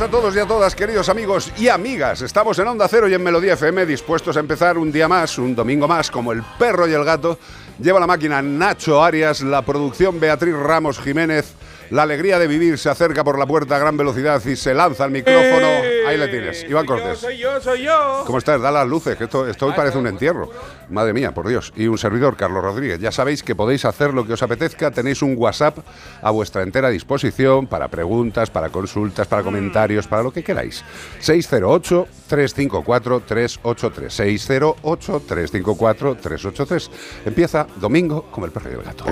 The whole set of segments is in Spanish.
Tardes a todos y a todas, queridos amigos y amigas. Estamos en Onda Cero y en Melodía FM, dispuestos a empezar un día más, un domingo más, como el perro y el gato. Lleva la máquina Nacho Arias, la producción Beatriz Ramos Jiménez. La alegría de vivir se acerca por la puerta a gran velocidad y se lanza al micrófono. Ahí le tienes, Iván Cortés. Soy yo, soy yo. ¿Cómo estás? Da las luces, que esto, esto hoy parece un entierro. Madre mía, por Dios. Y un servidor, Carlos Rodríguez. Ya sabéis que podéis hacer lo que os apetezca. Tenéis un WhatsApp a vuestra entera disposición para preguntas, para consultas, para comentarios, para lo que queráis. 608-354-383. 608-354-383. Empieza domingo como el perro y el gato.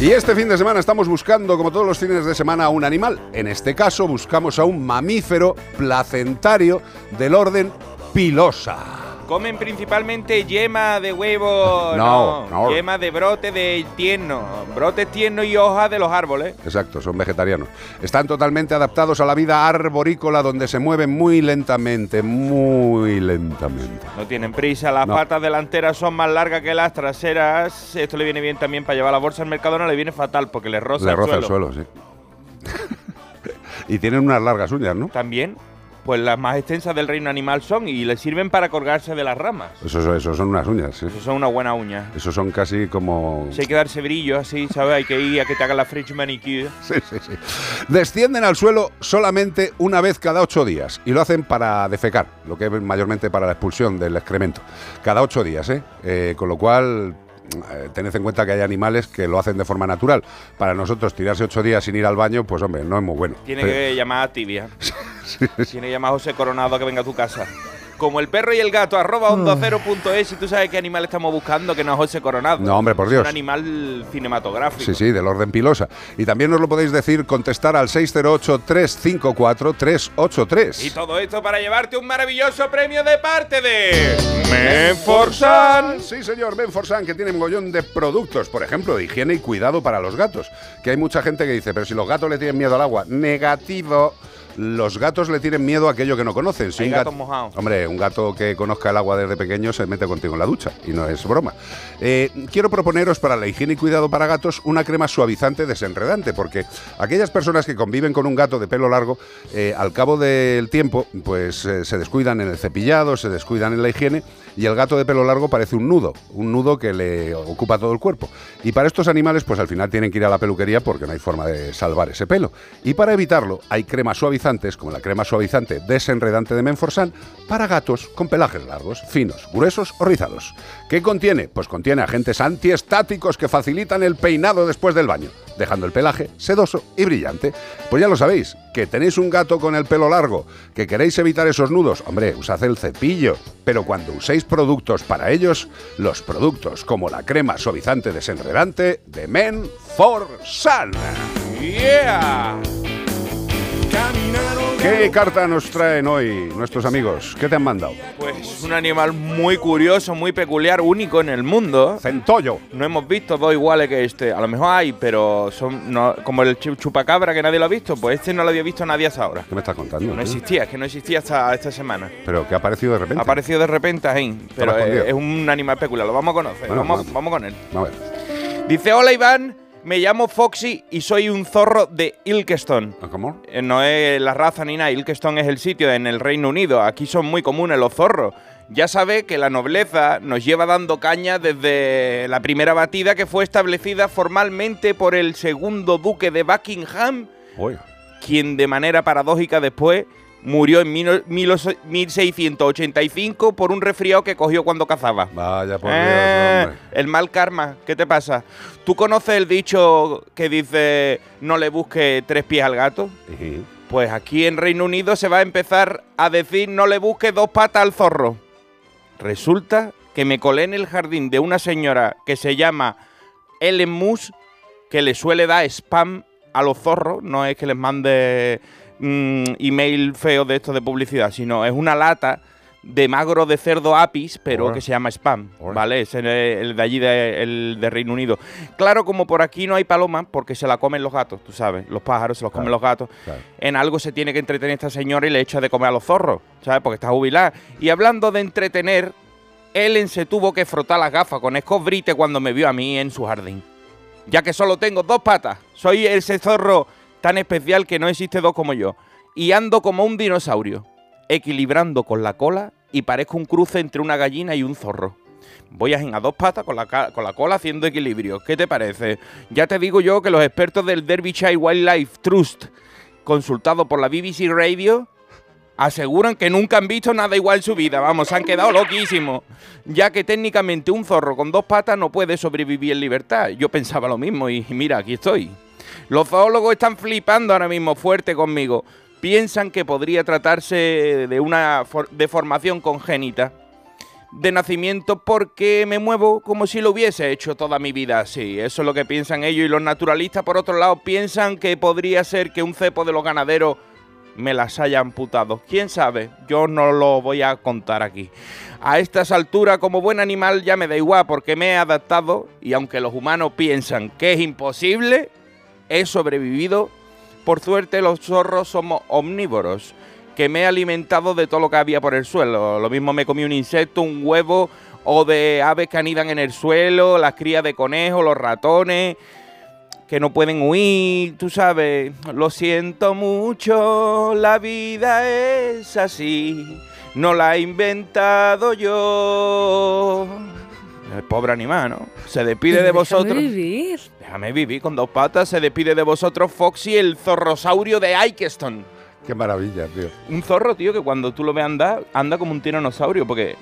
Y este fin de semana estamos buscando, como todos los fines de semana, a un animal. En este caso buscamos a un mamífero placentario del orden pilosa. Comen principalmente yema de huevo, No, no. yema de brote de tierno, brotes tiernos y hojas de los árboles. Exacto, son vegetarianos. Están totalmente adaptados a la vida arborícola donde se mueven muy lentamente, muy lentamente. No tienen prisa, las No. patas delanteras son más largas que las traseras. Esto le viene bien también para llevar la bolsa al mercado, no le viene fatal porque le roza, Le el, roza suelo. el suelo, sí. y tienen unas largas uñas, ¿no? También, pues las más extensas del reino animal son y le sirven para colgarse de las ramas. Eso, eso, eso son unas uñas, sí. Eso son una buena uña. Eso son casi como... Si hay que darse brillo así, ¿sabes? Hay que ir a que te hagan la French manicure. Sí, sí, sí. Descienden al suelo solamente una vez cada ocho días y lo hacen para defecar, lo que es mayormente para la expulsión del excremento. Cada ocho días, ¿eh? Eh, con lo cual, eh, tened en cuenta que hay animales que lo hacen de forma natural. Para nosotros, tirarse ocho días sin ir al baño, pues hombre, no es muy bueno. Tiene Pero- que llamar a Tibia. Sí, sí. Tiene que llamar a José Coronado a que venga a tu casa. Como el perro y el gato, arroba onda cero punto es, y tú sabes qué animal estamos buscando, que no es José Coronado. No, hombre, por Dios. un animal cinematográfico. Sí, sí, del orden pilosa. Y también nos lo podéis decir, contestar al 608-354-383. Y todo esto para llevarte un maravilloso premio de parte de Menforsan. Sí, señor, Menforsan, que tiene un mogollón de productos, por ejemplo, de higiene y cuidado para los gatos. Que hay mucha gente que dice, pero si los gatos le tienen miedo al agua. Negativo. Los gatos le tienen miedo a aquello que no conocen. Si Hay un gato- mojados. Hombre, un gato que conozca el agua desde pequeño se mete contigo en la ducha y no es broma. Eh, quiero proponeros para la higiene y cuidado para gatos una crema suavizante desenredante, porque aquellas personas que conviven con un gato de pelo largo, eh, al cabo del tiempo, pues eh, se descuidan en el cepillado, se descuidan en la higiene y el gato de pelo largo parece un nudo, un nudo que le ocupa todo el cuerpo. Y para estos animales, pues al final tienen que ir a la peluquería porque no hay forma de salvar ese pelo. Y para evitarlo, hay cremas como la crema suavizante desenredante de Menforsan, para gatos con pelajes largos, finos, gruesos o rizados. ¿Qué contiene? Pues contiene agentes antiestáticos que facilitan el peinado después del baño, dejando el pelaje sedoso y brillante. Pues ya lo sabéis, que tenéis un gato con el pelo largo, que queréis evitar esos nudos, hombre, usad el cepillo, pero cuando uséis productos para ellos, los productos como la crema suavizante desenredante de Menforsan. Yeah. ¿Qué carta nos traen hoy nuestros amigos? ¿Qué te han mandado? Pues un animal muy curioso, muy peculiar, único en el mundo. Centollo. No hemos visto dos iguales que este. A lo mejor hay, pero son no- como el chu- chupacabra que nadie lo ha visto. Pues este no lo había visto nadie hasta ahora. ¿Qué me estás contando? No tío? existía, es que no existía hasta esta semana. Pero que ha aparecido de repente. Ha aparecido de repente ahí, pero es, es un animal peculiar. Lo vamos a conocer. Bueno, vamos, vamos. vamos con él. A ver. Dice: Hola Iván, me llamo Foxy y soy un zorro de Ilkeston. ¿Cómo? Eh, No es la raza ni nada, Ilkeston es el sitio en el Reino Unido. Aquí son muy comunes los zorros. Ya sabe que la nobleza nos lleva dando caña desde la primera batida que fue establecida formalmente por el segundo duque de Buckingham, quien de manera paradójica después murió en mil- mil- 1685 por un resfriado que cogió cuando cazaba. Vaya por Eh, Dios, hombre. el mal karma, ¿qué te pasa? ¿Tú conoces el dicho que dice no le busque tres pies al gato? Sí. Pues aquí en Reino Unido se va a empezar a decir no le busque dos patas al zorro. Resulta que me colé en el jardín de una señora que se llama Ellen Moose, que le suele dar spam a los zorros, no es que les mande mm, email feo de estos de publicidad, sino es una lata de magro de cerdo apis, pero que se llama spam. ¿vale? Es el, el de allí, de, el de Reino Unido. Claro, como por aquí no hay paloma, porque se la comen los gatos, tú sabes, los pájaros se los comen los gatos, Claro. en algo se tiene que entretener esta señora y le echa de comer a los zorros, ¿sabes? Porque está jubilada. Y hablando de entretener, Ellen se tuvo que frotar las gafas con escobrite cuando me vio a mí en su jardín. Ya que solo tengo dos patas, soy ese zorro tan especial que no existe dos como yo. Y ando como un dinosaurio, equilibrando con la cola y parezco un cruce entre una gallina y un zorro. Voy a, a dos patas con la, con la cola haciendo equilibrio. ¿Qué te parece? Ya te digo yo que los expertos del Derbyshire Wildlife Trust, consultados por la BBC Radio, aseguran que nunca han visto nada igual en su vida. Vamos, se han quedado loquísimos. Ya que técnicamente un zorro con dos patas no puede sobrevivir en libertad. Yo pensaba lo mismo y mira, aquí estoy. Los zoólogos están flipando ahora mismo fuerte conmigo. Piensan que podría tratarse de una for- deformación congénita de nacimiento porque me muevo como si lo hubiese hecho toda mi vida así. Eso es lo que piensan ellos y los naturalistas por otro lado piensan que podría ser que un cepo de los ganaderos me las haya amputado. ¿Quién sabe? Yo no lo voy a contar aquí. A estas alturas como buen animal ya me da igual porque me he adaptado y aunque los humanos piensan que es imposible, he sobrevivido. Por suerte los zorros somos omnívoros que me he alimentado de todo lo que había por el suelo. Lo mismo me comí un insecto, un huevo o de aves que anidan en el suelo, las crías de conejos, los ratones que no pueden huir, tú sabes. Lo siento mucho, la vida es así. No la he inventado yo. El pobre animal, ¿no? Se despide de Déjame vosotros. vivir. Déjame vivir con dos patas. Se despide de vosotros Foxy, el zorrosaurio de Ikeston. Qué maravilla, tío. Un zorro, tío, que cuando tú lo ves andar, anda como un tiranosaurio, porque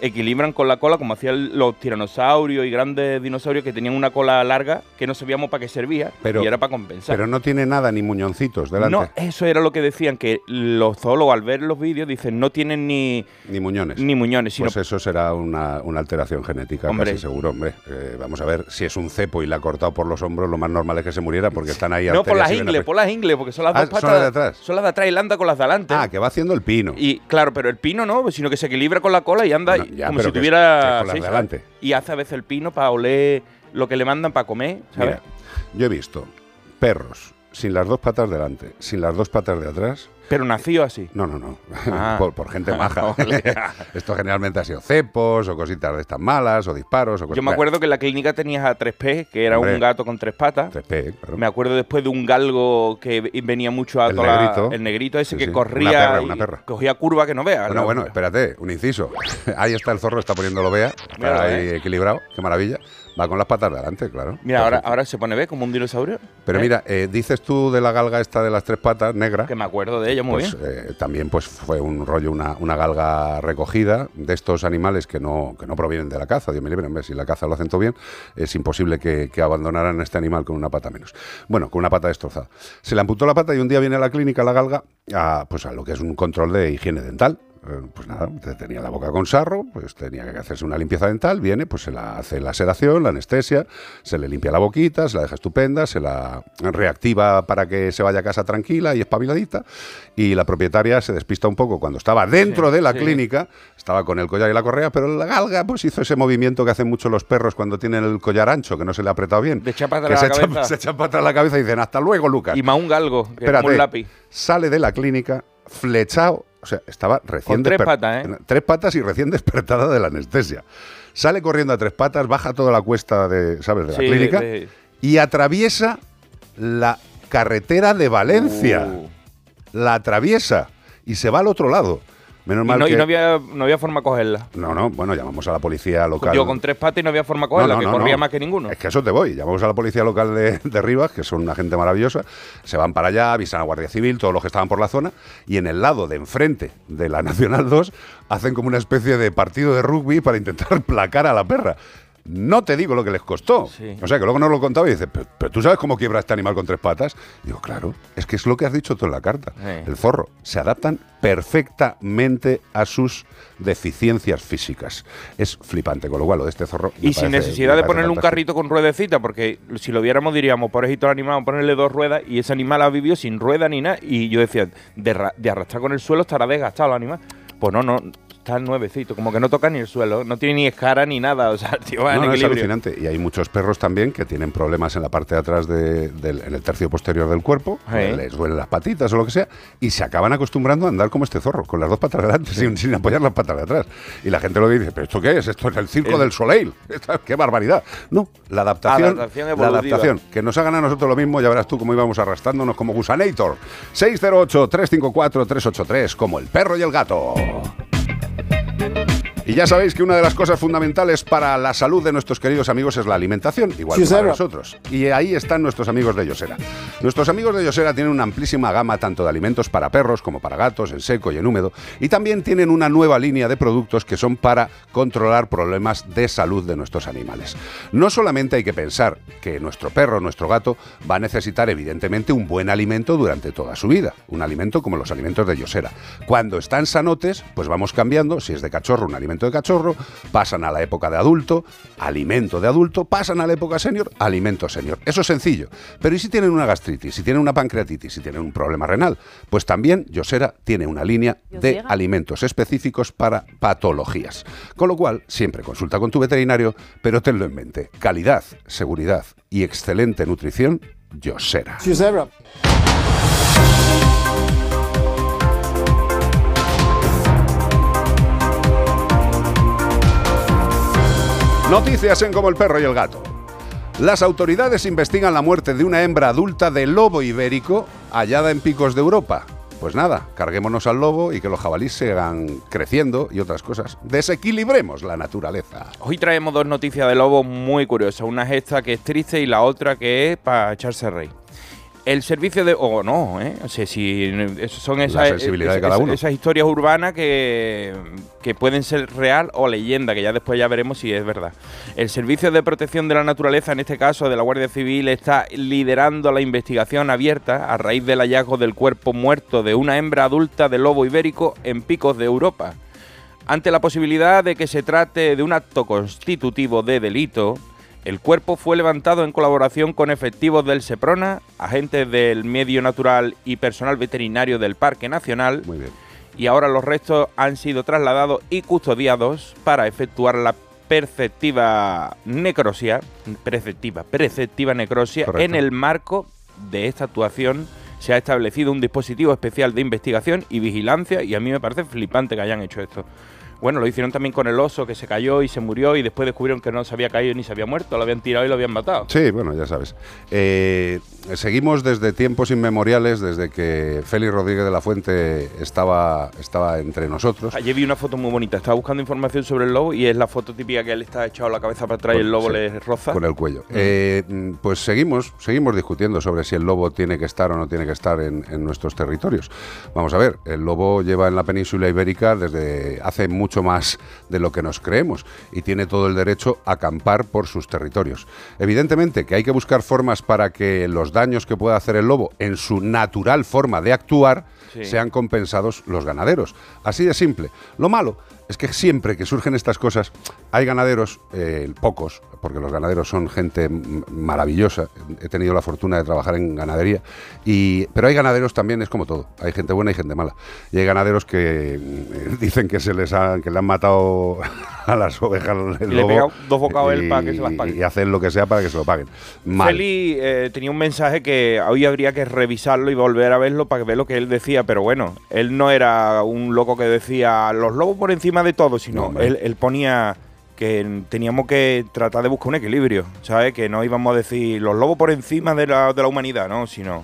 equilibran con la cola como hacían los tiranosaurios y grandes dinosaurios que tenían una cola larga que no sabíamos para qué servía Pero- y era para compensar. Pero no tiene nada ni muñoncitos delante. no, eso era lo que decían, que los zoólogos al ver los vídeos dicen no tienen ni, Ni muñones. ni muñones, sino Pues eso será una, una alteración genética, Hombre. casi seguro, hombre. Eh, vamos a ver, si es un cepo y la ha cortado por los hombros, lo más normal es que se muriera porque están ahí No, por las ingles, por las ingles, porque son las Ah, dos son patas. las de atrás. Son las de atrás y él anda con las de adelante. Ah, que va haciendo el pino. Y claro, pero el pino no, sino que se equilibra con la cola y anda Bueno, ya, como si tuviera. adelante. Y hace a veces el pino para oler lo que le mandan para comer, ¿sabes? Mira, yo he visto perros sin las dos patas delante, sin las dos patas de atrás. Pero nació así. No, no, no. Ah. por, por gente maja. Esto generalmente ha sido cepos o cositas de estas malas o disparos o cosas Yo me acuerdo que en la clínica tenías a 3P, que era Hombre. un gato con tres patas. 3P, claro. Me acuerdo después de un galgo que venía mucho a El toda la- negrito. el negrito ese Sí, que sí. corría Una perra, una perra. cogía curva que no veas. Bueno, ¿no? bueno, espérate, un inciso. Ahí está el zorro, está poniéndolo vea, está ahí ¿eh? equilibrado, qué maravilla. Va con las patas de adelante, claro. Mira, ahora, ahora se pone, ¿ves? Como un dinosaurio. Pero ¿Eh? mira, eh, dices tú de la galga esta de las tres patas, negra. Que me acuerdo de ella muy pues, bien. eh, también pues fue un rollo, una, una galga recogida de estos animales que no, que no provienen de la caza. Dios me libre, hombre, si la caza lo hacen todo bien, es imposible que, que abandonaran este animal con una pata menos. Bueno, con una pata destrozada. Se le amputó la pata y un día viene a la clínica la galga a, pues a lo que es un control de higiene dental. Eh, Pues nada, te- tenía la boca con sarro, pues tenía que hacerse una limpieza dental, viene, pues se la hace la sedación, la anestesia, se le limpia la boquita, se la deja estupenda, se la reactiva para que se vaya a casa tranquila y espabiladita, y la propietaria se despista un poco cuando estaba dentro Sí, de la sí. clínica, estaba con el collar y la correa, pero la galga pues hizo ese movimiento que hacen mucho los perros cuando tienen el collar ancho, que no se le ha apretado bien. De que se la echan, cabeza. se echan para atrás la cabeza y dicen, hasta luego, Lucas. Y más un galgo, que es Espérate, un lápiz. sale de la clínica flechado, o sea, estaba recién Con tres desper- patas, ¿eh? Tres patas y recién despertada de la anestesia. Sale corriendo a tres patas, baja toda la cuesta de, ¿sabes? de la Sí, clínica y atraviesa la carretera de Valencia. Uh. La atraviesa y se va al otro lado. Menos Y mal no, y que... no había, no había forma de cogerla. No, no, bueno, llamamos a la policía local. Yo con tres patas y no había forma de cogerla, no, que no, corría no. más que ninguno. Es que a eso te voy. Llamamos a la policía local de, de Rivas, que son una gente maravillosa. Se van para allá, avisan a Guardia Civil, todos los que estaban por la zona. Y en el lado de enfrente de la Nacional 2 hacen como una especie de partido de rugby para intentar placar a la perra. No te digo lo que les costó. Sí. O sea, que luego nos lo contaba y dice, pero, pero tú sabes cómo quiebra este animal con tres patas. Digo, claro, es que es lo que has dicho tú en la carta. Sí. El zorro. Se adaptan perfectamente a sus deficiencias físicas. Es flipante, con lo cual lo de este zorro. Y sin parece- necesidad de ponerle un carrito con ruedecita, porque si lo viéramos diríamos, pobrecito el animal, ponerle dos ruedas y ese animal ha vivido sin rueda ni nada. Y yo decía, de, de arrastrar con el suelo estará desgastado el animal. Pues no, no, está nuevecito, como que no toca ni el suelo, no tiene ni escara ni nada, o sea, el tío va No, en no, es equilibrio. alucinante. Y hay muchos perros también que tienen problemas en la parte de atrás, de- del, en el tercio posterior del cuerpo, Sí. les duelen las patitas o lo que sea, y se acaban acostumbrando a andar como este zorro, con las dos patas delante, sin, sin apoyar las patas de atrás. Y la gente lo dice, ¿pero esto qué es? Esto es el circo El- del Soleil. ¡Qué barbaridad! No, la adaptación, Adaptación la adaptación. Que nos hagan a nosotros lo mismo, ya verás tú cómo íbamos arrastrándonos como Gusanator. 608-354-383, como el perro y el gato. Y ya sabéis que una de las cosas fundamentales para la salud de nuestros queridos amigos es la alimentación, igual que para nosotros. Y ahí están nuestros amigos de Yosera. Nuestros amigos de Yosera tienen una amplísima gama tanto de alimentos para perros como para gatos, en seco y en húmedo. Y también tienen una nueva línea de productos que son para controlar problemas de salud de nuestros animales. No solamente hay que pensar que nuestro perro, nuestro gato, va a necesitar evidentemente un buen alimento durante toda su vida. Un alimento como los alimentos de Yosera. Cuando están sanotes, pues vamos cambiando. Si es de cachorro, un alimento de cachorro. Pasan a la época de adulto, alimento de adulto. Pasan a la época senior, alimento senior. Eso es sencillo. Pero ¿y si tienen una gastritis? Si tienen una pancreatitis? Si tienen un problema renal? Pues también Yosera tiene una línea de alimentos específicos para patologías. Con lo cual, siempre consulta con tu veterinario, pero tenlo en mente. Calidad, seguridad y excelente nutrición, Yosera. Yosera. Noticias en Como el perro y el gato. Las autoridades investigan la muerte de una hembra adulta de lobo ibérico hallada en picos de Europa. Pues nada, carguémonos al lobo y que los jabalíes sigan creciendo y otras cosas. Desequilibremos la naturaleza. Hoy traemos dos noticias de lobos muy curiosas. Una es esta que es triste y la otra que es para echarse rey. El servicio de... O no, ¿eh? O sea, si son esas, sensibilidad de esas- cada uno. esas historias urbanas que, que pueden ser real o leyenda, que ya después ya veremos si es verdad. El Servicio de Protección de la Naturaleza, en este caso de la Guardia Civil, está liderando la investigación abierta a raíz del hallazgo del cuerpo muerto de una hembra adulta de lobo ibérico en picos de Europa. Ante la posibilidad de que se trate de un acto constitutivo de delito, el cuerpo fue levantado en colaboración con efectivos del SEPRONA, agentes del medio natural y personal veterinario del Parque Nacional, Muy bien. y ahora los restos han sido trasladados y custodiados para efectuar la perceptiva necrosia, preceptiva, preceptiva necrosia, Correcto. en el marco de esta actuación se ha establecido un dispositivo especial de investigación y vigilancia y a mí me parece flipante que hayan hecho esto. Bueno, lo hicieron también con el oso que se cayó y se murió y después descubrieron que no se había caído ni se había muerto, lo habían tirado y lo habían matado. Sí, bueno, ya sabes. Eh, seguimos desde tiempos inmemoriales, desde que Félix Rodríguez de la Fuente estaba, estaba entre nosotros. Ayer vi una foto muy bonita, estaba buscando información sobre el lobo y es la foto típica que él está echado la cabeza para atrás y el lobo Sí, le roza. Con el cuello. Eh, mm, pues seguimos, seguimos discutiendo sobre si el lobo tiene que estar o no tiene que estar en, en nuestros territorios. Vamos a ver, el lobo lleva en la península ibérica desde hace mucho más de lo que nos creemos y tiene todo el derecho a acampar por sus territorios. Evidentemente que hay que buscar formas para que los daños que pueda hacer el lobo en su natural forma de actuar Sí. sean compensados los ganaderos. Así de simple. Lo malo es que siempre que surgen estas cosas, hay ganaderos, eh, pocos, porque los ganaderos son gente maravillosa. He tenido la fortuna de trabajar en ganadería, y, pero hay ganaderos también, es como todo. Hay gente buena y gente mala. Y hay ganaderos que mm, dicen que se les han, que le han matado a las ovejas el Y le lobo, pega dos bocados él y- para que se las pague. Y hacen lo que sea para que se lo paguen. Mal. Feli eh, tenía un mensaje que hoy habría que revisarlo y volver a verlo para ver lo que él decía, pero bueno, él no era un loco que decía los lobos por encima de todo, No, sino él, él ponía que teníamos que tratar de buscar un equilibrio, ¿sabes? Que no íbamos a decir los lobos por encima de la, de la humanidad, ¿no? Sino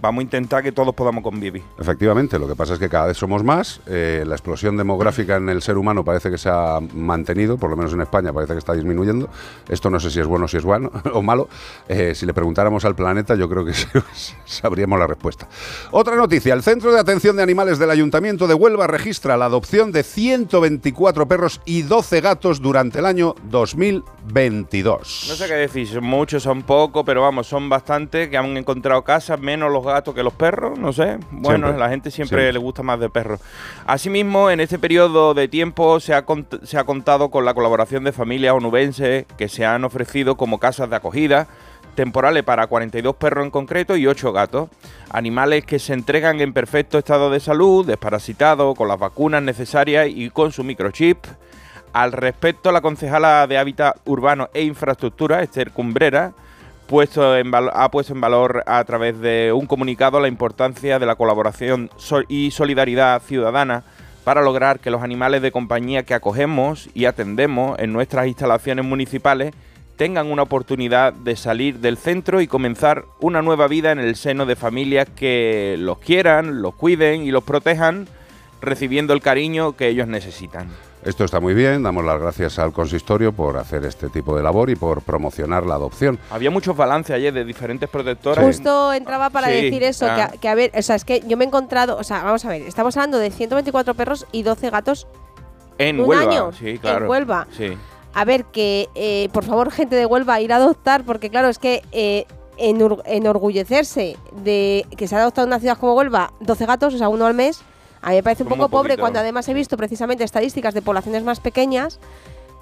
vamos a intentar que todos podamos convivir. Efectivamente, lo que pasa es que cada vez somos más, eh, la explosión demográfica en el ser humano parece que se ha mantenido, por lo menos en España parece que está disminuyendo. Esto no sé si es bueno o si es bueno o malo. Eh, si le preguntáramos al planeta, yo creo que sabríamos la respuesta. Otra noticia, el Centro de Atención de Animales del Ayuntamiento de Huelva registra la adopción de 124 perros y 12 gatos durante el año 2022. No sé qué decir, son muchos, son pocos, pero vamos, son bastantes que han encontrado casas, menos los gatos que los perros, no sé. Bueno, Siempre, la gente siempre, siempre. le gusta más de perros. Asimismo, en este periodo de tiempo se ha, se ha contado con la colaboración de familias onubenses que se han ofrecido como casas de acogida temporales para 42 perros en concreto y 8 gatos. Animales que se entregan en perfecto estado de salud, desparasitados, con las vacunas necesarias y con su microchip. Al respecto, la concejala de Hábitat Urbano e Infraestructura, Esther Cumbrera, ha puesto en valor a través de un comunicado la importancia de la colaboración y solidaridad ciudadana para lograr que los animales de compañía que acogemos y atendemos en nuestras instalaciones municipales tengan una oportunidad de salir del centro y comenzar una nueva vida en el seno de familias que los quieran, los cuiden y los protejan, recibiendo el cariño que ellos necesitan. Esto está muy bien, damos las gracias al consistorio por hacer este tipo de labor y por promocionar la adopción. Había muchos balances ayer de diferentes protectoras. Justo entraba para Sí, decir eso, ah. que, a- que a ver, o sea, es que yo me he encontrado, o sea, vamos a ver, estamos hablando de 124 perros y 12 gatos En un Huelva, año, sí, en claro. Huelva. Sí. A ver, que eh, por favor, gente de Huelva, ir a adoptar, porque claro, es que eh, enorgullecerse de que se ha adoptado en una ciudad como Huelva 12 gatos, o sea, uno al mes, a mí me parece un poco pobre poquito. cuando además he visto precisamente estadísticas de poblaciones más pequeñas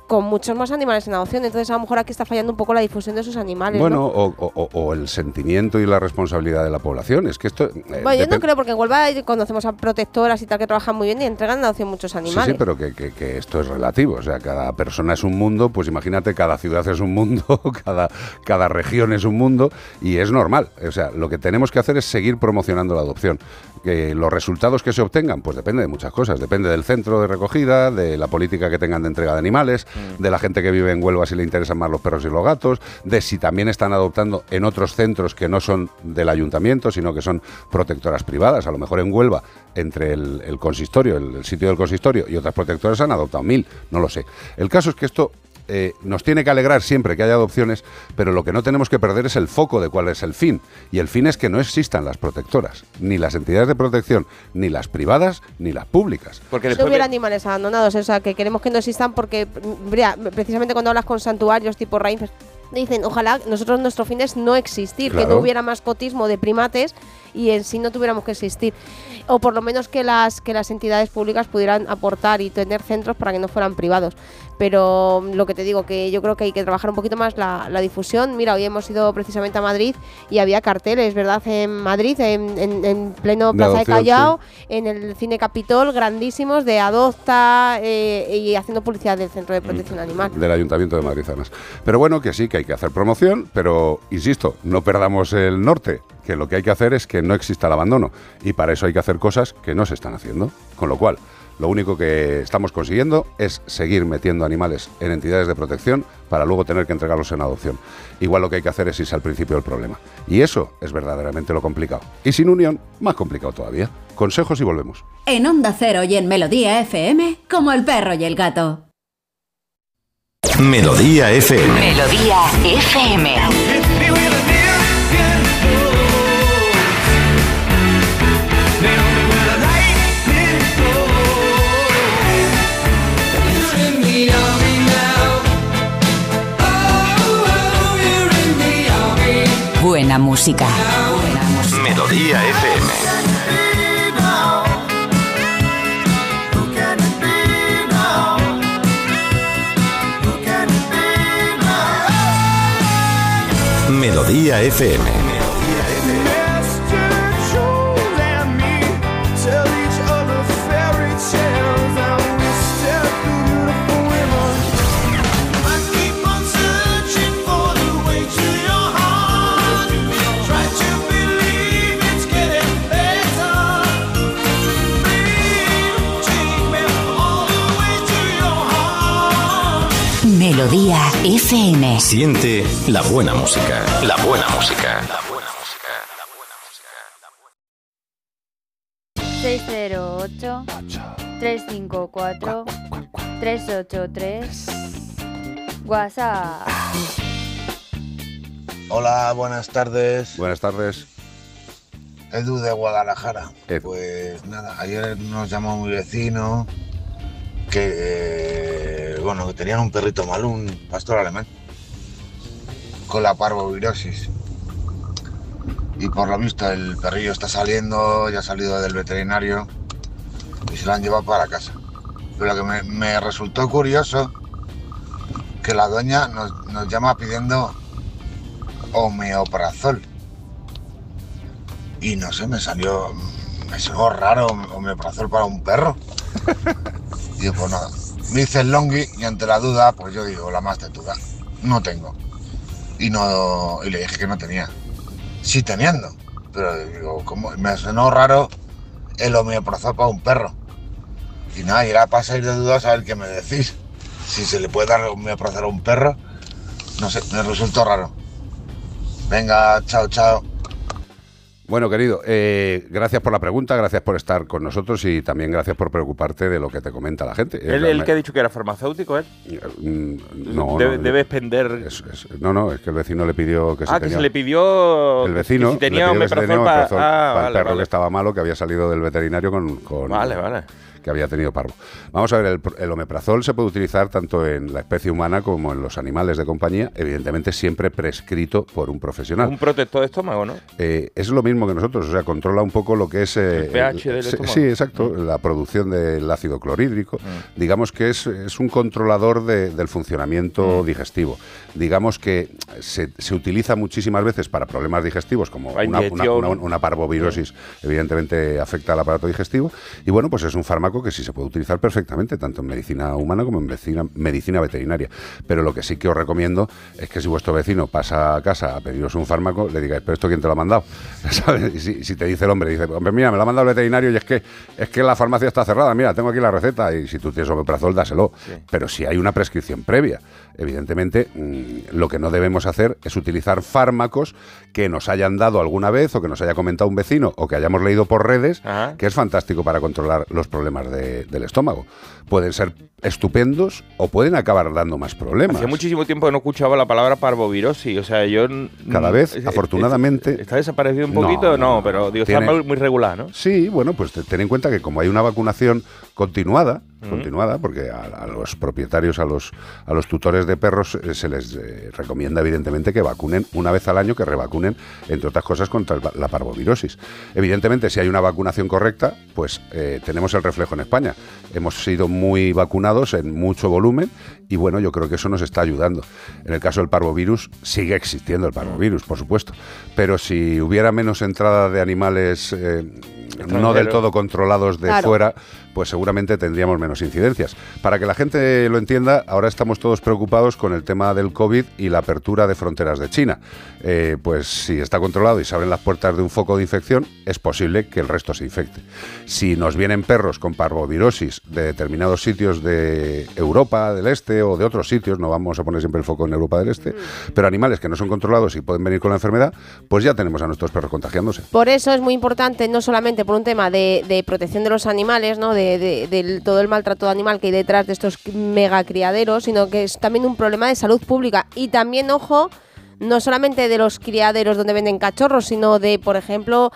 con muchos más animales en adopción. Entonces, a lo mejor aquí está fallando un poco la difusión de esos animales. Bueno, ¿no? o, o- el sentimiento y la responsabilidad de la población. Es que esto... eh, Bueno, yo no creo, porque en Huelva conocemos a protectoras y tal que trabajan muy bien y entregan en adopción muchos Sí, animales. sí, pero que, que- que esto es relativo. O sea, cada persona es un mundo, pues imagínate, cada ciudad es un mundo, cada, cada región es un mundo y es normal. O sea, lo que tenemos que hacer es seguir promocionando la adopción. Que los resultados que se obtengan, pues depende de muchas cosas. Depende del centro de recogida, de la política que tengan de entrega de animales, de la gente que vive en Huelva si le interesan más los perros y los gatos, de si también están adoptando en otros centros que no son del ayuntamiento, sino que son protectoras privadas. A lo mejor en Huelva, entre el, consistorio, el sitio del consistorio y otras protectoras han adoptado mil, no lo sé. El caso es que esto eh, nos tiene que alegrar siempre que haya adopciones, pero lo que no tenemos que perder es el foco de cuál es el fin. Y el fin es que no existan las protectoras, ni las entidades de protección, ni las privadas, ni las públicas. Porque no hubiera animales abandonados, o sea, que queremos que no existan porque, mm, mira, precisamente cuando hablas con santuarios tipo Rainfest, dicen, ojalá nosotros nuestro fin es no existir, que no hubiera mascotismo de primates y en sí no tuviéramos que existir. O por lo menos que las, que las entidades públicas pudieran aportar y tener centros para que no fueran privados. Pero mm, lo que te digo, que yo creo que hay que trabajar un poquito más la, la difusión. Mira, hoy hemos ido precisamente a Madrid y había carteles, ¿verdad? En Madrid, en, en- en pleno Plaza de Callao, en el Cine Capitol, grandísimos de Adopta eh, y haciendo publicidad del Centro de Protección Animal. del Ayuntamiento de Madrid Zanas. Pero bueno, que sí, que hay que hacer promoción, pero insisto, no perdamos el norte, que lo que hay que hacer es que no exista el abandono. Y para eso hay que hacer cosas que no se están haciendo. Con lo cual, lo único que estamos consiguiendo es seguir metiendo animales en entidades de protección para luego tener que entregarlos en adopción. Igual lo que hay que hacer es irse al principio del problema. Y eso es verdaderamente lo complicado. Y sin unión, más complicado todavía. Consejos y volvemos. En Onda Cero y en Melodía FM, como el perro y el gato. Melodía FM. Melodía FM. Buena música. Melodía FM. Melodía FM. Melodía FM. Siente la buena música. La buena música. La buena música. La buena música. 608 354 383 WhatsApp. Hola, buenas tardes. Buenas tardes. Edu de Guadalajara. Edu. Pues nada, ayer nos llamó mi vecino que, eh, bueno, que tenían un perrito malo, un pastor alemán, con la parvovirosis. Y por lo visto el perrillo está saliendo, ya ha salido del veterinario y se lo han llevado para casa. Pero lo que me, resultó curioso, que la nos, nos llama pidiendo homeoprazol. Y no sé, me salió, me sonó raro homeoprazol para un perro. yo, pues nada, me hice el longi y ante la duda, pues yo digo, la más tetuda, no tengo. Y no, y le dije que no tenía. Sí teniendo. Pero digo, ¿cómo? Me sonó raro el homeoprazol para un perro. Y nada, y era para salir de dudas a ver qué me decís. Si se le puede dar homeoprazol a un perro, no sé, me resultó raro. Venga, chao, chao. Bueno, querido, eh, gracias por la pregunta, gracias por estar con nosotros y también gracias por preocuparte de lo que te comenta la gente. ¿Él, el que ha dicho que era farmacéutico, él? Mm, No, Debe, no, debe expender. es- es- no, no, es que el vecino le pidió que si ah, que tenía- se le pidió. el vecino que si tenía le pidió que tenía para. Ah, para vale, el perro vale. que estaba malo, que había salido del veterinario con, con- Vale, vale. Que había tenido parvo. Vamos a ver, el, pr- el omeprazol se puede utilizar tanto en la especie humana como en los animales de compañía, evidentemente siempre prescrito por un profesional. Un protector de estómago, ¿no? Eh, es lo mismo que nosotros, o sea, controla un poco lo que es... eh, El pH del estómago. Sí, exacto, la producción del ácido clorhídrico. Digamos que es, es un controlador de- del funcionamiento digestivo. Digamos que se, se utiliza muchísimas veces para problemas digestivos, como una- una parvovirosis, evidentemente afecta al aparato digestivo. Y bueno, pues es un fármaco que sí se puede utilizar perfectamente, tanto en medicina humana como en medicina, medicina veterinaria. Pero lo que sí que os recomiendo es que si vuestro vecino pasa a casa a pediros un fármaco, le digáis, pero esto quién te lo ha mandado. ¿Sabes? Y si, si te dice el hombre, dice, hombre, mira, me lo ha mandado el veterinario y es que es que la farmacia está cerrada, mira, tengo aquí la receta y si tú tienes omeprazol, dáselo. Pero si hay una prescripción previa, evidentemente mm, lo que no debemos hacer es utilizar fármacos que nos hayan dado alguna vez o que nos haya comentado un vecino o que hayamos leído por redes, Ajá. que es fantástico para controlar los problemas de- del estómago. Pueden ser estupendos o pueden acabar dando más problemas. Hacía muchísimo tiempo que no escuchaba la palabra parvovirosis. O sea, yo. Cada vez, es- afortunadamente- ¿Está desaparecido un poquito? no, No, no, pero digo, Tiene- está muy- regular, ¿no? Sí, bueno, pues te- ten en cuenta que como hay una vacunación continuada, continuada, porque a, a los propietarios, a los, a los tutores de perros eh, se les eh, recomienda evidentemente que vacunen una vez al año, que revacunen, entre otras cosas, contra el la parvovirosis. Evidentemente, si hay una vacunación correcta, pues eh, tenemos el reflejo en España. Hemos sido muy vacunados en mucho volumen y bueno, yo creo que eso nos está ayudando. En el caso del parvovirus, sigue existiendo el parvovirus, por supuesto, pero si hubiera menos entrada de animales eh, no del todo controlados de Claro. fuera, pues seguramente tendríamos menos incidencias. Para que la gente lo entienda, ahora estamos todos preocupados con el tema del COVID y la apertura de fronteras de China. Eh, pues si está controlado y se abren las puertas de un foco de infección, es posible que el resto se infecte. Si nos vienen perros con parvovirosis de determinados sitios de Europa del Este o de otros sitios, no vamos a poner siempre el foco en Europa del Este, pero animales que no son controlados y pueden venir con la enfermedad, pues ya tenemos a nuestros perros contagiándose. Por eso es muy importante, no solamente por un tema de, de protección de los animales, ¿no? de, de- del todo el maltrato animal que hay detrás de estos mega criaderos, sino que es también un problema de salud pública. Y también, ojo, no solamente de los criaderos donde venden cachorros, sino de, por ejemplo,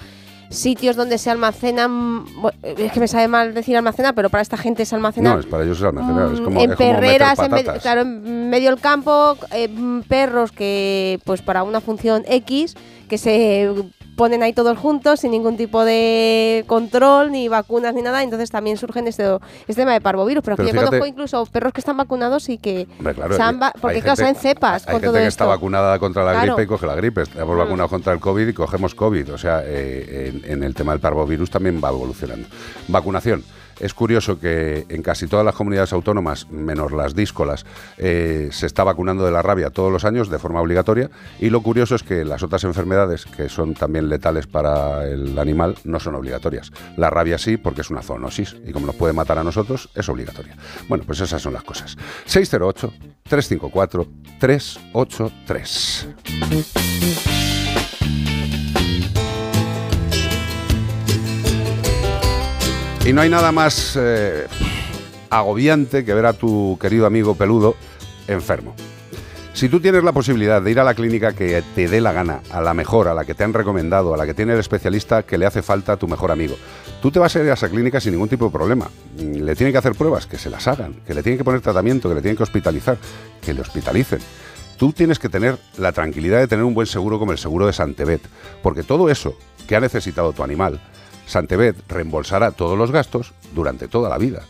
sitios donde se almacenan. Es que me sabe mal decir almacenar, pero para esta gente se almacenan. No, es para ellos es almacenar, es Mm, como, en es como meter perreras, en medio, patatas. claro, en medio del campo, eh, mm, perros que, pues para una función X, que se ponen ahí todos juntos sin ningún tipo de control, ni vacunas, ni nada. Entonces también surgen este, este tema de parvovirus. Pero, Pero que yo conozco incluso perros que están vacunados y que claro, se han hay- va- porque claro, cepas Hay con gente todo que esto. está vacunada contra la Claro. gripe y coge la gripe. Estamos Mm. vacunados contra el COVID y cogemos COVID. O sea, eh, en, en el tema del parvovirus también va evolucionando. Vacunación. Es curioso que en casi todas las comunidades autónomas, menos las díscolas, eh, se está vacunando de la rabia todos los años de forma obligatoria. Y lo curioso es que las otras enfermedades, que son también letales para el animal, no son obligatorias. La rabia sí, porque es una zoonosis. Y como nos puede matar a nosotros, es obligatoria. Bueno, pues esas son las cosas. 608-354-383. Y no hay nada más eh, agobiante que ver a tu querido amigo peludo enfermo. Si tú tienes la posibilidad de ir a la clínica que te dé la gana, a la mejor, a la que te han recomendado, a la que tiene el especialista que le hace falta a tu mejor amigo, tú te vas a ir a esa clínica sin ningún tipo de problema. Le tienen que hacer pruebas, que se las hagan, que le tienen que poner tratamiento, que le tienen que hospitalizar, que le hospitalicen. Tú tienes que tener la tranquilidad de tener un buen seguro como el seguro de Santebet, porque todo eso que ha necesitado tu animal, Santebet reembolsará todos los gastos durante toda la vida.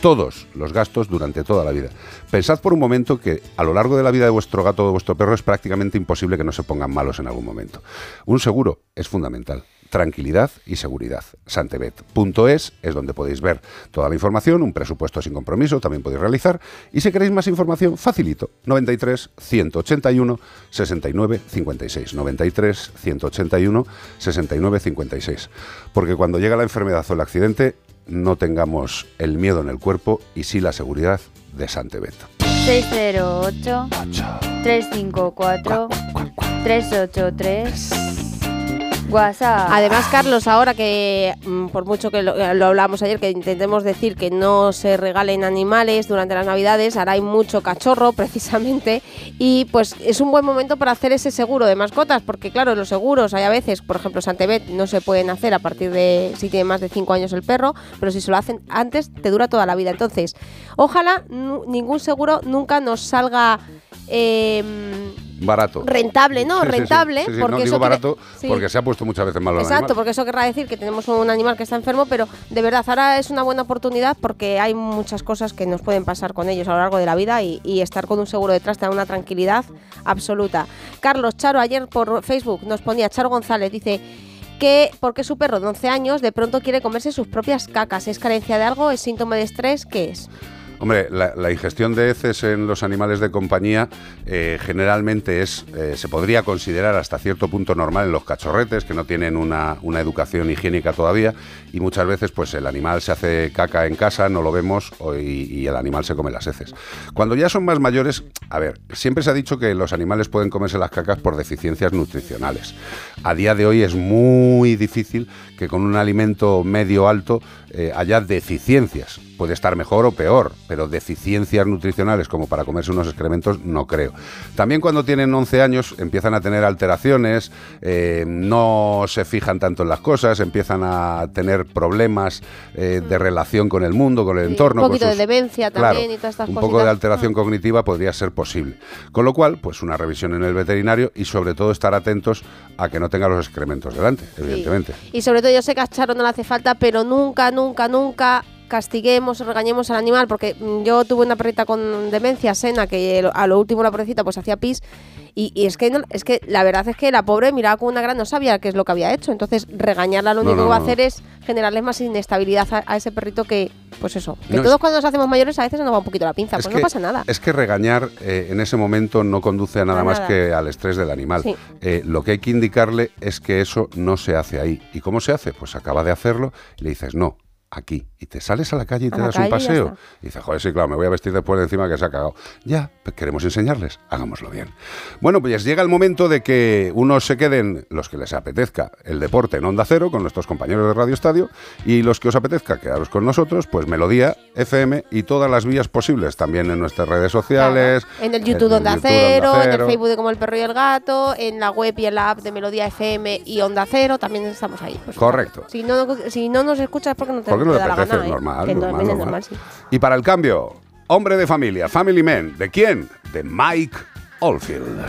Todos los gastos durante toda la vida. Pensad por un momento que a lo largo de la vida de vuestro gato o de vuestro perro es prácticamente imposible que no se pongan malos en algún momento. Un seguro es fundamental. Tranquilidad y seguridad. Santebet.es es donde podéis ver toda la información, un presupuesto sin compromiso, también podéis realizar. Y si queréis más información, facilito. 93 181 69 56. 93 181 69 56. Porque cuando llega la enfermedad o el accidente, no tengamos el miedo en el cuerpo y sí la seguridad de Santebet. 608 354 383 Además, Carlos, ahora que mm, por mucho que lo, lo hablábamos ayer, que intentemos decir que no se regalen animales durante las Navidades, ahora hay mucho cachorro precisamente y pues es un buen momento para hacer ese seguro de mascotas, porque claro, los seguros hay a veces, por ejemplo, Santebet no se pueden hacer a partir de si tiene más de 5 años el perro, pero si se lo hacen antes te dura toda la vida. Entonces, ojalá ningún seguro nunca nos salga em, Barato. rentable, ¿no? Sí, rentable, Sí, sí, porque no digo eso quiere- barato porque se ha puesto muchas veces malo el Exacto, porque eso querrá decir que tenemos un animal que está enfermo, pero de verdad ahora es una buena oportunidad porque hay muchas cosas que nos pueden pasar con ellos a lo largo de la vida y, y estar con un seguro detrás te da una tranquilidad absoluta. Carlos Charo ayer por Facebook nos ponía Charo González, dice que porque su perro de 11 años de pronto quiere comerse sus propias cacas, ¿es carencia de algo? ¿Es síntoma de estrés? ¿Qué es? Hombre, la, ingestión de heces en los animales de compañía eh, generalmente es, eh, se podría considerar hasta cierto punto normal en los cachorretes que no tienen una, una educación higiénica todavía y muchas veces pues el animal se hace caca en casa, no lo vemos y el animal se come las heces. Cuando ya son más mayores, a ver, siempre se ha dicho que los animales pueden comerse las cacas por deficiencias nutricionales. A día de hoy es muy difícil que con un alimento medio alto eh, haya deficiencias. Puede estar mejor o peor, pero deficiencias nutricionales como para comerse unos excrementos no creo. También cuando tienen 11 años empiezan a tener alteraciones, eh, no se fijan tanto en las cosas, empiezan a tener problemas eh, de relación con el mundo, con el Sí, entorno. un poquito de demencia Claro, también y todas estas Un cositas. poco de alteración cognitiva podría ser posible. Con lo cual, pues una revisión en el veterinario y sobre todo estar atentos a que no tenga los excrementos delante, evidentemente. Y sobre todo yo sé que a Charo no le hace falta, pero nunca, nunca, nunca castiguemos, regañemos al animal, porque mm, yo tuve una perrita con demencia, Sena, que a lo último la pobrecita pues hacía pis, y, y es que no- es que la verdad es que la pobre miraba con una gran, no sabía qué es lo que había hecho, entonces regañarla lo No, único no, que va a hacer es generarle más inestabilidad a, a ese perrito que, pues eso, que todos es- cuando nos hacemos mayores a veces nos va un poquito la pinza, Es pues que- no pasa nada. Es que regañar eh, en ese momento no conduce a nada más nada. que al estrés del animal. Sí. Eh, lo que hay que indicarle es que eso no se hace ahí. ¿Y cómo se hace? Pues acaba de hacerlo y le dices, no, aquí. Y te sales a la calle y te das un paseo. Y dices, joder, sí, claro, me voy a vestir después de encima que se ha cagado. Ya, pues queremos enseñarles, hagámoslo bien. Bueno, pues llega el momento de que unos se queden, los que les apetezca, el deporte en Onda Cero con nuestros compañeros de Radio Estadio y los que os apetezca quedaros con nosotros, pues Melodía, FM y todas las vías posibles, también en nuestras redes sociales. En el YouTube de en el Onda YouTube Cero, Onda en el. Facebook de Como el Perro y el Gato, en la web y en la app de Melodía FM y Onda Cero, también estamos ahí. Pues, Correcto. Si no, si no nos escuchas es porque no te, ¿Por qué no le apetece? gana. ¿eh? normal, Que normal, también es normal. normal, sí. Y para el cambio, hombre de familia, Family Man, ¿de quién? De Mike Oldfield.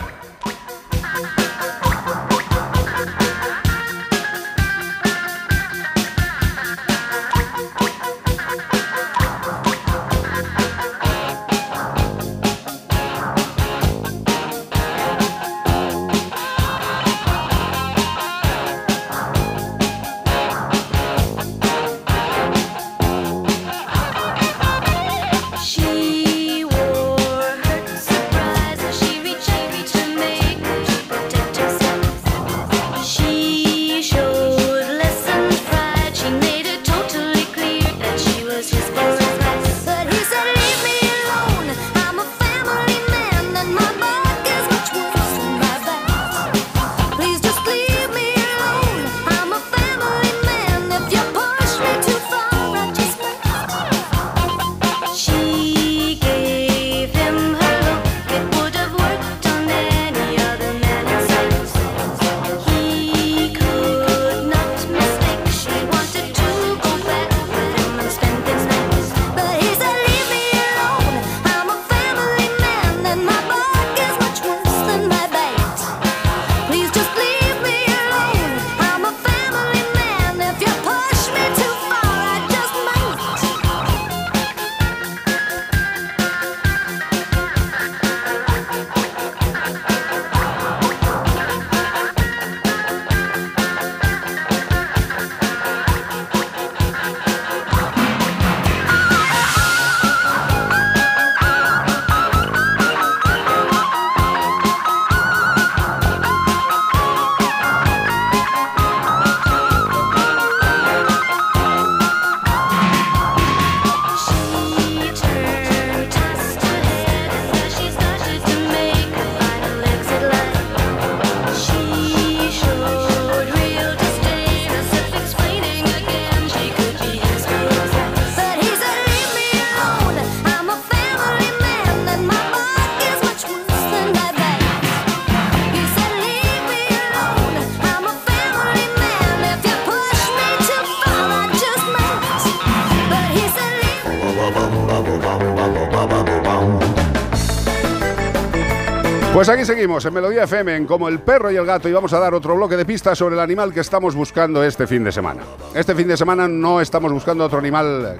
Pues aquí seguimos en Melodía FM, en Como el perro y el gato, y vamos a dar otro bloque de pistas sobre el animal que estamos buscando este fin de semana. Este fin de semana no estamos buscando otro animal,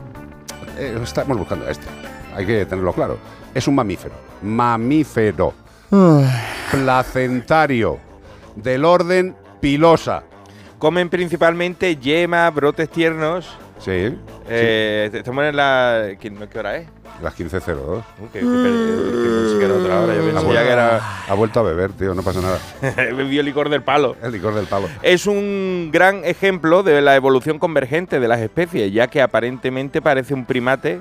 eh, estamos buscando este, hay que tenerlo claro. Es un mamífero, mamífero, placentario, del orden pilosa. Comen principalmente yema, brotes tiernos. Sí, Eh, Estamos en la... ¿qué, qué hora es? Las 15.02. Uh, que, que- que- que era otra hora. Yo que era... ha vuelto a beber, tío, no pasa nada. Bebió licor del palo. El licor del palo. Es un gran ejemplo de la evolución convergente de las especies, ya que aparentemente parece un primate,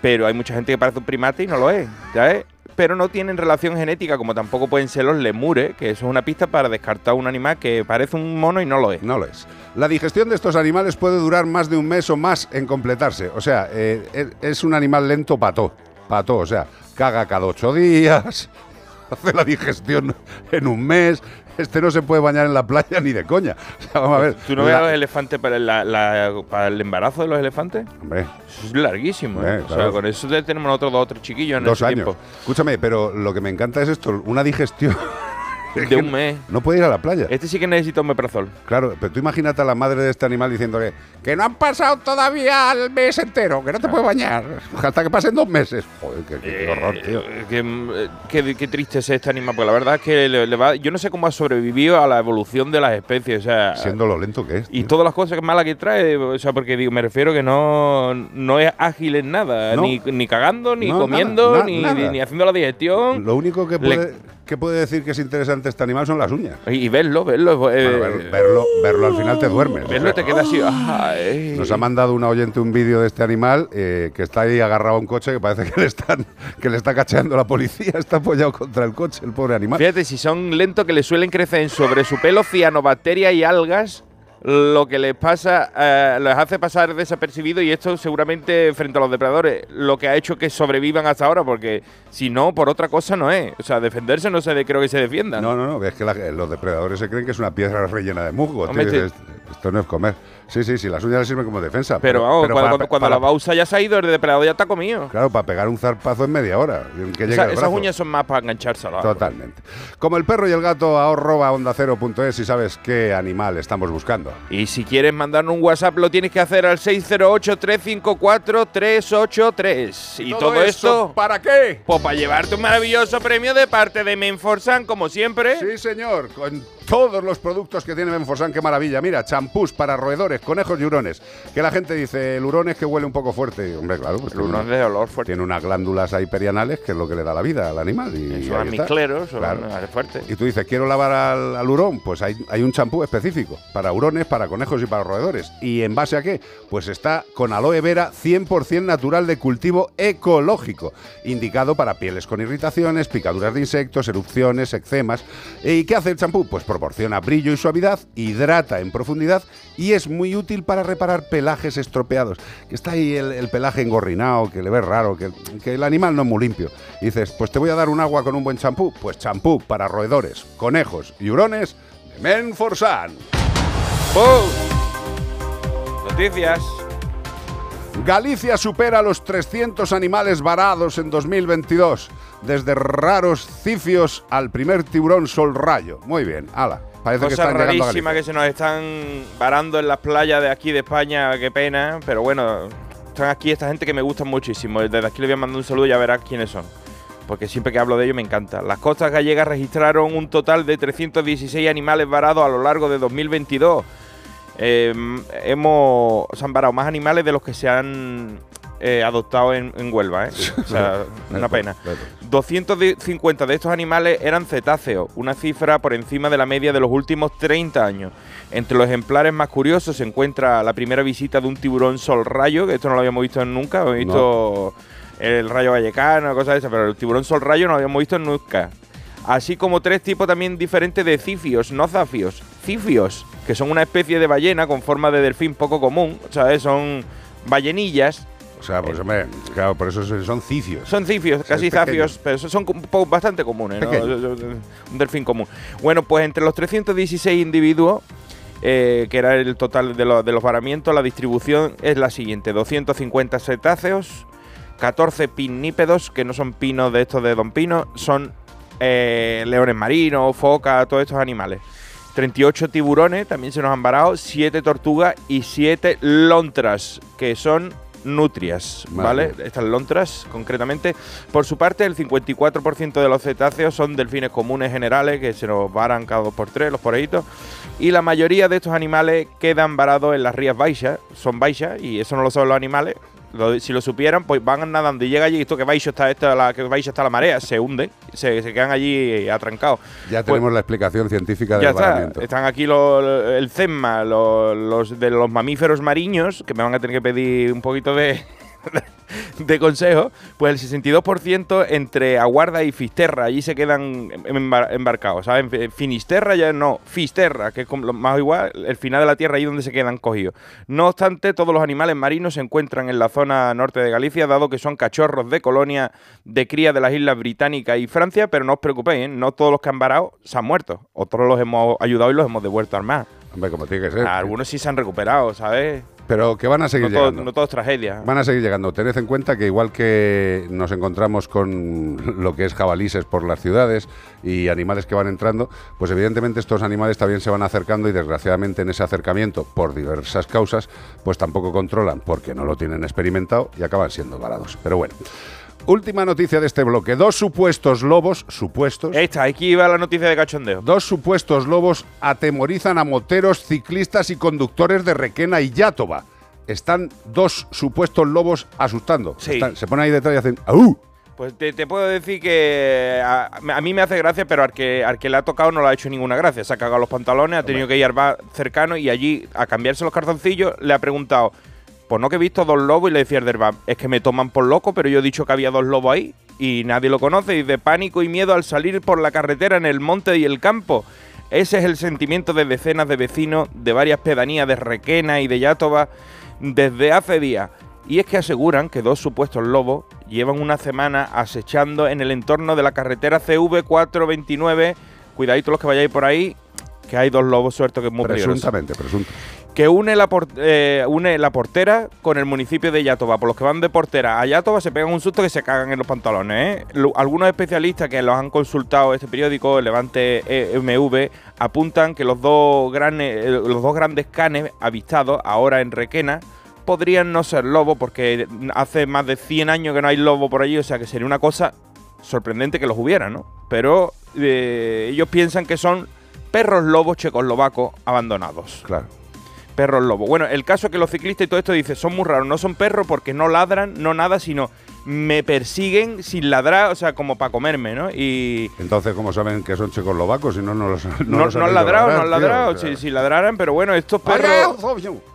pero hay mucha gente que parece un primate y no lo es, ¿sabes? Pero no tienen relación genética, como tampoco pueden ser los lemures, que eso es una pista para descartar un animal que parece un mono y no lo es. No lo es. La digestión de estos animales puede durar más de un mes o más en completarse. O sea, eh, es- es un animal lento pató. Pató, o sea, caga cada ocho días, hace la digestión en un mes. Este no se puede bañar en la playa ni de coña. O sea, vamos a ver. ¿Tú no ves La- a los elefantes para, la- la- para el embarazo de los elefantes? Hombre, Eso es larguísimo. ¿eh? O sea, con eso te- tenemos nosotros dos o tres chiquillos en dos ese años. tiempo. Escúchame, pero lo que me encanta es esto, una digestión. De un mes. No puede ir a la playa. Este sí que necesita un meprazol. Claro, pero tú imagínate a la madre de este animal diciéndole que no han pasado todavía el mes entero, que no te puedes bañar, hasta que pasen dos meses. Joder, qué, qué- qué horror, tío. Eh, qué, eh, qué- qué triste es este animal, porque la verdad es que le, le va, yo no sé cómo ha sobrevivido a la evolución de las especies, o sea, Siendo lo lento que es. y todas las cosas malas que trae, o sea, porque digo, me refiero que no, no es ágil en nada, No. ni, ni cagando, ni No, comiendo, nada, ni, nada. ni- ni haciendo la digestión. Lo único que Le- que puede decir que es interesante este animal son las uñas. Y, verlo, verlo, eh, Bueno, ver- verlo, verlo al final te duermes. o verlo sea. te queda así. ay. Nos ha mandado una oyente un vídeo de este animal eh, que está ahí agarrado a un coche que parece que le están que le está cacheando la policía, está apoyado contra el coche, el pobre animal. Fíjate, si son lentos que le suelen crecer sobre su pelo cianobacterias y algas, lo que les pasa, eh, les hace pasar desapercibido y esto seguramente frente a los depredadores, lo que ha hecho que sobrevivan hasta ahora, porque si no, por otra cosa no es. O sea, defenderse no sé de creo que se defiendan. No, no, no, es que la- los depredadores se creen que es una piedra rellena de musgo. Hombre, esto no es comer. Sí, sí, sí, las uñas le sirven como defensa. pero vamos, cuando, para- cuando- cuando para- la bausa ya se ha ido, el depredador ya está comido. Claro, para pegar un zarpazo en media hora. Que Esa- esas brazo. uñas son más para engancharse Totalmente. Como el perro y el gato, ahorroba onda y sabes qué animal estamos buscando. Y si quieres mandarnos un WhatsApp, lo tienes que hacer al 608-354-383. Y, todo, esto, ¿para qué? pues para llevarte un maravilloso premio de parte de Menforsan, como siempre. Sí, señor, con todos los productos que tiene Benfosan, qué maravilla. Mira, champús para roedores, conejos y hurones. Que la gente dice, el hurón es que huele un poco fuerte. Hombre, claro, pues El tiene, hurón de olor fuerte. tiene unas glándulas ahí perianales que es lo que le da la vida al animal. Y, y Son amicleros, Claro. fuertes. Y tú dices, quiero lavar al, al hurón, pues hay, hay un champú específico para hurones, para conejos y para roedores. ¿Y en base a qué? Pues está con aloe vera 100% natural de cultivo ecológico, indicado para pieles con irritaciones, picaduras de insectos, erupciones, eczemas. ¿Y qué hace el champú? Pues proporciona brillo y suavidad, hidrata en profundidad y es muy útil para reparar pelajes estropeados. Que está ahí el, el pelaje engorrinado, que le ves raro, que, que el animal no es muy limpio. Y dices, pues te voy a dar un agua con un buen champú. Pues champú para roedores, conejos y hurones de Menforsan. ¡Bum! Noticias. Galicia supera los 300 animales varados en 2022. Desde raros cifios al primer tiburón sol rayo. Muy bien, ala. Parece que Cosas están llegando a que se nos están varando en las playas de aquí de España, qué pena. Pero bueno, están aquí esta gente que me gusta muchísimo. Desde aquí le voy a mandar un saludo y ya verás quiénes son. Porque siempre que hablo de ellos me encanta. Las costas gallegas registraron un total de 316 animales varados a lo largo de 2022. Eh, hemos, se han varado más animales de los que se han eh, adoptado en, en Huelva. ¿eh? O sea, una pena. 250 de estos animales eran cetáceos, una cifra por encima de la media de los últimos 30 años. Entre los ejemplares más curiosos se encuentra la primera visita de un tiburón sol rayo, que esto no lo habíamos visto nunca, habíamos visto el rayo vallecano, cosas de esas, pero el tiburón sol rayo no lo habíamos visto nunca. Así como tres tipos también diferentes de cifios, no zafios, cifios, que son una especie de ballena con forma de delfín poco común, ¿sabes? Son ballenillas O sea, pues hombre, claro, por eso son cifios. son cifios, casi zafios, pero son bastante comunes, ¿no? Un delfín común. Bueno, pues entre los 316 individuos, eh, que era el total de, los- de los varamientos, la distribución es la siguiente: 250 cetáceos, 14 pinnípedos, que no son pinos de estos de Don Pino, son eh, leones marinos, focas, todos estos animales. 38 tiburones también se nos han varado, 7 tortugas y 7 lontras, que son nutrias, ¿vale? Estas lontras, concretamente. Por su parte, el 54% de los cetáceos son delfines comunes generales, que se nos varan cada dos por tres, los poreitos. Y la mayoría de estos animales quedan varados en las rías baixas, son baixas, y eso no lo saben los animales. Lo- si lo supieran, pues van nadando y llega allí, esto que baixo está, esta, la, que baixo está la marea, se hunden, se, se quedan allí atrancados. Ya Pues- tenemos la explicación científica del varamiento. Están aquí los, el CEMMA, los, los de los mamíferos mariños, que me van a tener que pedir un poquito de, de consejo. Pues el 62% entre Aguarda y Fisterra, allí se quedan embar- embarcados. ¿saben? Fi- Finisterra ya no, Fisterra, que es más igual, el final de la tierra, ahí donde se quedan cogidos. No obstante, todos los animales marinos se encuentran en la zona norte de Galicia, dado que son cachorros de colonia de cría de las Islas Británicas y Francia, pero no os preocupéis, ¿eh? no todos los que han varado se han muerto. Otros los hemos ayudado y los hemos devuelto al mar. Hombre, como tiene que ser. Algunos sí se han recuperado, ¿sabes? Pero que van a seguir No todo, llegando. no todo es tragedia. Van a seguir llegando. Tened en cuenta que igual que nos encontramos con lo que es jabalíes por las ciudades y animales que van entrando, pues evidentemente estos animales también se van acercando y desgraciadamente en ese acercamiento, por diversas causas, pues tampoco controlan porque no lo tienen experimentado y acaban siendo varados. Pero bueno. Última noticia de este bloque. Dos supuestos lobos, supuestos, Esta, aquí va la noticia de cachondeo. Dos supuestos lobos atemorizan a moteros, ciclistas y conductores de Requena y Yátova. Están dos supuestos lobos asustando. Sí. Están- se ponen ahí detrás y hacen ¡Au! Pues te, te puedo decir que a, a mí me hace gracia, pero al que, al que le ha tocado no le ha hecho ninguna gracia. Se ha cagado los pantalones, ha tenido que ir al bar cercano y allí, a cambiarse los calzoncillos, le ha preguntado, pues no que he visto dos lobos y le decía el del bar, es que me toman por loco, pero yo he dicho que había dos lobos ahí y nadie lo conoce y de pánico y miedo al salir por la carretera en el monte y el campo. Ese es el sentimiento de decenas de vecinos de varias pedanías de Requena y de Yátova desde hace días. Y es que aseguran que dos supuestos lobos llevan una semana acechando en el entorno de la carretera CV429. Cuidadito los que vayáis por ahí, que hay dos lobos sueltos que es muy. Presuntamente, presunto. Que une la, eh, une la portera con el municipio de Yátova. Por los que van de portera a Yátova se pegan un susto que se cagan en los pantalones. ¿eh? Algunos especialistas que los han consultado este periódico, Levante EMV, apuntan que los dos, grandes, eh, los dos grandes canes avistados ahora en Requena podrían no ser lobos porque hace más de 100 años que no hay lobo por allí, o sea que sería una cosa sorprendente que los hubiera, ¿no? Pero eh, ellos piensan que son perros lobos checoslovacos abandonados. Claro. Perros lobos. Bueno, el caso es que los ciclistas y todo esto dicen, son muy raros, no son perros porque no ladran, no nada, sino me persiguen sin ladrar, o sea, como para comerme, ¿no? Y Entonces, ¿cómo saben que son checoslovacos si no, no los no, no, no, los han habéis ladrado, no han ladrado, tío? si, si ladraran, pero bueno, estos perros...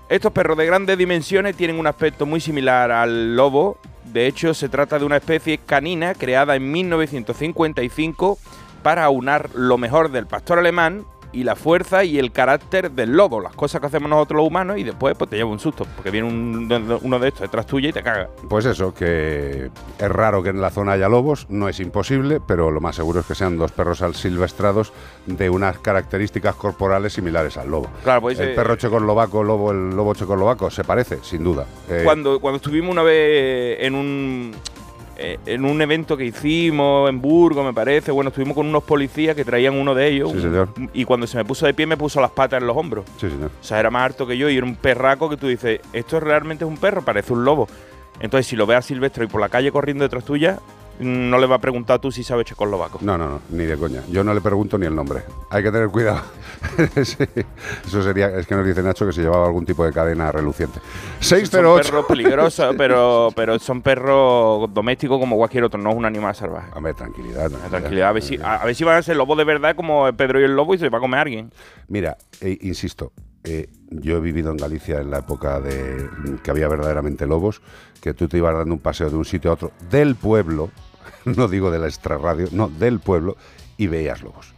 Estos perros de grandes dimensiones tienen un aspecto muy similar al lobo. De hecho, se trata de una especie canina creada en 1955 para aunar lo mejor del pastor alemán y la fuerza y el carácter del lobo, las cosas que hacemos nosotros los humanos y después pues te lleva un susto, porque viene un- uno de estos detrás tuya y te caga. Pues eso, que es raro que en la zona haya lobos, no es imposible, pero lo más seguro es que sean dos perros silvestrados de unas características corporales similares al lobo. Claro, pues, el eh, perro checoslovaco, lobo, el lobo checoslovaco, se parece, sin duda. Eh, Cuando, cuando estuvimos una vez en un eh, en un evento que hicimos en Burgos, me parece, bueno, estuvimos con unos policías que traían uno de ellos. Sí, un-. Y cuando se me puso de pie me puso las patas en los hombros. Sí, señor. O sea, era más harto que yo y era un perraco que tú dices, esto realmente es un perro, parece un lobo. Entonces, si lo ves a Silvestre y por la calle corriendo detrás tuya, no le va a preguntar tú si sabe checoslovaco. No, no, no, ni de coña. Yo no le pregunto ni el nombre. Hay que tener cuidado. Sí, Eso sería, es que nos dice Nacho que se llevaba algún tipo de cadena reluciente. Son 608. perros peligrosos, pero, pero son perros domésticos como cualquier otro, no es un animal salvaje. Hombre, tranquilidad. Tranquilidad, a ver, si, a, a ver si van a ser lobos de verdad como Pedro y el lobo y se va a comer a alguien. Mira, eh, insisto, eh, yo he vivido en Galicia en la época de que había verdaderamente lobos, que tú te ibas dando un paseo de un sitio a otro del pueblo, no digo de la extrarradio, no, del pueblo, y veías lobos.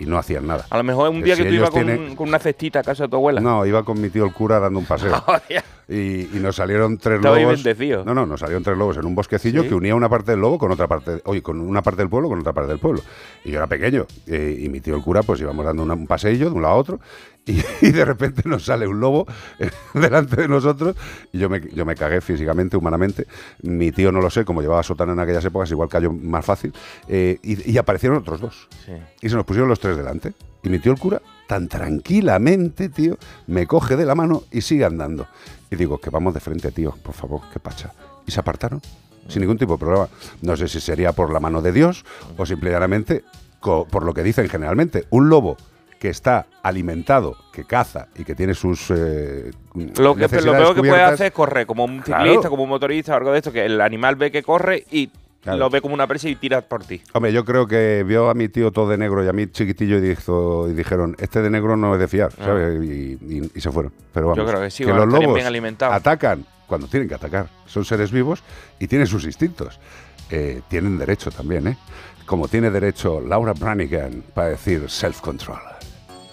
Y no hacían nada. A lo mejor un Que día si que tú ibas con, tienen- con una cestita a casa de tu abuela. No, iba con mi tío el cura dando un paseo. y, y nos salieron tres Estaba lobos. bendecido. No, no, nos salieron tres lobos en un bosquecillo ¿Sí? que unía una parte del lobo con otra parte, oye, con una parte del pueblo con otra parte del pueblo. Y yo era pequeño eh, y mi tío el cura pues íbamos dando una- un paseillo de un lado a otro y, y de repente nos sale un lobo delante de nosotros y yo me, yo me cagué físicamente, humanamente. Mi tío no lo sé, como llevaba sotana en aquellas épocas, igual cayó más fácil. eh, y, y aparecieron otros dos. Sí. Y se nos pusieron los tres delante. Y mi tío el cura, tan tranquilamente, tío, me coge de la mano y sigue andando. Y digo, que vamos de frente, tío, por favor, qué pacha. Y se apartaron, sin ningún tipo de problema. No sé si sería por la mano de Dios o simplemente por lo que dicen generalmente. Un lobo que está alimentado, que caza y que tiene sus eh, Lo, que, lo peor que puede hacer es correr, como un Claro. ciclista, como un motorista o algo de esto, que el animal ve que corre y Claro. lo ve como una presa y tira por ti. Hombre, yo creo que vio a mi tío todo de negro y a mí chiquitillo y, dijo- y dijeron, este de negro no es de fiar, Ah. ¿sabes? Y, y- y se fueron. Pero vamos, Yo creo que sí, que bueno, los lobos bien alimentados. atacan cuando tienen que atacar. Son seres vivos y tienen sus instintos. Eh, tienen derecho también, ¿eh? Como tiene derecho Laura Branigan para decir self-control.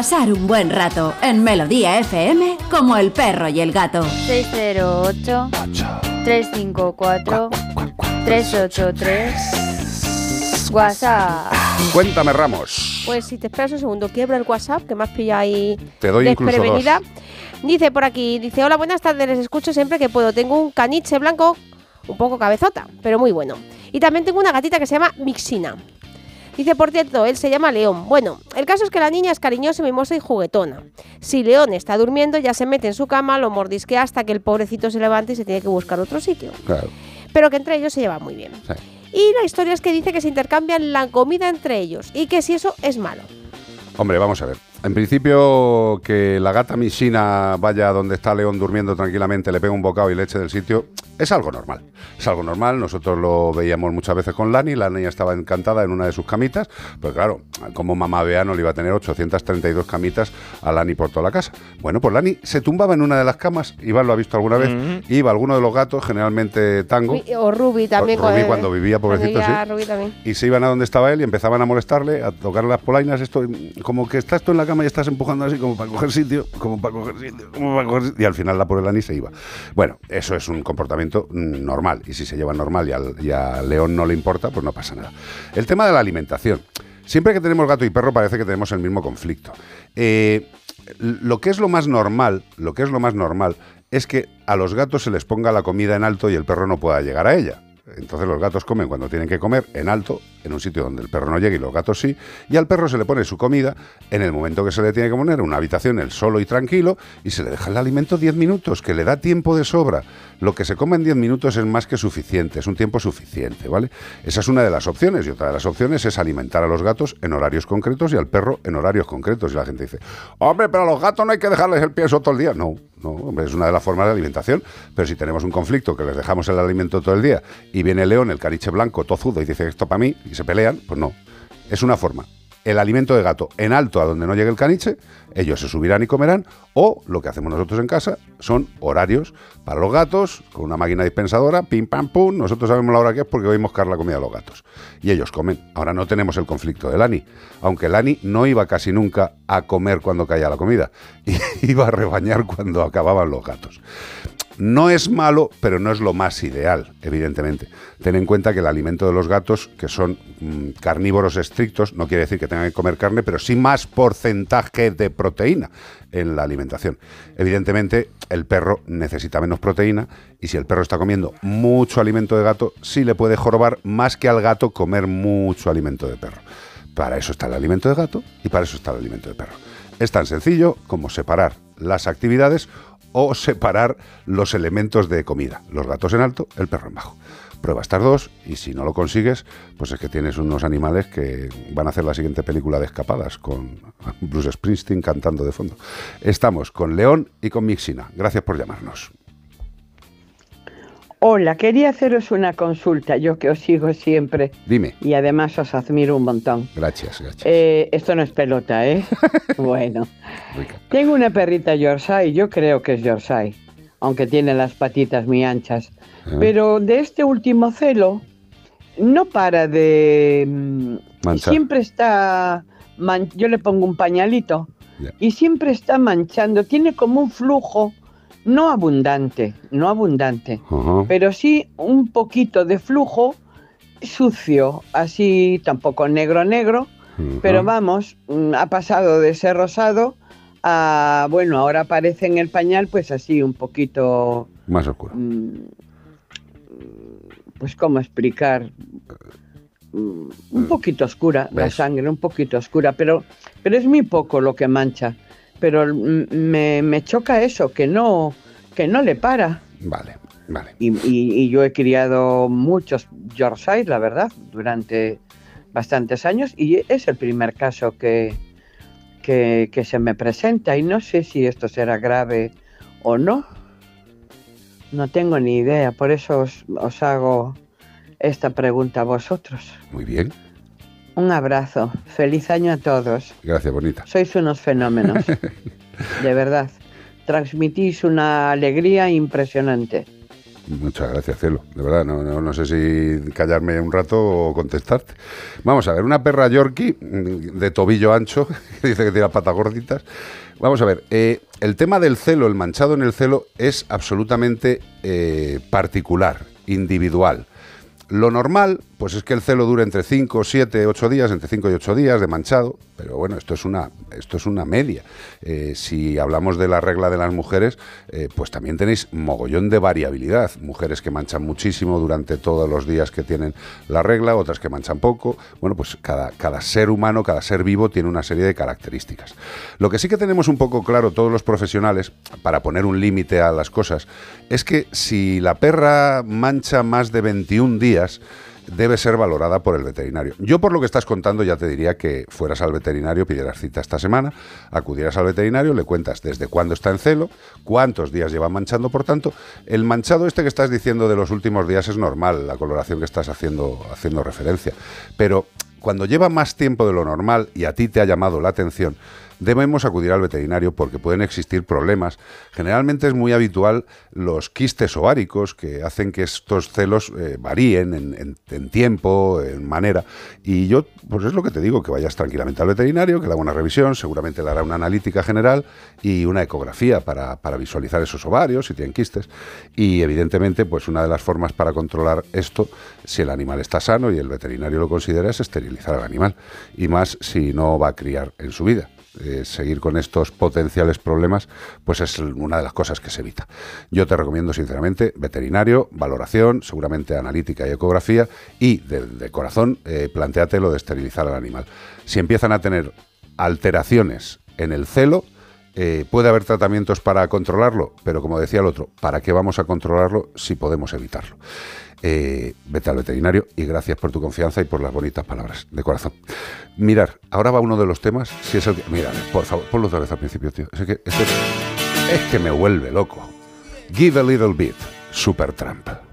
pasar un buen rato en Melodía FM como el perro y el gato. 608-354-383. WhatsApp. Cuéntame, Ramos. Pues si te esperas un segundo, quiebra el WhatsApp, que me has pillado ahí Te doy incluso desprevenida. Dice por aquí, dice, hola, buenas tardes, les escucho siempre que puedo. Tengo un caniche blanco, un poco cabezota, pero muy bueno. Y también tengo una gatita que se llama Mixina. Dice, por cierto, él se llama León. Bueno, el caso es que la niña es cariñosa, mimosa y juguetona. Si León está durmiendo, ya se mete en su cama, lo mordisquea hasta que el pobrecito se levante y se tiene que buscar otro sitio. Claro. Pero que entre ellos se llevan muy bien. Sí. Y la historia es que dice que se intercambian la comida entre ellos y que si eso es malo. Hombre, vamos a ver. en principio que la gata Mishina vaya donde está León durmiendo tranquilamente, le pegue un bocado y le eche del sitio, es algo normal. Es algo normal, nosotros lo veíamos muchas veces con Lani, la niña estaba encantada en una de sus camitas, pero claro, como mamá vea no le iba a tener 832 camitas a Lani por toda la casa. Bueno, pues Lani se tumbaba en una de las camas, Iván lo ha visto alguna vez, iba alguno de los gatos, generalmente Tango, O Ruby también. O Ruby cuando vivía, pobrecito, vivía sí. Ruby también. y se iban a donde estaba él y empezaban a molestarle, a tocar las polainas, esto, como que estás tú en la cama y estás empujando así como para coger sitio, como para coger sitio, como para coger sitio, y al final la pobre Lani se iba. Bueno, eso es un comportamiento mm, normal, y si se lleva normal y, al, a León no le importa, pues no pasa nada. El tema de la alimentación. Siempre que tenemos gato y perro parece que tenemos el mismo conflicto. Eh, lo que es lo más normal, lo que es lo más normal es que a los gatos se les ponga la comida en alto y el perro no pueda llegar a ella. Entonces los gatos comen cuando tienen que comer en alto, en un sitio donde el perro no llegue y los gatos sí, y al perro se le pone su comida en el momento que se le tiene que poner, una habitación, él solo y tranquilo, y se le deja el alimento 10 minutos, que le da tiempo de sobra. Lo que se come en 10 minutos es más que suficiente, es un tiempo suficiente, ¿vale? Esa es una de las opciones, y otra de las opciones es alimentar a los gatos en horarios concretos y al perro en horarios concretos. Y la gente dice, hombre, pero a los gatos no hay que dejarles el pienso todo el día. No, no, hombre, es una de las formas de alimentación, pero si tenemos un conflicto que les dejamos el alimento todo el día y viene el león, el cariche blanco, tozudo, y dice esto para mí, y se pelean, pues no. Es una forma. El alimento de gato en alto a donde no llegue el caniche, ellos se subirán y comerán, o lo que hacemos nosotros en casa son horarios para los gatos, con una máquina dispensadora, pim pam pum, nosotros sabemos la hora que es porque oímos caer la comida a los gatos. Y ellos comen. Ahora no tenemos el conflicto de Lani, aunque Lani no iba casi nunca a comer cuando caía la comida, iba a rebañar cuando acababan los gatos. No es malo, pero no es lo más ideal, evidentemente. Ten en cuenta que el alimento de los gatos, que son mm, carnívoros estrictos, no quiere decir que tengan que comer carne, pero sí más porcentaje de proteína en la alimentación. Evidentemente, el perro necesita menos proteína y si el perro está comiendo mucho alimento de gato, sí le puede jorobar más que al gato comer mucho alimento de perro. Para eso está el alimento de gato y para eso está el alimento de perro. Es tan sencillo como separar las actividades o separar los elementos de comida. Los gatos en alto, el perro en bajo. Prueba estas dos y si no lo consigues, pues es que tienes unos animales que van a hacer la siguiente película de escapadas con Bruce Springsteen cantando de fondo. Estamos con León y con Mixina. Gracias por llamarnos. Hola, quería haceros una consulta, yo que os sigo siempre Dime. y además os admiro un montón. Gracias, gracias. Eh, esto no es pelota, ¿eh? bueno. Tengo una perrita Yorkshire, yo creo que es Yorkshire, aunque tiene las patitas muy anchas. Ah. Pero de este último celo no para de... mm. Siempre está... man- yo le pongo un pañalito y siempre está manchando, tiene como un flujo, no abundante, no abundante, pero sí un poquito de flujo sucio, así tampoco negro negro, pero vamos, mm, ha pasado de ser rosado a, bueno, ahora aparece en el pañal pues así un poquito, Más oscuro. mm, pues cómo explicar, Mm, un poquito oscura la sangre, un poquito oscura, pero, pero es muy poco lo que mancha, pero me, me choca eso, que no, que no le para. Vale, vale. Y, y- y yo he criado muchos Yorkshire, la verdad, durante bastantes años y es el primer caso que, que, que se me presenta y no sé si esto será grave o no. No tengo ni idea, por eso os, os hago esta pregunta a vosotros. Muy bien. Un abrazo, feliz año a todos. Gracias, bonita. Sois unos fenómenos, de verdad. Transmitís una alegría impresionante. Muchas gracias, cielo. De verdad, no, no, no sé si callarme un rato o contestarte. Vamos a ver, una perra Yorkie mm, de tobillo ancho, que dice que tiene patas gorditas. Vamos a ver, eh, el tema del celo, el manchado en el celo, es absolutamente eh, particular, individual. Lo normal, pues es que el celo dure entre 5, 7, 8 días, entre 5 y 8 días de manchado, pero bueno, esto es una, esto es una media. Eh, si hablamos de la regla de las mujeres, eh, pues también tenéis mogollón de variabilidad. Mujeres que manchan muchísimo durante todos los días que tienen la regla, otras que manchan poco. Bueno, pues cada, cada ser humano, cada ser vivo tiene una serie de características. Lo que sí que tenemos un poco claro todos los profesionales, para poner un límite a las cosas, es que si la perra mancha más de 21 días, debe ser valorada por el veterinario. Yo por lo que estás contando ya te diría que fueras al veterinario, pidieras cita esta semana, acudieras al veterinario, le cuentas desde cuándo está en celo, cuántos días lleva manchando, por tanto, el manchado este que estás diciendo de los últimos días es normal, la coloración que estás haciendo, haciendo referencia, pero cuando lleva más tiempo de lo normal y a ti te ha llamado la atención, debemos acudir al veterinario porque pueden existir problemas. Generalmente es muy habitual los quistes ováricos que hacen que estos celos eh, varíen en, tiempo, en manera. Y yo, pues es lo que te digo, que vayas tranquilamente al veterinario, que le haga una revisión, seguramente le hará una analítica general y una ecografía para, para visualizar esos ovarios, si tienen quistes. Y evidentemente, pues una de las formas para controlar esto, si el animal está sano y el veterinario lo considera, es esterilizar al animal. Y más si no va a criar en su vida eh, seguir con estos potenciales problemas, pues es una de las cosas que se evita. Yo te recomiendo sinceramente veterinario, valoración, seguramente analítica y ecografía y de, corazón, eh, planteate lo de esterilizar al animal. Si empiezan a tener alteraciones en el celo, eh, puede haber tratamientos para controlarlo, pero como decía el otro, ¿para qué vamos a controlarlo si podemos evitarlo? Eh, vete al veterinario y gracias por tu confianza y por las bonitas palabras, de corazón. Mirar, ahora va uno de los temas, si es el que... Mira, por favor, ponlo otra vez al principio, tío. Es que, es, es que me vuelve loco. Give a little bit, Supertramp.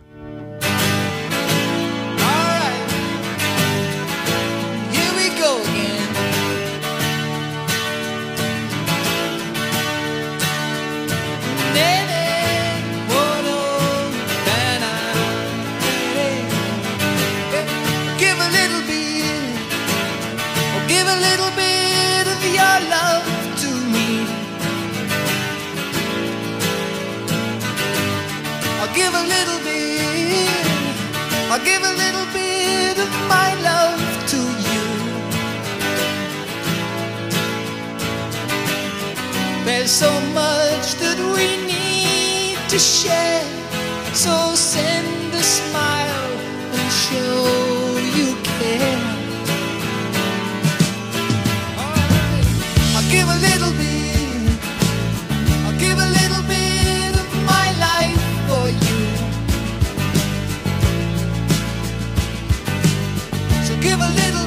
There's so much that we need to share. So send a smile and show you care. I'll give a little bit. I'll give a little bit of my life for you. So give a little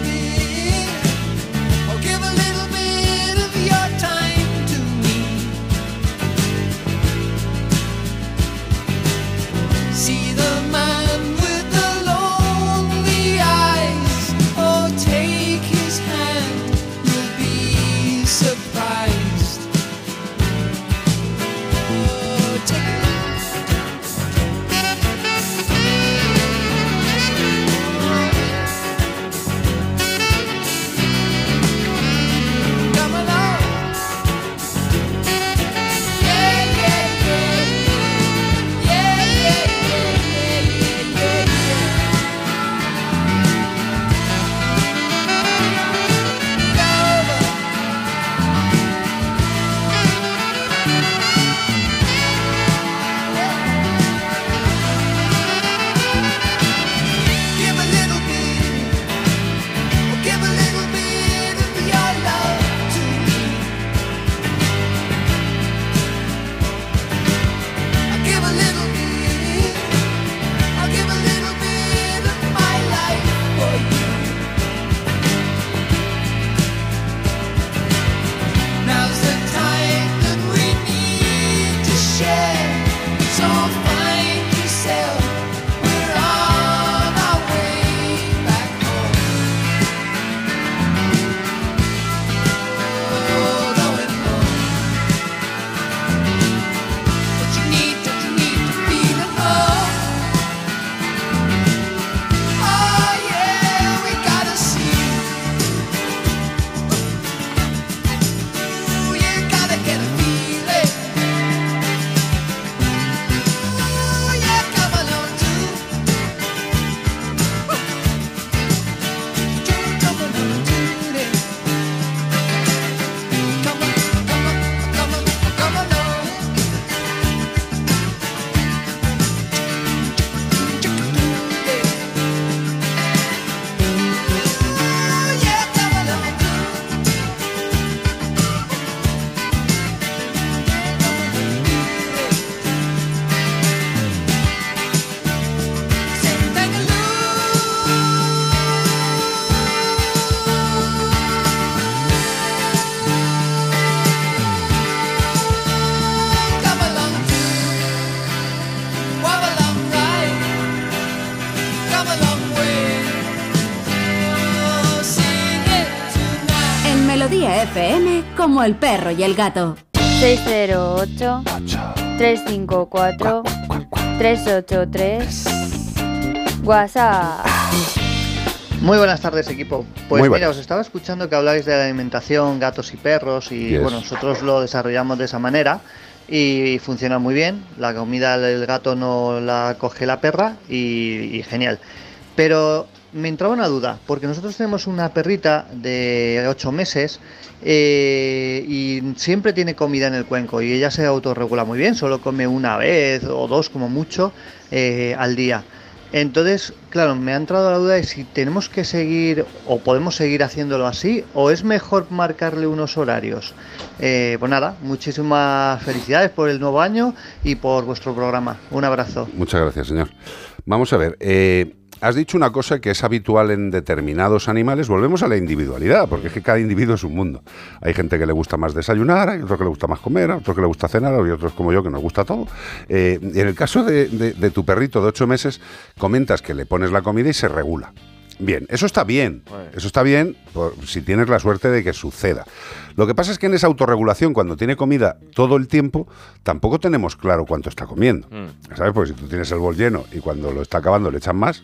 como el perro y el gato. 608 354 383 WhatsApp. Muy buenas tardes, equipo. Pues Muy mira, buenas. os estaba escuchando que habláis de la alimentación, gatos y perros, y Yes. bueno, nosotros lo desarrollamos de esa manera y funciona muy bien. La comida del gato no la coge la perra y, y genial. Pero me entraba una duda, porque nosotros tenemos una perrita de 8 meses eh, y siempre tiene comida en el cuenco y ella se autorregula muy bien, solo come una vez o dos como mucho eh, al día. Entonces, claro, me ha entrado la duda de si tenemos que seguir o podemos seguir haciéndolo así o es mejor marcarle unos horarios. Eh, pues nada, muchísimas felicidades por el nuevo año y por vuestro programa. Un abrazo. Muchas gracias, señor. Vamos a ver, eh, has dicho una cosa que es habitual en determinados animales. Volvemos a la individualidad, porque es que cada individuo es un mundo. Hay gente que le gusta más desayunar, hay otro que le gusta más comer, hay otro que le gusta cenar, y otros como yo que nos gusta todo. Eh, en el caso de, de- de tu perrito de ocho meses, comentas que le pones la comida y se regula. Bien, eso está bien. Eso está bien por- si tienes la suerte de que suceda. Lo que pasa es que en esa autorregulación, cuando tiene comida todo el tiempo, tampoco tenemos claro cuánto está comiendo. ¿Sabes? Pues si tú tienes el bol lleno y cuando lo está acabando le echan más,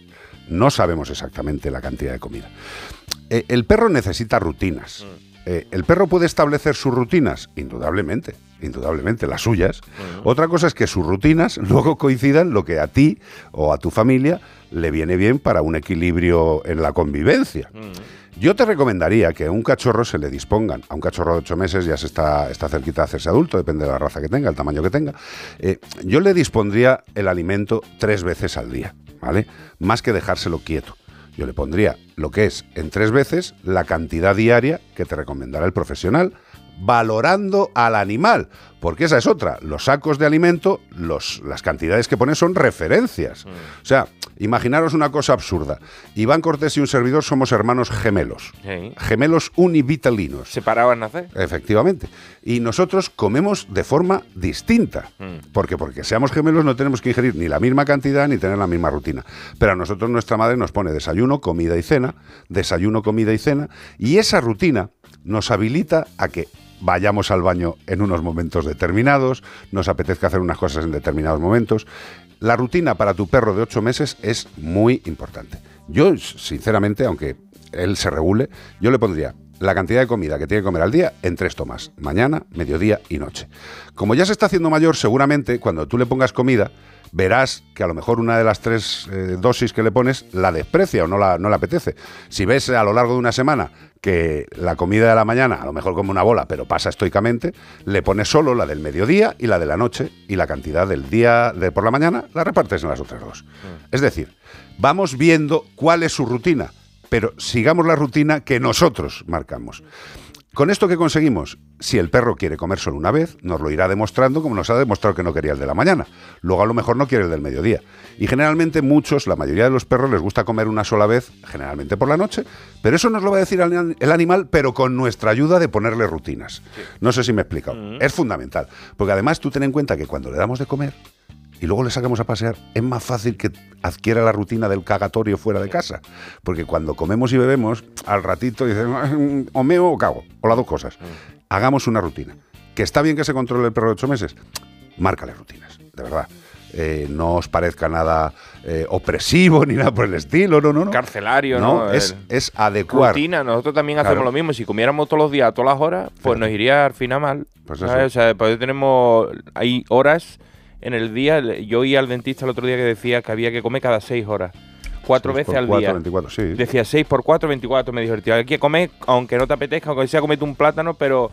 no sabemos exactamente la cantidad de comida. Eh, el perro necesita rutinas. Eh, ¿El perro puede establecer sus rutinas? Indudablemente, indudablemente, las suyas. Otra cosa es que sus rutinas luego coincidan lo que a ti o a tu familia le viene bien para un equilibrio en la convivencia. Yo te recomendaría que a un cachorro se le dispongan, a un cachorro de ocho meses ya se está, está cerquita de hacerse adulto, depende de la raza que tenga, el tamaño que tenga. eh, yo le dispondría el alimento tres veces al día, Más que dejárselo quieto. Yo le pondría lo que es en tres veces la cantidad diaria que te recomendará el profesional, valorando al animal, porque esa es otra. Los sacos de alimento, los, las cantidades que ponen son referencias. O sea, imaginaros una cosa absurda. Iván Cortés y un servidor somos hermanos gemelos. Gemelos univitalinos. Separados al nacer. Efectivamente. Y nosotros comemos de forma distinta. Mm. Porque porque seamos gemelos no tenemos que ingerir ni la misma cantidad ni tener la misma rutina. Pero a nosotros nuestra madre nos pone desayuno, comida y cena, desayuno, comida y cena, y esa rutina nos habilita a que vayamos al baño en unos momentos determinados, nos apetezca hacer unas cosas en determinados momentos. La rutina para tu perro de ocho meses es muy importante. Yo, sinceramente, aunque él se regule, yo le pondría la cantidad de comida que tiene que comer al día en tres tomas, mañana, mediodía y noche. Como ya se está haciendo mayor, seguramente cuando tú le pongas comida, verás que a lo mejor una de las tres eh, dosis que le pones la desprecia o no la, no le apetece. Si ves a lo largo de una semana que la comida de la mañana, a lo mejor como una bola, pero pasa estoicamente, le pones solo la del mediodía y la de la noche y la cantidad del día de por la mañana la repartes en las otras dos. Es decir, vamos viendo cuál es su rutina, pero sigamos la rutina que nosotros marcamos. ¿Con esto qué conseguimos? Si el perro quiere comer solo una vez, nos lo irá demostrando como nos ha demostrado que no quería el de la mañana. Luego a lo mejor no quiere el del mediodía. Y generalmente muchos, la mayoría de los perros les gusta comer una sola vez, generalmente por la noche, pero eso nos lo va a decir el el animal, pero con nuestra ayuda de ponerle rutinas. No sé si me he explicado. Es fundamental. Porque además tú ten en cuenta que cuando le damos de comer, y luego le sacamos a pasear, es más fácil que adquiera la rutina del cagatorio fuera de casa. Porque cuando comemos y bebemos, al ratito dicen, "Mm, o meo o cago, o las dos cosas. Hagamos una rutina. ¿Que está bien que se controle el perro de ocho meses? Márcale rutinas, de verdad. Eh, no os parezca nada eh, opresivo ni nada por el estilo, no, no, no. Carcelario, ¿no? es, El- es adecuar. Rutina, nosotros también Claro. hacemos lo mismo. Si comiéramos todos los días, a todas las horas, pues nos iría al final mal. Pues eso. O sea, pues tenemos. Hay horas en el día. Yo oí al dentista el otro día que decía que había que comer cada seis horas. Cuatro Seis veces por al cuatro, día. 24, sí. Decía 6 por 4, 24. Me dijo, tío, hay que comer, aunque no te apetezca, aunque sea comete un plátano, pero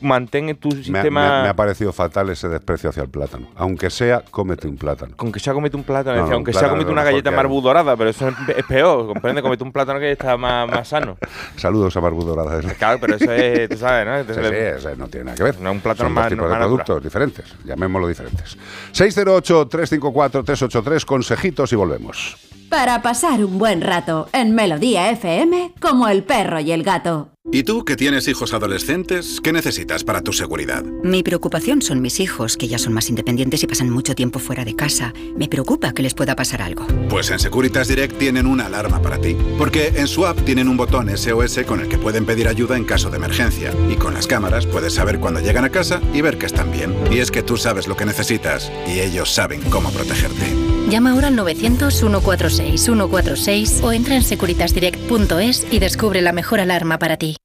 mantén tu sistema. me ha- me ha parecido fatal ese desprecio hacia el plátano. Aunque sea, cómete un plátano. Aunque sea comete un plátano, No, decía, no, aunque un sea plátano es lo una galleta marbu dorada, pero eso es, peor, comprende, comete un plátano que está más, más sano. Saludos a Barbu Dorada. Claro, pero eso es, tú sabes, ¿no? Sí, Entonces, sí, eso no tiene nada que ver. No, un plátano Son más- dos tipos de más natural. productos diferentes, llamémoslo diferentes. 608-354-383, consejitos y volvemos. Para pasar un buen rato en Melodía FM como el perro y el gato. ¿Y tú, que tienes hijos adolescentes, qué necesitas para tu seguridad? Mi preocupación son mis hijos, que ya son más independientes y pasan mucho tiempo fuera de casa. Me preocupa que les pueda pasar algo. Pues en Securitas Direct tienen una alarma para ti. Porque en su app tienen un botón SOS con el que pueden pedir ayuda en caso de emergencia. Y con las cámaras puedes saber cuando llegan a casa y ver que están bien. Y es que tú sabes lo que necesitas y ellos saben cómo protegerte. Llama ahora al 900-146-146 o entra en securitasdirect.es y descubre la mejor alarma para ti.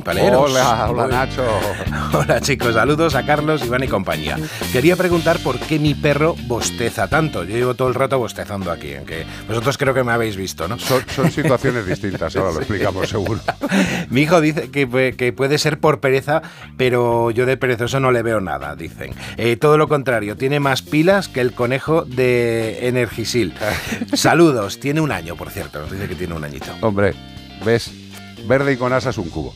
Paleros. Hola, hola. Nacho. Hola chicos, saludos a Carlos, Iván y compañía. Quería preguntar por qué mi perro bosteza tanto. Yo llevo todo el rato bostezando aquí, aunque vosotros creo que me habéis visto, ¿no? Son, son situaciones distintas, ahora lo explicamos seguro. Mi hijo dice que puede ser por pereza, pero yo de perezoso no le veo nada, dicen. Eh, todo lo contrario, tiene más pilas que el conejo de Energisil. Saludos, tiene un año, por cierto, nos dice que tiene un añito. Hombre, ¿ves? Verde y con asas un cubo.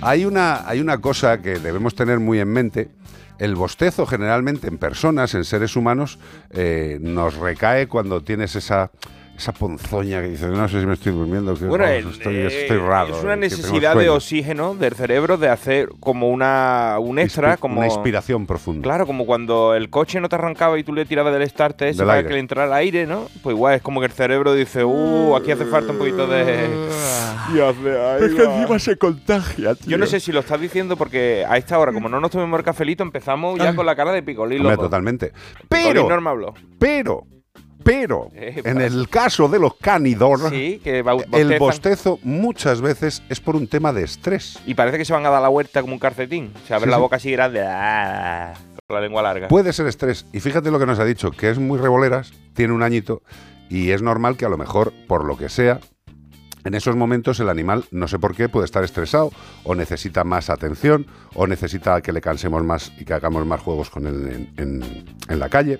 Hay una, hay una cosa que debemos tener muy en mente. El bostezo generalmente en personas, en seres humanos, eh, nos recae cuando tienes esa, esa ponzoña que dices, no sé si me estoy durmiendo, que Bueno, vamos, el- estoy, eh, estoy raro. Es eh, una necesidad de sueño". oxígeno del cerebro de hacer como una un extra, Inspi- como Una inspiración profunda. Claro, como cuando el coche no te arrancaba y tú le tirabas del starter ese Del para aire. que le entrara aire, ¿no? Pues igual es como que el cerebro dice, uh, aquí hace falta un poquito de... y hace, "Ahí Es que va". encima se contagia, tío. Yo no sé si lo estás diciendo porque a esta hora, como no nos tomemos el cafelito, empezamos ya Ay. con la cara de picolín. Hombre, totalmente. Picolín Pero, habló. pero, pero, en el caso de los cánidos, Sí, que el bostezo muchas veces es por un tema de estrés. Y parece que se van a dar la vuelta como un calcetín. Se abre Sí, la sí. boca así grande, ah, con la lengua larga. Puede ser estrés. Y fíjate lo que nos ha dicho, que es muy reboleras, tiene un añito, y es normal que a lo mejor, por lo que sea, en esos momentos el animal, no sé por qué, puede estar estresado, o necesita más atención, o necesita que le cansemos más y que hagamos más juegos con él en, en- en la calle.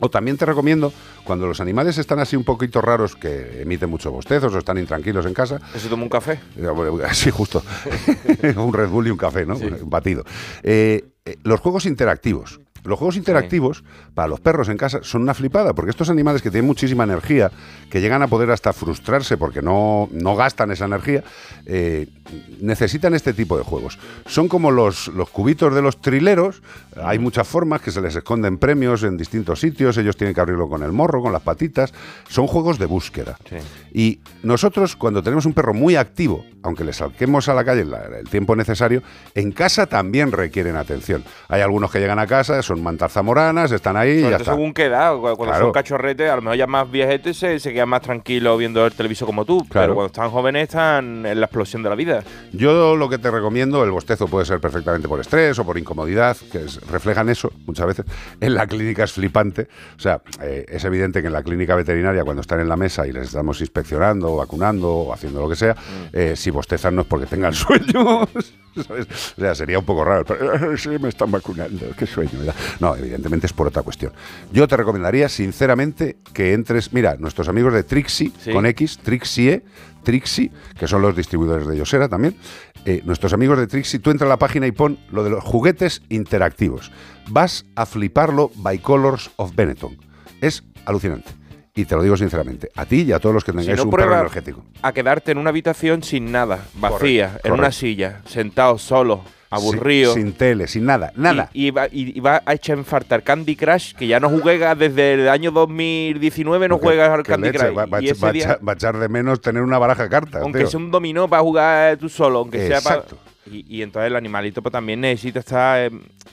O también te recomiendo, cuando los animales están así un poquito raros, que emiten muchos bostezos o están intranquilos en casa. ¿Se toma un café? Eh, Sí, justo. un Red Bull y un café, ¿no? Un batido. Eh, eh, los juegos interactivos. Los juegos interactivos para los perros en casa son una flipada, porque estos animales que tienen muchísima energía, que llegan a poder hasta frustrarse porque no, no gastan esa energía, eh, necesitan este tipo de juegos. Son como los, los cubitos de los trileros, hay muchas formas que se les esconden premios en distintos sitios, ellos tienen que abrirlo con el morro, con las patitas, son juegos de búsqueda. Y nosotros, cuando tenemos un perro muy activo, aunque le saquemos a la calle el tiempo necesario, en casa también requieren atención. Hay algunos que llegan a casa, son mantas zamoranas, están ahí y ya está. según qué edad, cu- cuando Claro. son cachorretes, a lo mejor ya más viejetes se, se quedan más tranquilos viendo el televisor como tú. Claro. Pero cuando están jóvenes están en la explosión de la vida. Yo lo que te recomiendo, el bostezo puede ser perfectamente por estrés o por incomodidad, que es- reflejan eso muchas veces. En la clínica es flipante. O sea, eh, es evidente que en la clínica veterinaria, cuando están en la mesa y les estamos inspeccionando, vacunando o haciendo lo que sea, eh, si bostezan no es porque tengan sueño. ¿sabes? O sea, sería un poco raro. Pero, sí, me están vacunando, qué sueño me da. No, evidentemente es por otra cuestión. Yo te recomendaría, sinceramente, que entres. Mira, nuestros amigos de Trixie, Sí. con X, Trixie, Trixie, que son los distribuidores de Yosera también. eh, nuestros amigos de Trixie, tú entra a la página y pon lo de los juguetes interactivos. Vas a fliparlo by Colors of Benetton. Es alucinante. Y te lo digo sinceramente, a ti y a todos los que Si tengáis no un perro energético. a quedarte en una habitación sin nada, vacía, Correcto, en una silla, sentado solo, aburrido. Sin, sin tele, sin nada, nada. Y, y va, y- y va a echar en falta Candy Crush, que ya no juega desde el año 2019, no juegas al Candy leche, Crush. Va, va- y ese va a día, echar- va a echar de menos tener una baraja de cartas. aunque tío. sea un dominó para jugar tú solo, aunque sea para... Exacto. Y, y entonces el animalito pues, también necesita estar eh,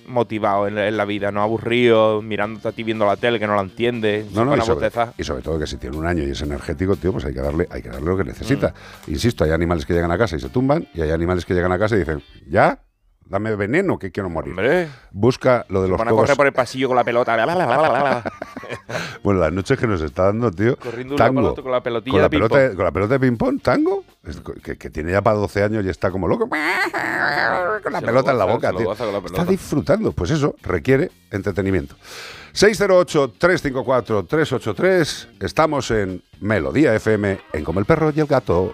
motivado en la, en la vida, no aburrido, mirándote a ti viendo la tele que no la entiende. No, no, y sobre, y sobre todo que si tiene un año y es energético, tío, pues hay que darle, hay que darle lo que necesita. Mm. Insisto, hay animales que llegan a casa y se tumban, y hay animales que llegan a casa y dicen, ¿ya? Dame veneno, que quiero morir. Hombre. Busca lo de Se los pone a correr por el pasillo con la pelota. la, la, la, la, la, la. Bueno, las noches que nos está dando, tío. Corriendo de un lado tango. con la pelotilla con la de pelota, ping-pong. con la pelota de ping-pong, tango. Que, que tiene ya para 12 años y está como loco. Con la Se lo pelota en la boca, tío. la Está disfrutando. Pues eso requiere entretenimiento. 608-354-383. Estamos en Melodía FM, en Como el perro y el gato.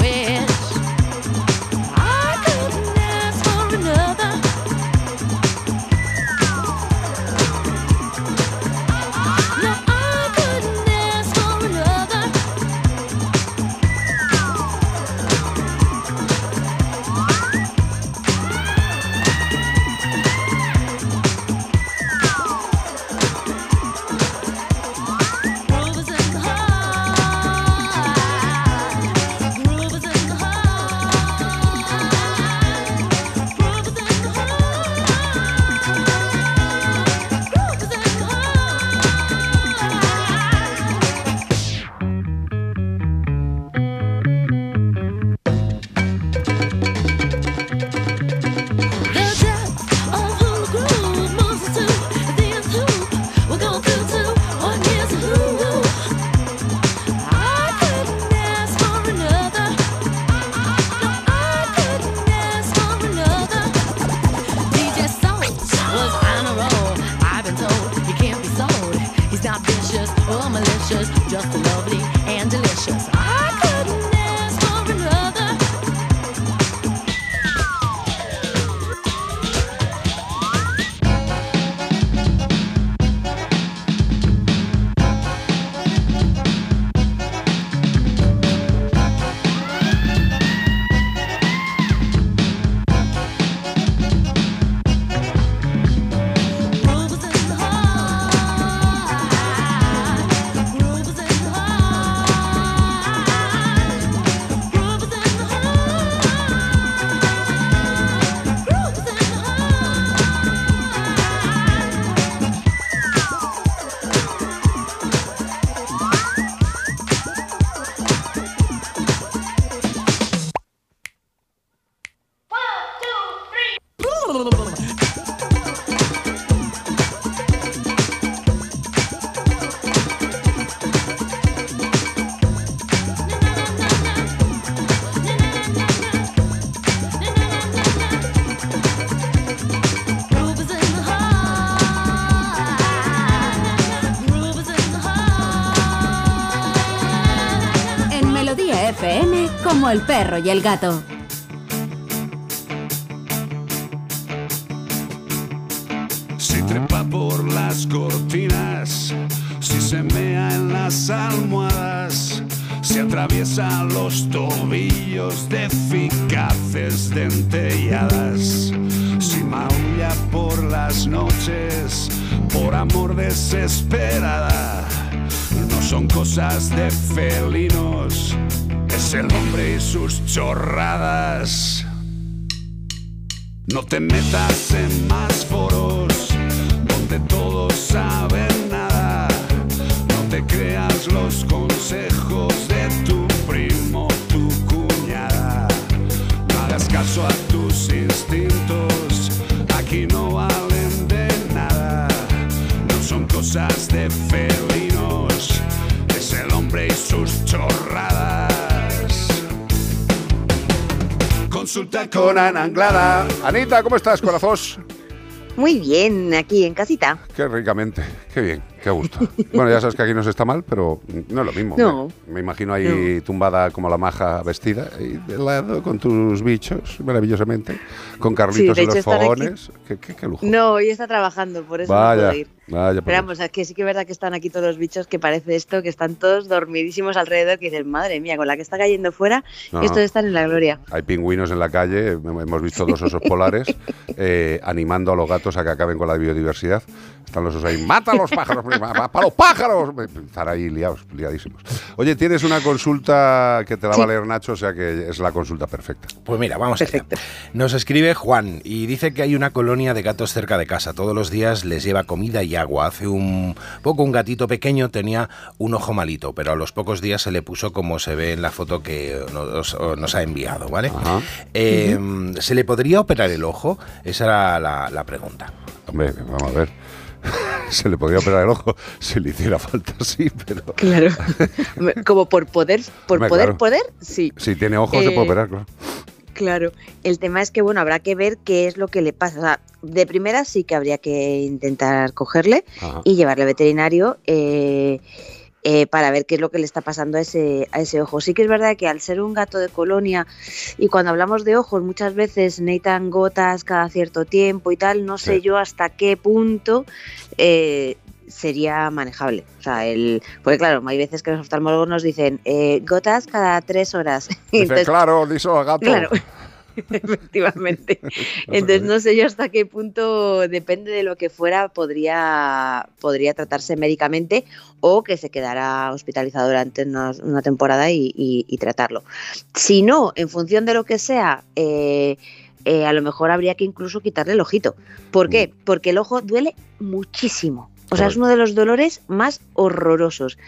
as. Perro y el gato. Ana Anglada. Anita, ¿cómo estás, corazón? Muy bien, aquí en casita. Qué ricamente, qué bien, qué gusto. Bueno, ya sabes que aquí no se está mal, pero no es lo mismo. No. Me, me imagino ahí tumbada como la maja vestida, y de lado con tus bichos, maravillosamente, con Carlitos Sí, de en los hecho, fogones. Qué, qué- qué lujo. No, hoy está trabajando, por eso no Vaya, puedo ir. Vaya. por Pero vamos, es que sí que es verdad que están aquí todos los bichos, que parece esto, que están todos dormidísimos alrededor, que dicen, madre mía, con la que está cayendo fuera, No, estos están en la gloria. Hay pingüinos en la calle, hemos visto dos osos polares eh, animando a los gatos a que acaben con la biodiversidad. Están los osos ahí, mata a los pájaros, para los pájaros. Están ahí liados, liadísimos. Oye, tienes una consulta que te la va a leer Nacho, o sea que es la consulta perfecta. Pues mira, vamos allá. Nos escribe Juan y dice que hay una colonia de gatos cerca de casa. Todos los días les lleva comida y agua. Hace un poco un gatito pequeño tenía un ojo malito, pero a los pocos días se le puso como se ve en la foto que nos, nos ha enviado, ¿vale? Eh, ¿Se le podría operar el ojo? Esa era la, la pregunta. Hombre, vamos a ver. Se le podría operar el ojo si le hiciera falta, sí, pero. Claro. Como por poder, por Hombre, poder, claro. poder, sí. Si tiene ojo, se Eh, puede operar, claro. Claro, el tema es que bueno, habrá que ver qué es lo que le pasa. O sea, de primera sí que habría que intentar cogerle Ajá. y llevarle al veterinario eh, eh, para ver qué es lo que le está pasando a ese, a ese ojo. Sí que es verdad que al ser un gato de colonia y cuando hablamos de ojos muchas veces necesitan gotas cada cierto tiempo y tal, no sé yo hasta qué punto eh, sería manejable. O sea, el, porque claro, hay veces que los oftalmólogos nos dicen eh, gotas cada tres horas. Dice, Entonces, claro, al gato. Claro. Efectivamente. Entonces no sé yo hasta qué punto, depende de lo que fuera, podría, podría tratarse médicamente o que se quedara hospitalizado durante una, una temporada y, y- y tratarlo. Si no, en función de lo que sea, eh, eh, a lo mejor habría que incluso quitarle el ojito. ¿Por qué? Porque el ojo duele muchísimo. O sea, es uno de los dolores más horrorosos.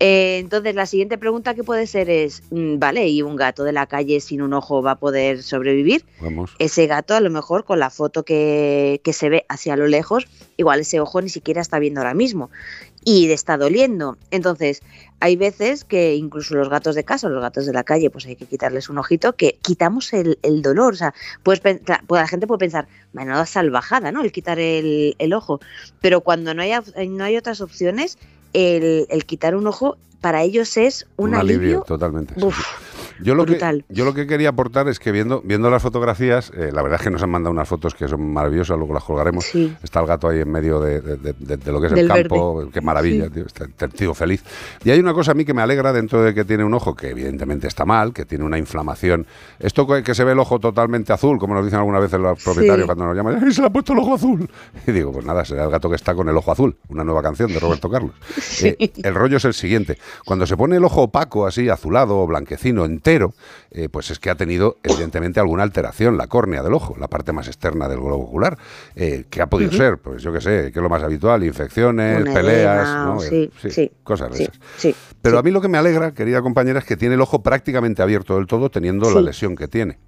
Eh, entonces, la siguiente pregunta que puede ser es, mm, vale, ¿y un gato de la calle sin un ojo va a poder sobrevivir? Vamos. Ese gato, a lo mejor, con la foto que, que se ve hacia lo lejos, igual ese ojo ni siquiera está viendo ahora mismo y le está doliendo. Entonces, hay veces que incluso los gatos de casa los gatos de la calle, pues hay que quitarles un ojito, que quitamos el, el dolor. O sea, pues la gente puede pensar, menuda salvajada, ¿no? El quitar el, el ojo. Pero cuando no hay, no hay otras opciones, el, el quitar un ojo para ellos es un, alivio. totalmente. sí, Uf, sí. Yo lo, que, brutal. yo lo que quería aportar es que viendo, viendo las fotografías, eh, la verdad es que nos han mandado unas fotos que son maravillosas, luego las colgaremos. Está el gato ahí en medio de, de- de- de- lo que es el Del campo, verde. qué maravilla, Sí. tío, está, el tío feliz. Y hay una cosa a mí que me alegra dentro de que tiene un ojo que evidentemente está mal, que tiene una inflamación. Esto que, que se ve el ojo totalmente azul, como nos dicen algunas veces los propietarios Sí. cuando nos llaman, ¡ay, se le ha puesto el ojo azul! Y digo, pues nada, será el gato que está con el ojo azul, una nueva canción de Roberto Carlos. Eh, el rollo es el siguiente. Cuando se pone el ojo opaco, así, azulado o blanquecino entero, eh, pues es que ha tenido, evidentemente, alguna alteración, la córnea del ojo, la parte más externa del globo ocular. Eh, ¿Qué ha podido ser? Pues yo qué sé, que es lo más habitual, infecciones, peleas, edema, ¿no? sí, sí, cosas de esas. Pero a mí lo que me alegra, querida compañera, es que tiene el ojo prácticamente abierto del todo, teniendo la lesión que tiene.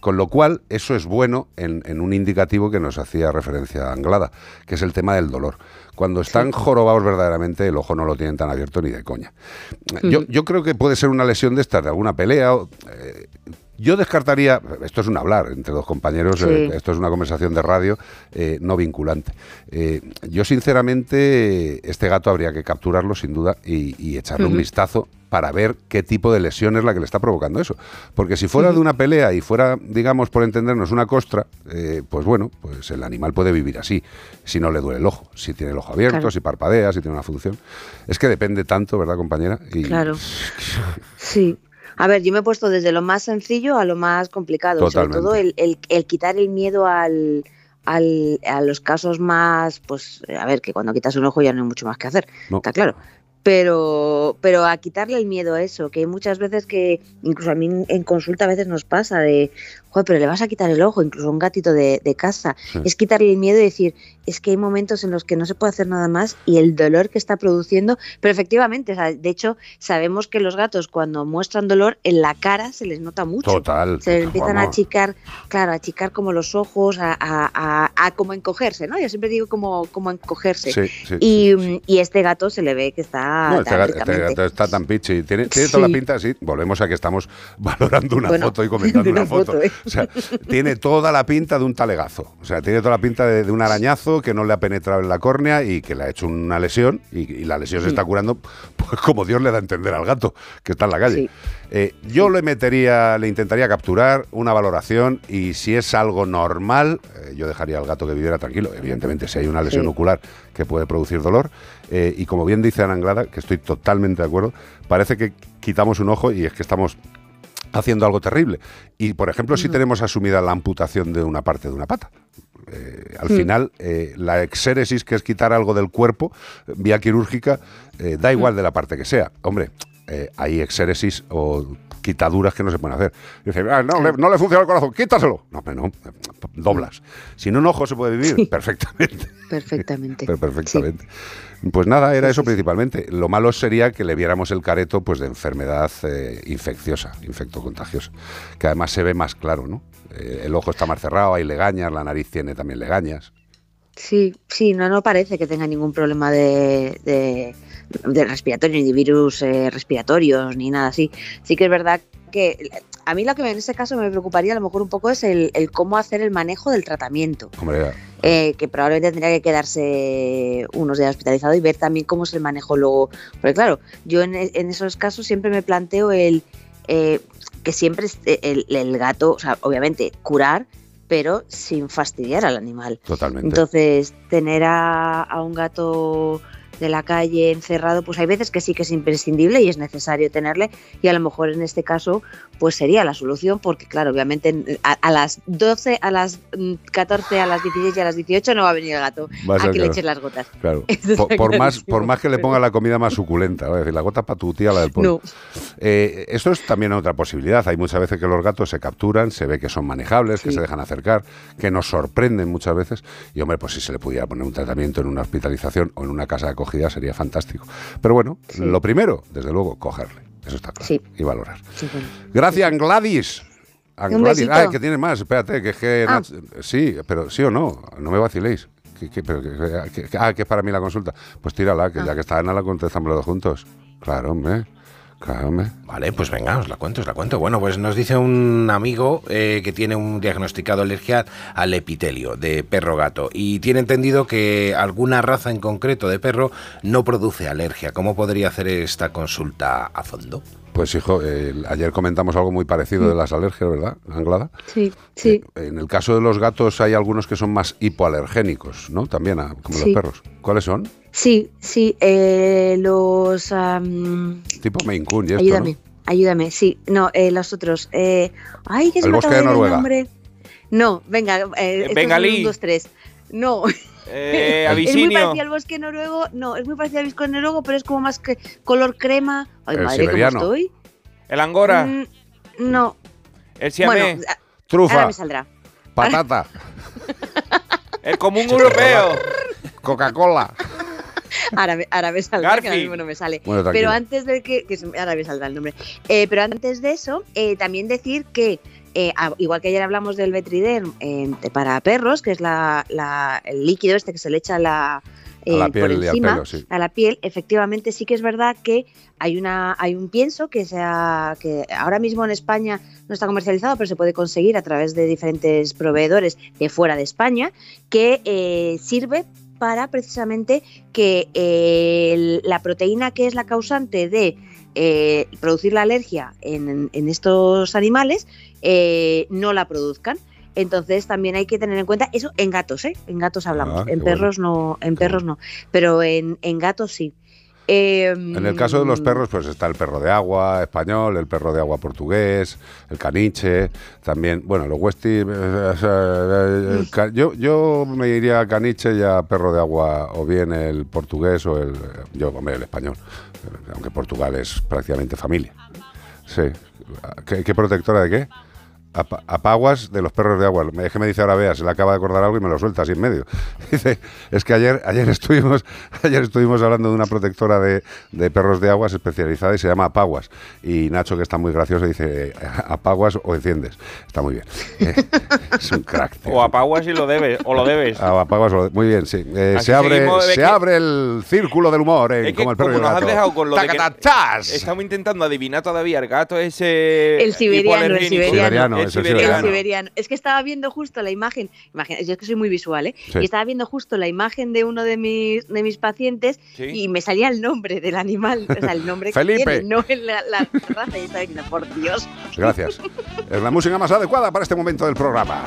Con lo cual, eso es bueno en, en un indicativo que nos hacía referencia Anglada, que es el tema del dolor. Cuando están jorobados verdaderamente, el ojo no lo tienen tan abierto ni de coña. Yo, yo creo que puede ser una lesión de estas, de alguna pelea. o, eh, yo descartaría, esto es un hablar entre dos compañeros, Sí. eh, esto es una conversación de radio eh, no vinculante. Eh, yo sinceramente, este gato habría que capturarlo sin duda y, y echarle un vistazo para ver qué tipo de lesión es la que le está provocando eso. Porque si fuera de una pelea y fuera, digamos, por entendernos, una costra, eh, pues bueno, pues el animal puede vivir así, si no le duele el ojo, si tiene el ojo abierto, Claro. si parpadea, si tiene una función. Es que depende tanto, ¿verdad, compañera? Y Claro. Sí. A ver, yo me he puesto desde lo más sencillo a lo más complicado. Totalmente. Sobre todo el, el- el quitar el miedo al, al- a los casos más, pues, a ver, que cuando quitas un ojo ya no hay mucho más que hacer. No. Está claro. Pero, pero a quitarle el miedo a eso, que hay muchas veces que, incluso a mí en- consulta a veces nos pasa de, joder, pero le vas a quitar el ojo, incluso a un gatito de, de casa. Sí. Es quitarle el miedo y decir, es que hay momentos en los que no se puede hacer nada más y el dolor que está produciendo, pero efectivamente, o sea, de hecho, sabemos que los gatos cuando muestran dolor en la cara se les nota mucho. Total. Se les empiezan a achicar, claro, a achicar como los ojos, a, a, a- a como encogerse, ¿no? Yo siempre digo como, como encogerse. Sí, sí, y, mm, y este gato se le ve que está No, este gato, este gato está tan pichi. Tiene, tiene toda la pinta, sí. Volvemos a que estamos valorando una Bueno, foto y comentando una foto. foto, ¿eh? O sea, tiene toda la pinta de un talegazo. O sea, tiene toda la pinta de, de un arañazo que no le ha penetrado en la córnea y que le ha hecho una lesión. Y, y la lesión se está curando, pues como Dios le da a entender al gato que está en la calle. Eh, yo le metería, le intentaría capturar una valoración y si es algo normal, eh, yo dejaría al gato que viviera tranquilo. Evidentemente, si hay una lesión ocular que puede producir dolor. eh, y como bien dice Ana Anglada, que estoy totalmente de acuerdo, parece que quitamos un ojo y es que estamos haciendo algo terrible. Y, por ejemplo, si tenemos asumida la amputación de una parte de una pata. Eh, al Hmm. final, eh, la exéresis, que es quitar algo del cuerpo, eh, vía quirúrgica, eh, da igual de la parte que sea. Hombre, eh, hay exéresis o quitaduras que no se pueden hacer. Dice, "Ah, no, le, no le funciona el corazón, quítaselo. No, no, doblas. Sin un ojo se puede vivir perfectamente. Perfectamente. Pero perfectamente. Pues nada, era eso principalmente. Lo malo sería que le viéramos el careto pues de enfermedad eh, infecciosa, infectocontagiosa, que además se ve más claro, ¿no? Eh, el ojo está más cerrado, hay legañas, la nariz tiene también legañas. Sí, sí, no, no parece que tenga ningún problema de, de, de respiratorio, ni de virus eh, respiratorios, ni nada así. Sí que es verdad que a mí lo que en ese caso me preocuparía a lo mejor un poco es el, el cómo hacer el manejo del tratamiento. Hombre, eh, que probablemente tendría que quedarse unos días hospitalizado y ver también cómo es el manejo luego. Porque claro, yo en, en esos casos siempre me planteo el eh, que siempre el, el gato, o sea, obviamente curar, pero sin fastidiar al animal. Totalmente. Entonces, tener a, a un gato de la calle encerrado, pues hay veces que sí que es imprescindible y es necesario tenerle y a lo mejor en este caso pues sería la solución porque claro, obviamente a, a las 12, a las mm, 14, a las 16 y a las 18 no va a venir el gato Va a que le eches las gotas. Claro. Por, más, por más que le ponga la comida más suculenta, es decir, la gota para tu tía, la del pollo. No. Eh, esto es también otra posibilidad. Hay muchas veces que los gatos se capturan, se ve que son manejables, que se dejan acercar, que nos sorprenden muchas veces. Y hombre, pues si se le pudiera poner un tratamiento en una hospitalización o en una casa de acogida sería fantástico. Pero bueno, lo primero, desde luego, cogerle. Eso está claro. Sí. Y valorar. Sí, bueno. Gracias, Gladys. A Un Gladys. Ah, que tiene más, espérate, que es que... Ah. Sí, pero sí o no, no me vaciléis. Que, que- pero que- ah, que es para mí la consulta. Pues tírala, Ah. que ya que está Ana la contestamos los dos juntos. Claro, hombre. Vale, pues venga, os la cuento, os la cuento. Bueno, pues nos dice un amigo eh, que tiene un diagnosticado alergia al epitelio de perro-gato y tiene entendido que alguna raza en concreto de perro no produce alergia. ¿Cómo podría hacer esta consulta a fondo? Pues hijo, eh, ayer comentamos algo muy parecido de las alergias, ¿verdad, Anglada? Sí, sí. En el caso de los gatos hay algunos que son más hipoalergénicos, ¿no? También, ah, como Sí. los perros. ¿Cuáles son? Sí, sí, eh, los... am, Tipo Maine Coon y esto, ayúdame, ¿no? ayúdame, sí, no, eh, los otros. Eh, ay, que se El me bosque acaba de Noruega. nombre. No, venga, eh, estos bengalí. son un, dos, tres. No. Eh, es muy parecido al bosque noruego, no, es muy parecido al bosque noruego, pero es como más que color crema. Ay, El madre, ¿cómo siberiano. estoy? El angora. Mm, no. el siamés. Bueno, a- Trufa. ahora me saldrá. Patata. el común europeo. Coca-Cola. Ahora, me- ahora me saldrá, que ahora Garfield. mismo no me sale. Bueno, pero antes de que, que saldrá el nombre. Eh, pero antes de eso, eh, también decir que eh, igual que ayer hablamos del Vetriderm eh, para perros, que es la, la- el líquido este que se le echa a la, eh, A la por piel y al encima, pelo, sí. a la piel, efectivamente sí que es verdad que hay una hay un pienso que sea que ahora mismo en España no está comercializado, pero se puede conseguir a través de diferentes proveedores de fuera de España que eh, sirve para precisamente que eh, la proteína que es la causante de eh, producir la alergia en, en estos animales eh, no la produzcan. Entonces también hay que tener en cuenta eso en gatos, ¿eh? En gatos hablamos, Ah, en perros no, en perros no, pero en, en gatos sí. Eh, En el caso de los perros, pues está el perro de agua español, el perro de agua portugués, el caniche, también, bueno, los westies. eh, eh, yo, yo me iría a caniche y a perro de agua, o bien el portugués o el. Yo, hombre, el español, aunque Portugal es prácticamente familia. Sí. ¿Qué, qué protectora de qué? Apa- Apaguas de los perros de agua. Es que me dice ahora Bea, se le acaba de acordar algo y me lo suelta así en medio. Dice, es que ayer, ayer estuvimos, ayer estuvimos hablando de una protectora de, de perros de aguas especializada y se llama Apaguas. Y Nacho, que está muy gracioso, dice, apaguas o enciendes. Está muy bien. Eh, es un crack. tío. O apaguas y lo debes, o lo debes. Ah, apaguas o- muy bien, sí. Eh, se abre, se que- abre el círculo del humor en Es que como el perro y como el nos has gato. dejado con lo de que ¡Tacatachas! estamos intentando adivinar todavía el gato ese El siberiano, el siberiano. Siberiano, El es el siberiano. El siberiano. Es que estaba viendo justo la imagen, imagina, yo es que soy muy visual, ¿eh? Sí. Y estaba viendo justo la imagen de uno de mis, de mis pacientes Sí. y me salía el nombre del animal, o sea, el nombre Felipe. que tiene, no en la, la raza. Y estaba diciendo, por Dios. Gracias. Es la música más adecuada para este momento del programa.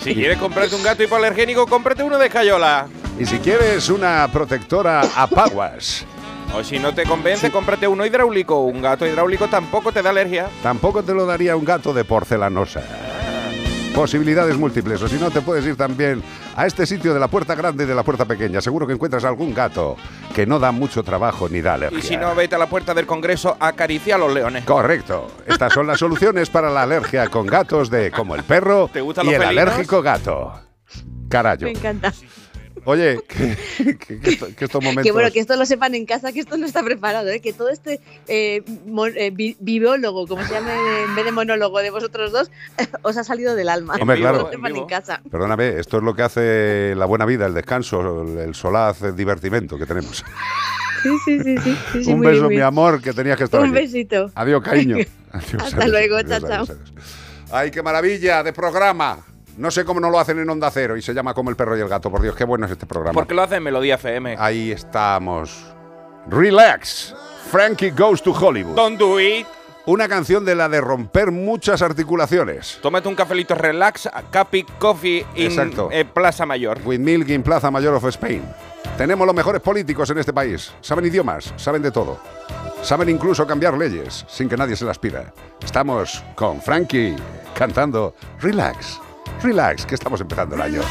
Si quieres comprarte un gato hipoalergénico, cómprate uno de Cayola. Y si quieres una protectora Apaguas, O si no te convence, cómprate uno hidráulico. Un gato hidráulico tampoco te da alergia. tampoco te lo daría un gato de porcelanosa. Posibilidades múltiples, o si no te puedes ir también a este sitio de la puerta grande y de la puerta pequeña. Seguro que encuentras algún gato que no da mucho trabajo ni da alergia. Y si no, vete a la puerta del Congreso, acaricia a los leones. Correcto. Estas son las soluciones para la alergia con gatos de como el perro ¿Te y el felinos? alérgico gato. Carayo. Me encanta. Oye, que, que- que esto- que estos momentos... Que bueno, que esto lo sepan en casa, que esto no está preparado, ¿eh? que todo este eh, mon- eh, vi- biólogo, como se llame en vez de monólogo de vosotros dos, os ha salido del alma. Hombre, Que claro. lo sepan en casa. Perdóname, esto es lo que hace la buena vida, el descanso, el, el solaz, el divertimento que tenemos. Sí, sí, sí, sí. sí, sí, Un muy beso, bien, mi bien. amor, que tenías que estar Un aquí. besito. Adiós, cariño. Adiós, Hasta adiós, luego, adiós, chao, adiós, chao. adiós. Ay, qué maravilla de programa. No sé cómo no lo hacen en Onda Cero y se llama como el perro y el gato. Por Dios, qué bueno es este programa. Porque lo hace en Melodía FM. Ahí estamos. Relax. Frankie Goes to Hollywood. Don't do it. Una canción de la de romper muchas articulaciones. Tómate un cafelito relax, Capi Coffee in Exacto. eh, Plaza Mayor. With Milk in Plaza Mayor of Spain. Tenemos los mejores políticos en este país. Saben idiomas, saben de todo. Saben incluso cambiar leyes sin que nadie se las pida. Estamos con Frankie cantando Relax. Relax, que estamos empezando el año.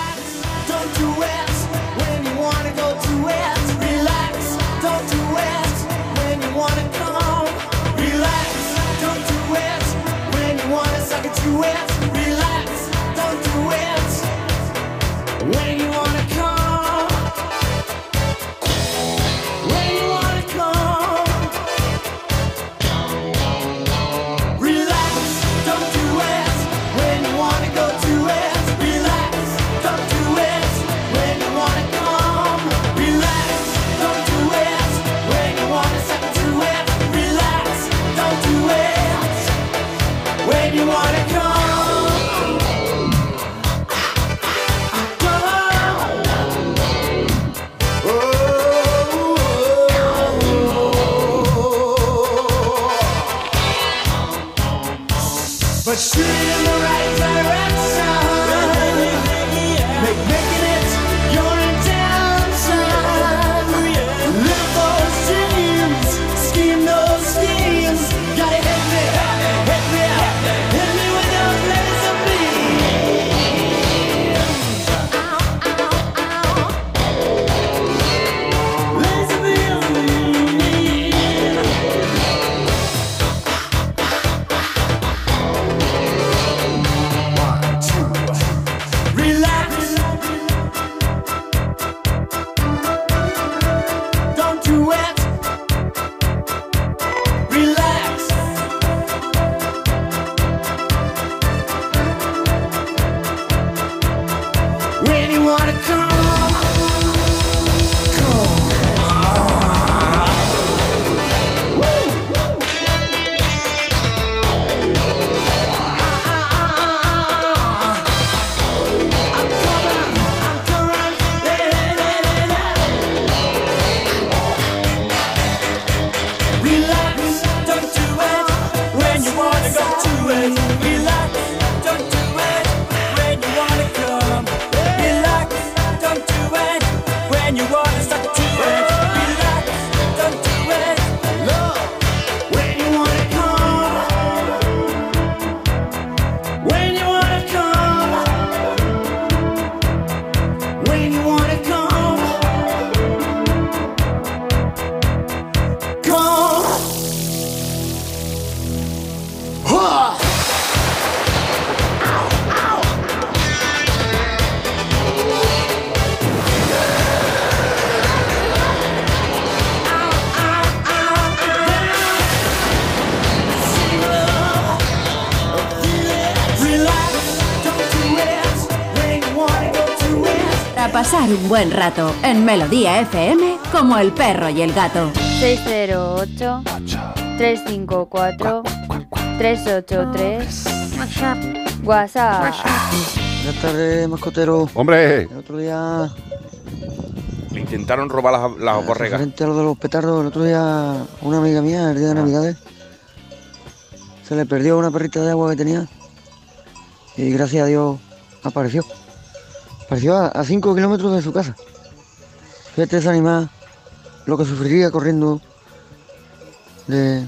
Un buen rato en Melodía FM como el perro y el gato. 608 354 383 WhatsApp. Buenas tardes, mascotero. Hombre. El otro día, Le intentaron robar las, las borregas. frente a lo de los petardos, el otro día, una amiga mía, el día de Navidades, se le perdió una perrita de agua que tenía y gracias a Dios apareció. Apareció a 5 kilómetros de su casa. Fíjate ese animal, lo que sufriría corriendo de,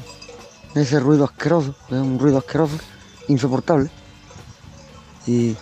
de ese ruido asqueroso, de un ruido asqueroso, insoportable. Y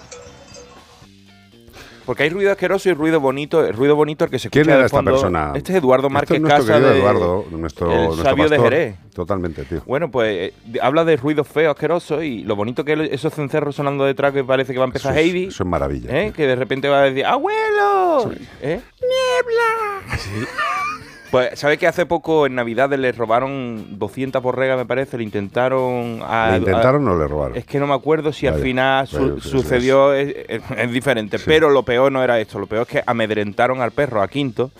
Porque hay ruido asqueroso y ruido bonito. El ruido bonito el que se escucha ¿Quién era de esta fondo. persona? Este es Eduardo Este Márquez es nuestro Casa de Eduardo, nuestro, el nuestro sabio de. Jerez. Totalmente, tío. Bueno, pues eh, habla de ruido feo, asqueroso y lo bonito que es esos cencerros sonando detrás que parece que va a empezar Eso es- Heidi. Eso es maravilla. ¿eh? Que de repente va a decir ¡Abuelo! ¿Eh? ¡Niebla! Pues, ¿sabes que hace poco en Navidades le robaron 200 borregas, me parece? Le intentaron. a- ¿Le intentaron a- o le robaron? Es que no me acuerdo si al final su- sucedió. Es, es- es diferente. Pero lo peor no era esto. Lo peor es que amedrentaron al perro, a Quinto,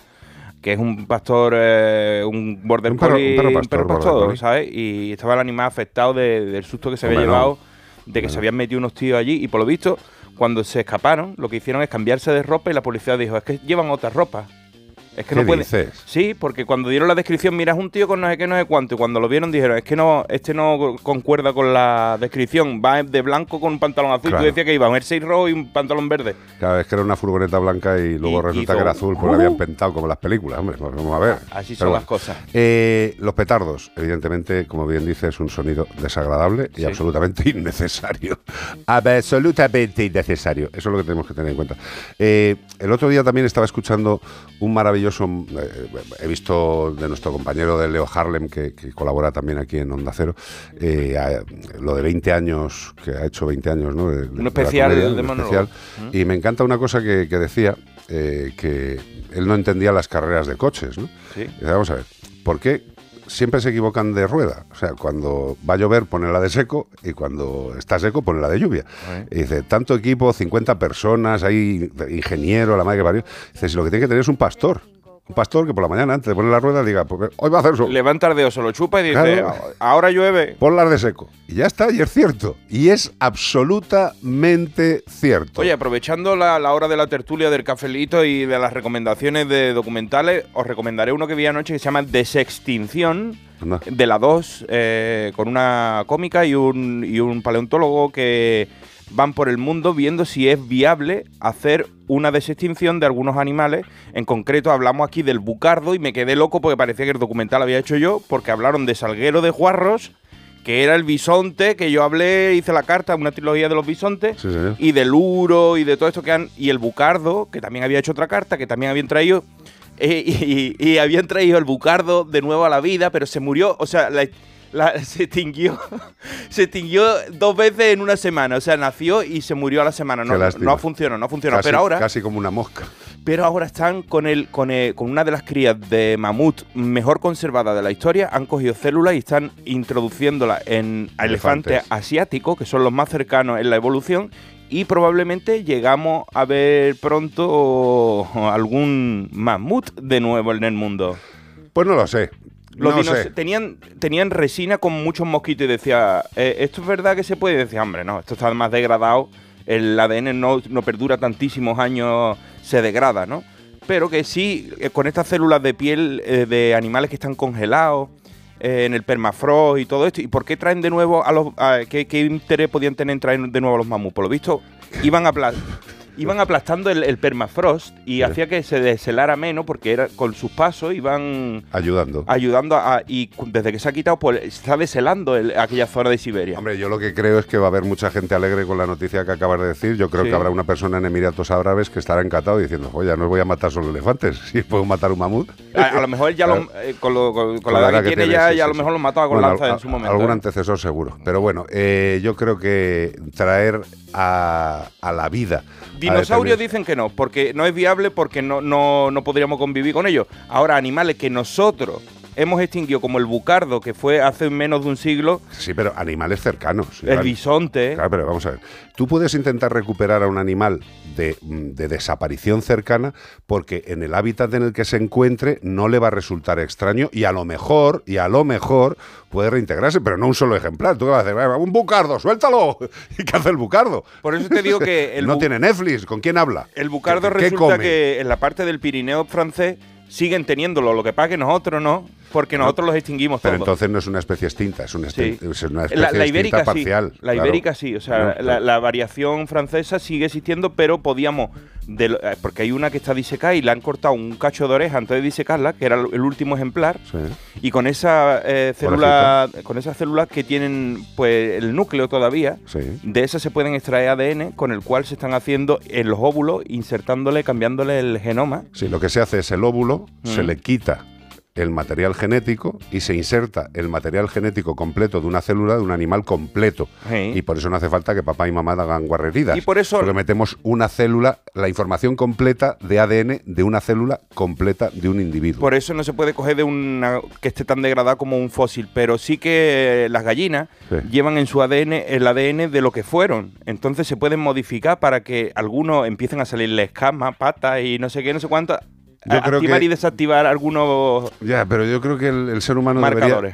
que es un pastor, eh, un border Un perro- collie, un perro pastor, border pastor, collie. ¿sabes? Y estaba el animal afectado de- del susto que se había Hombre, no. llevado, de que se habían metido unos tíos allí. Y por lo visto, cuando se escaparon, lo que hicieron es cambiarse de ropa y la policía dijo: Es que llevan otra ropa. Es que ¿Qué no puede. dices? Sí, porque cuando dieron la descripción, miras un tío con no sé qué, no sé cuánto, y cuando lo vieron dijeron, es que no, este no concuerda con la descripción, va de blanco con un pantalón azul. Claro. Tú decías que iba un jersey rojo y un pantalón verde. Cada vez que era una furgoneta blanca y luego Y resulta que era azul, pues ¡Uh! la habían pentado como las películas, hombre. pues vamos a ver. Así Pero son bueno. las cosas. Eh, los petardos, evidentemente, como bien dice, es un sonido desagradable y absolutamente innecesario. Absolutamente innecesario. Eso es lo que tenemos que tener en cuenta. Eh, el otro día también estaba escuchando un maravilloso. Eh, he visto de nuestro compañero de Leo Harlem, que, que colabora también aquí en Onda Cero, eh, a- lo de 20 años, que ha hecho 20 años, ¿no? De- de- de la especial comedia, de un especial. Y me encanta una cosa que, que decía, eh, que él no entendía las carreras de coches, ¿no? Sí. Vamos a ver, ¿por qué siempre se equivocan de rueda? O sea, cuando va a llover pone la de seco y cuando está seco pone la de lluvia. Y dice, tanto equipo, 50 personas, hay ingeniero, la madre que parió. Dice, si lo que tiene que tener es un pastor. Un pastor que por la mañana, antes de poner la rueda, diga, pues, hoy va a hacer eso. Levanta el dedo, se lo chupa y dice, Claro. ahora llueve. Ponlas de seco. Y ya está, y es cierto. Y es absolutamente cierto. Oye, aprovechando la, la hora de la tertulia del cafelito y de las recomendaciones de documentales, os recomendaré uno que vi anoche que se llama Desextinción, de la 2, eh, con una cómica y un, y un paleontólogo que van por el mundo viendo si es viable hacer una desextinción de algunos animales. En concreto hablamos aquí del bucardo y me quedé loco porque parecía que el documental había hecho yo, porque hablaron de Salguero de Juarros, que era el bisonte, que yo hablé, hice la carta, una trilogía de los bisontes, Sí, y del uro y de todo esto que han... Y el bucardo, que también había hecho otra carta, que también habían traído... eh, y, y habían traído el bucardo de nuevo a la vida, pero se murió, o sea, la- la- se extinguió se extinguió dos veces en una semana, o sea, nació y se murió a la semana. No, no funcionó, no funcionó. Casi- pero ahora Casi como una mosca. pero ahora están con el, con el- con una de las crías de mamut mejor conservada de la historia, han cogido células y están introduciéndolas en elefantes Elefantes. asiáticos, que son los más cercanos en la evolución, y probablemente llegamos a ver pronto algún mamut de nuevo en el mundo. Pues no lo sé. Los no sé. tenían, tenían resina con muchos mosquitos y decía, eh, ¿esto es verdad que se puede? Y decía, hombre, no, esto está más degradado, el ADN no, no perdura tantísimos años, se degrada, ¿no? Pero que sí, eh, con estas células de piel eh, de animales que están congelados, en el permafrost y todo esto, ¿y por qué traen de nuevo a los... a- ¿qué, qué interés podían tener en traer de nuevo a los mamuts? Por lo visto, iban apla- Iban aplastando el, el permafrost y hacía que se deshelara menos porque era con sus pasos iban Ayudando. ayudando a, y desde que se ha quitado pues está deshelando el- aquella zona de Siberia. Hombre, yo lo que creo es que va a haber mucha gente alegre con la noticia que acabas de decir. Yo creo Sí. que habrá una persona en Emiratos Árabes que estará encantado diciendo, oye, no voy a matar solo elefantes, si puedo matar un mamut. A, a lo mejor ya lo- eh, con, lo- con- con la edad que, tiene, ya, a lo mejor lo mató con Bueno, lanza al- en su momento. Algún ¿eh? antecesor seguro. Pero bueno, eh, yo creo que traer a, a la vida. Dinosaurios dicen que no, porque no es viable, porque no, no, no podríamos convivir con ellos. Ahora, animales que nosotros hemos extinguido, como el bucardo, que fue hace menos de un siglo, Sí, pero animales cercanos. el bisonte. Claro, pero vamos a ver. Tú puedes intentar recuperar a un animal de, mm, de desaparición cercana porque en el hábitat en el que se encuentre no le va a resultar extraño y a lo mejor, y a lo mejor puede reintegrarse, pero no un solo ejemplar. Tú vas a "Venga, un bucardo, suéltalo. ¿Y qué hace el bucardo? Por eso te digo que el no tiene Netflix, ¿con quién habla? El bucardo ¿Qué- qué resulta come? que en la parte del Pirineo francés siguen teniéndolo, lo que pasa que nosotros no, porque nosotros los extinguimos Pero todos. entonces no es una especie extinta, es una, Sí. espe- es una especie La, ibérica sí, parcial. la claro. ibérica sí, o sea, la variación francesa sigue existiendo, pero podíamos, de lo- eh, porque hay una que está disecada y le han cortado un cacho de oreja antes de disecarla, que era el último ejemplar, Sí. y con esa eh, célula, con esas células que tienen pues el núcleo todavía, Sí. de esas se pueden extraer ADN con el cual se están haciendo en los óvulos, insertándole, cambiándole el genoma. Sí, lo que se hace es el óvulo, se Mm. le quita el material genético y se inserta el material genético completo de una célula de un animal completo. Sí. Y por eso no hace falta que papá y mamá hagan guarreridas. Y por eso- Porque metemos una célula, la información completa de ADN de una célula completa de un individuo. Por eso no se puede coger de una que esté tan degradada como un fósil, pero sí que las gallinas Sí. llevan en su ADN el ADN de lo que fueron. Entonces se pueden modificar para que algunos empiecen a salirle escamas, patas y no sé qué, no sé cuánto. Yo creo activar que- y desactivar algunos Ya, pero yo creo que el, el ser humano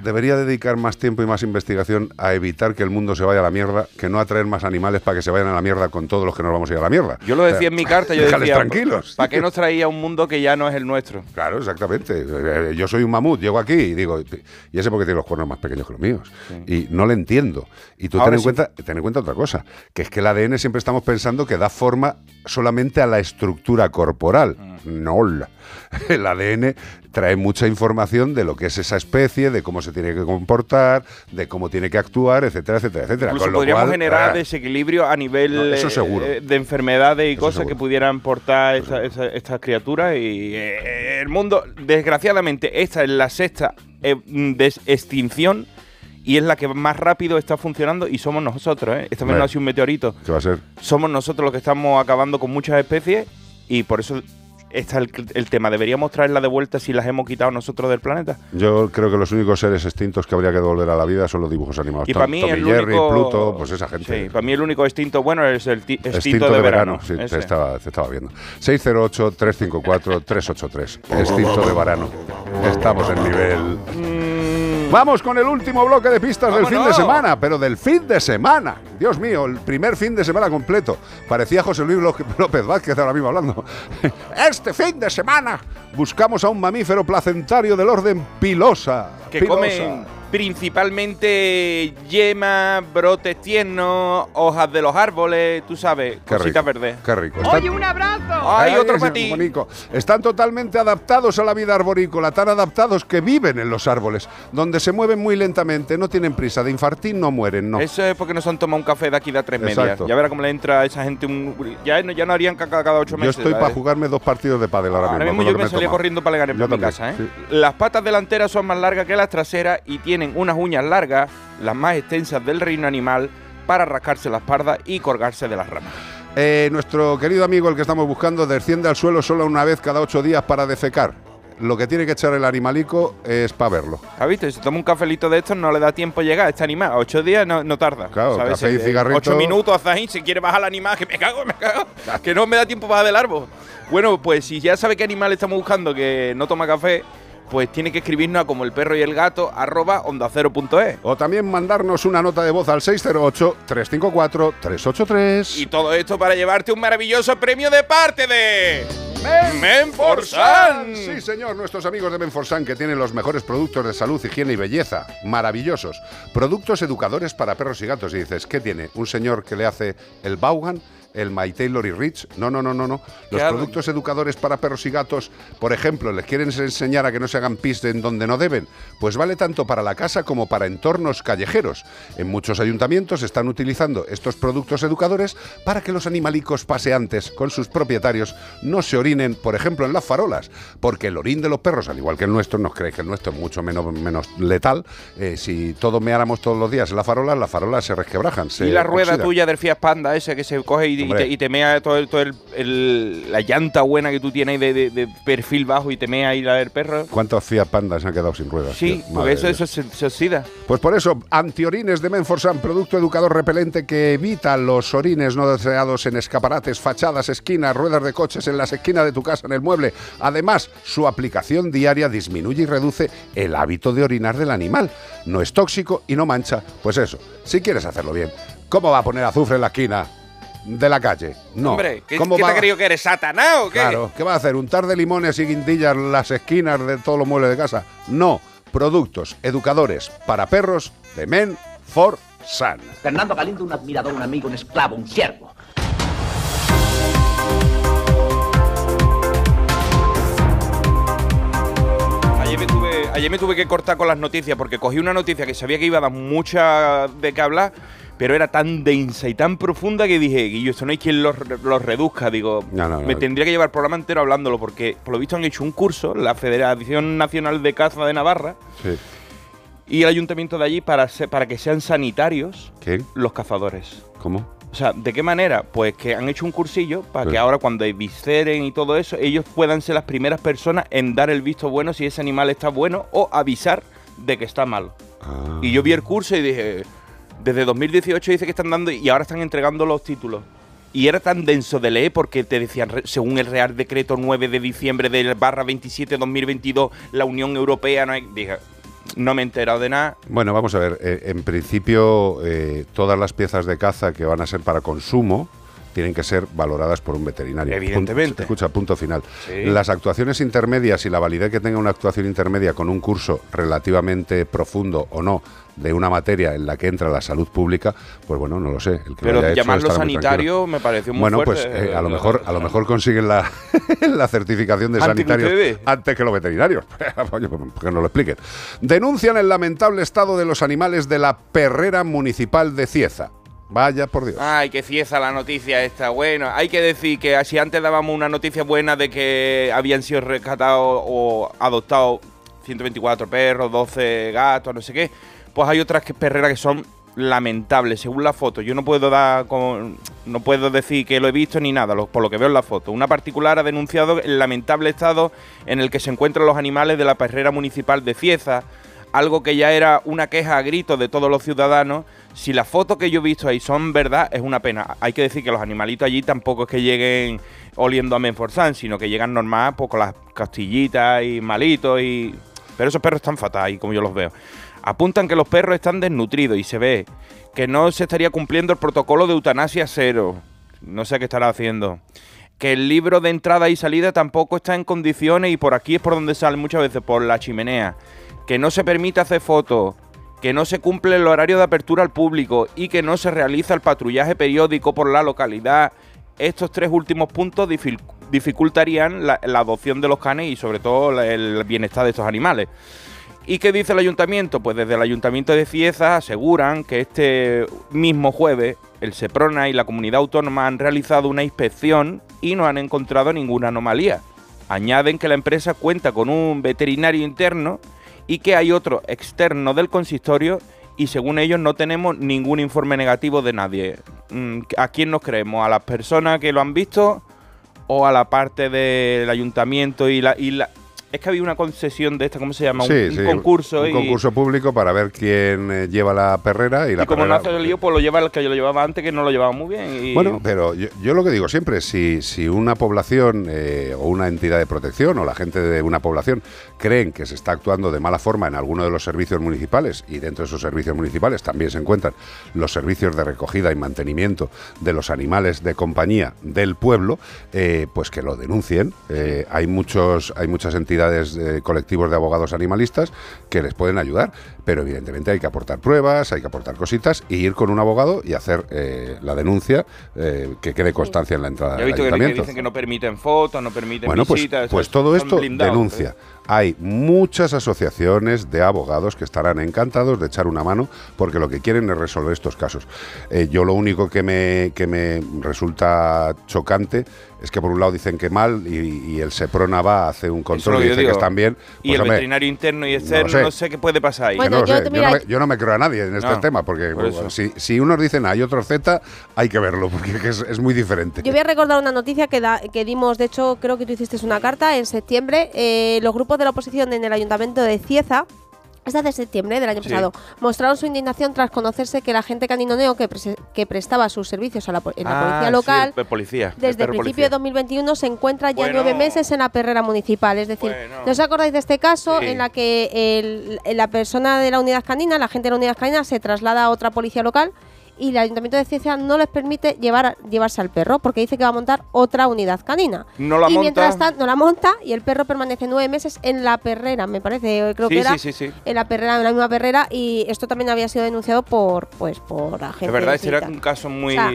debería, dedicar más tiempo y más investigación a evitar que el mundo se vaya a la mierda, que no a traer más animales para que se vayan a la mierda con todos los que nos vamos a ir a la mierda. Yo lo O sea, decía en mi carta, yo decía, tranquilos. ¿para qué nos traía un mundo que ya no es el nuestro? Claro, exactamente. Eh, Yo soy un mamut, llego aquí y digo, y ese porque tiene los cuernos más pequeños que los míos. Y no le entiendo. Y tú ten en, sí. cuenta, ten en cuenta otra cosa, que es que el ADN siempre estamos pensando que da forma solamente a la estructura corporal. Mm. No. El ADN trae mucha información de lo que es esa especie, de cómo se tiene que comportar, de cómo tiene que actuar, etcétera, etcétera, etcétera. Incluso Con lo podríamos cual, generar ah, desequilibrio a nivel No, eso eh, eh, de enfermedades y Eso cosas seguro. que pudieran portar estas criaturas. Y eh, el mundo, desgraciadamente, esta es la sexta eh, mm, des- extinción y es la que más rápido está funcionando y somos nosotros. ¿eh? Esta vez no ha sido un meteorito. ¿Qué va a ser? Somos nosotros los que estamos acabando con muchas especies y por eso está el, el tema. ¿Deberíamos traerlas de vuelta si las hemos quitado nosotros del planeta? Yo creo que los únicos seres extintos que habría que devolver a la vida son los dibujos animados. Y Tom- para mí el Jerry, único- Pluto, pues esa gente. Sí, para mí el único extinto bueno es el ti- extinto, Extinto de, verano. sí, ese. te estaba, te estaba viendo. 608-354-383. Extinto de verano. Estamos en nivel. Vamos con el último bloque de pistas del fin de semana, pero del fin de semana. Dios mío, el primer fin de semana completo. Parecía José Luis López Vázquez ahora mismo hablando. Este fin de semana buscamos a un mamífero placentario del orden pilosa. que pilosa. comen principalmente yema, brotes tiernos, hojas de los árboles, tú sabes, Qué cositas rico, verdes. Qué rico. Está- un abrazo! ¡Ay, otro ese para ti! Están totalmente adaptados a la vida arborícola, tan adaptados que viven en los árboles, donde se mueven muy lentamente, no tienen prisa, de infartín no mueren, no. Eso es porque no se han tomado un café de aquí de a tres medias. Exacto. Ya verá cómo le entra a esa gente un... Ya, no- ya no harían caca cada ocho Yo meses. estoy para jugarme dos partidos de pádel ahora, Ahora mismo. mismo con yo me salía tomado. corriendo para Yo por mi también, casa, ¿eh? sí. Las patas delanteras son más largas que las traseras y tienen unas uñas largas, las más extensas del reino animal, para rascarse la espalda y colgarse de las ramas. Eh, nuestro querido amigo, el que estamos buscando, desciende al suelo solo una vez cada ocho días para defecar. lo que tiene que echar el animalico es para verlo. ¿Has visto? Si toma un cafelito de estos, no le da tiempo llegar. Este animal, a ocho días no, no tarda. Claro, ¿sabes? café y cigarrito. Ocho minutos, Azaín, si quiere bajar el animal, que me cago, me cago. Que no me da tiempo bajar del árbol. Bueno, pues si ya sabe qué animal estamos buscando que no toma café, pues tiene que escribirnos a como el perro y el gato, arroba ondacero.es. O también mandarnos una nota de voz al 608-354-383. Y todo esto para llevarte un maravilloso premio de parte de. Menforsan. Sí, señor, nuestros amigos de Menforsan que tienen los mejores productos de salud, higiene y belleza. Maravillosos. Productos educadores para perros y gatos. Y dices, ¿qué tiene? ¿Un señor que le hace el Vaughan? ¿El My Taylor y Rich? No, no, no, no, no. Los Claro. productos educadores para perros y gatos, por ejemplo, ¿les quieren enseñar a que no se hagan pis en donde no deben? Pues vale tanto para la casa como para entornos callejeros. En muchos ayuntamientos están utilizando estos productos educadores para que los animalicos paseantes con sus propietarios no se orinen, por ejemplo, en las farolas, porque el orín de los perros, al igual que el nuestro, nos cree que el nuestro es mucho menos, menos letal. Eh, si todos meáramos todos los días en la farola, las farolas se resquebrajan. se y la rueda oxidan. tuya del Fiat Panda, ese que se coge y, y te, y te mea todo, el, todo el- el- la llanta buena que tú tienes de, de- de perfil bajo y te mea ahí la del perro. ¿Cuántos Fiat Pandas se han quedado sin ruedas? Sí, porque eso, eso se, se oxida. Pues por eso, antiorines de Menforsan, producto educador repelente que evita los orines no deseados en escaparates, fachadas, esquinas, ruedas de coches, en las esquinas de tu casa, en el mueble. Además, su aplicación diaria disminuye y reduce el hábito de orinar del animal. No es tóxico y no mancha. Pues eso, si quieres hacerlo bien, ¿cómo va a poner azufre en la esquina de la calle? No. Hombre, ¿qué, ¿Cómo qué te va- has creído que eres satanás o qué? Claro, ¿qué va a hacer? ¿Untar de limones y guindillas las esquinas de todos los muebles de casa? No, productos educadores para perros de Men for Sun. Fernando Galindo, un admirador, un amigo, un esclavo, un siervo. Ayer me, tuve, ayer me tuve que cortar con las noticias porque cogí una noticia que sabía que iba a dar mucha de qué hablar, pero era tan densa y tan profunda que dije, Guillo, esto no hay quien lo, lo reduzca. Digo, No, no, no. me tendría que llevar el programa entero hablándolo porque, por lo visto, han hecho un curso, la Federación Nacional de Caza de Navarra Sí. y el ayuntamiento de allí para, para que sean sanitarios los cazadores. ¿Cómo? O sea, ¿de qué manera? Pues que han hecho un cursillo para Sí. que ahora cuando visceren y todo eso, ellos puedan ser las primeras personas en dar el visto bueno si ese animal está bueno o avisar de que está malo. Ah. Y yo vi el curso y dije, desde 2018 dice que están dando y ahora están entregando los títulos. Y era tan denso de leer porque te decían, según el Real Decreto 9 de diciembre del barra 27 2022, la Unión Europea no hay... Dije, no me he enterado de nada. Bueno, vamos a ver. eh, en principio, eh, todas las piezas de caza que van a ser para consumo tienen que ser valoradas por un veterinario. Evidentemente. Punto- escucha, punto final. Sí. Las actuaciones intermedias y la validez que tenga una actuación intermedia con un curso relativamente profundo o no de una materia en la que entra la salud pública, pues bueno, no lo sé. El que lo Pero haya llamarlo sanitario me pareció muy Bueno, fuerte. pues eh, a lo mejor a lo mejor consiguen la, la certificación de ustedes. antes que los veterinarios. Oye, pues, que nos lo expliquen. Denuncian el lamentable estado de los animales de la perrera municipal de Cieza. Vaya por Dios. Ay, qué cieza la noticia esta. Bueno, hay que decir que si antes dábamos una noticia buena de que habían sido rescatados o adoptados 124 perros, 12 gatos, no sé qué, pues hay otras perreras que son lamentables, según la foto. Yo no puedo dar con- no puedo decir que lo he visto ni nada, por lo que veo en la foto. Una particular ha denunciado el lamentable estado en el que se encuentran los animales de la perrera municipal de Cieza, algo que ya era una queja a gritos de todos los ciudadanos. Si las fotos que yo he visto ahí son verdad, es una pena. Hay que decir que los animalitos allí tampoco es que lleguen oliendo a Menforsan, sino que llegan normal, pues con las castillitas y malitos y... Pero esos perros están fatales, como yo los veo. Apuntan que los perros están desnutridos y se ve que no se estaría cumpliendo el protocolo de eutanasia cero. No sé qué estará haciendo. Que el libro de entrada y salida tampoco está en condiciones y por aquí es por donde sale muchas veces, por la chimenea. Que no se permite hacer fotos. Que no se cumple el horario de apertura al público y que no se realiza el patrullaje periódico por la localidad. Estos tres últimos puntos dificultarían la, adopción de los canes y sobre todo el bienestar de estos animales. ¿Y qué dice el ayuntamiento? Pues desde el ayuntamiento de Cieza aseguran que este mismo jueves el Seprona y la comunidad autónoma han realizado una inspección y no han encontrado ninguna anomalía. Añaden que la empresa cuenta con un veterinario interno y que hay otro externo del consistorio y según ellos no tenemos ningún informe negativo de nadie. Mm, ¿A quién nos creemos? ¿A las personas que lo han visto o a la parte del ayuntamiento y la, y la, Es que había una concesión de esta, ¿cómo se llama? Un, Sí, un concurso un y, concurso público para ver quién eh, lleva la perrera y la y como no perrera- hace el lío, pues lo lleva el que yo lo llevaba antes, que no lo llevaba muy bien. Y, Bueno, pero yo, yo lo que digo siempre, si, si una población eh, o una entidad de protección o la gente de una población creen que se está actuando de mala forma en alguno de los servicios municipales y dentro de esos servicios municipales también se encuentran los servicios de recogida y mantenimiento de los animales de compañía del pueblo, eh, pues que lo denuncien. Eh, hay muchos, hay muchas entidades eh, colectivos de abogados animalistas que les pueden ayudar, pero evidentemente hay que aportar pruebas, hay que aportar cositas y ir con un abogado y hacer eh, la denuncia que que quede constancia en la entrada ya he del visto que, que ayuntamiento. dicen que no permiten fotos, no permiten Bueno, pues, visitas. pues eso, todo esto blindados, denuncia. Hay muchas asociaciones de abogados que estarán encantados de echar una mano porque lo que quieren es resolver estos casos. Eh, yo lo único que me, que me resulta chocante es que por un lado dicen que mal y, y el Seprona va, hace un control y dice que están bien. Y Pues, el hombre, veterinario interno y no externo, sé. no sé qué puede pasar ahí. que no lo yo sé. no me, yo no me creo a nadie en este No, tema, porque por si, si unos dicen A y otros Z, hay que verlo, porque es, es muy diferente. Yo voy a recordar una noticia que, da- que dimos, de hecho, creo que tú hiciste una carta en septiembre. eh, los grupos de la oposición en el ayuntamiento de Cieza. Es de septiembre del año Sí. pasado. Mostraron su indignación tras conocerse que el agente canino neo que, prestaba sus servicios a la, en la Ah, policía sí, local el policía. el desde el perro principio de 2021 se encuentra ya Bueno. nueve meses en la perrera municipal. Es decir, ¿no os acordáis de este caso Sí. en la que el- la persona de la unidad canina, la gente de la unidad canina, se traslada a otra policía local y el ayuntamiento de Ciencia no les permite llevar llevarse al perro porque dice que va a montar otra unidad canina. No la y monta. mientras tanto no la monta y el perro permanece nueve meses en la perrera, me parece, creo Sí, que era sí, sí, sí. en la perrera, en la misma perrera y esto también había sido denunciado por pues por agentes. Es verdad, y ese era un caso muy. O sea,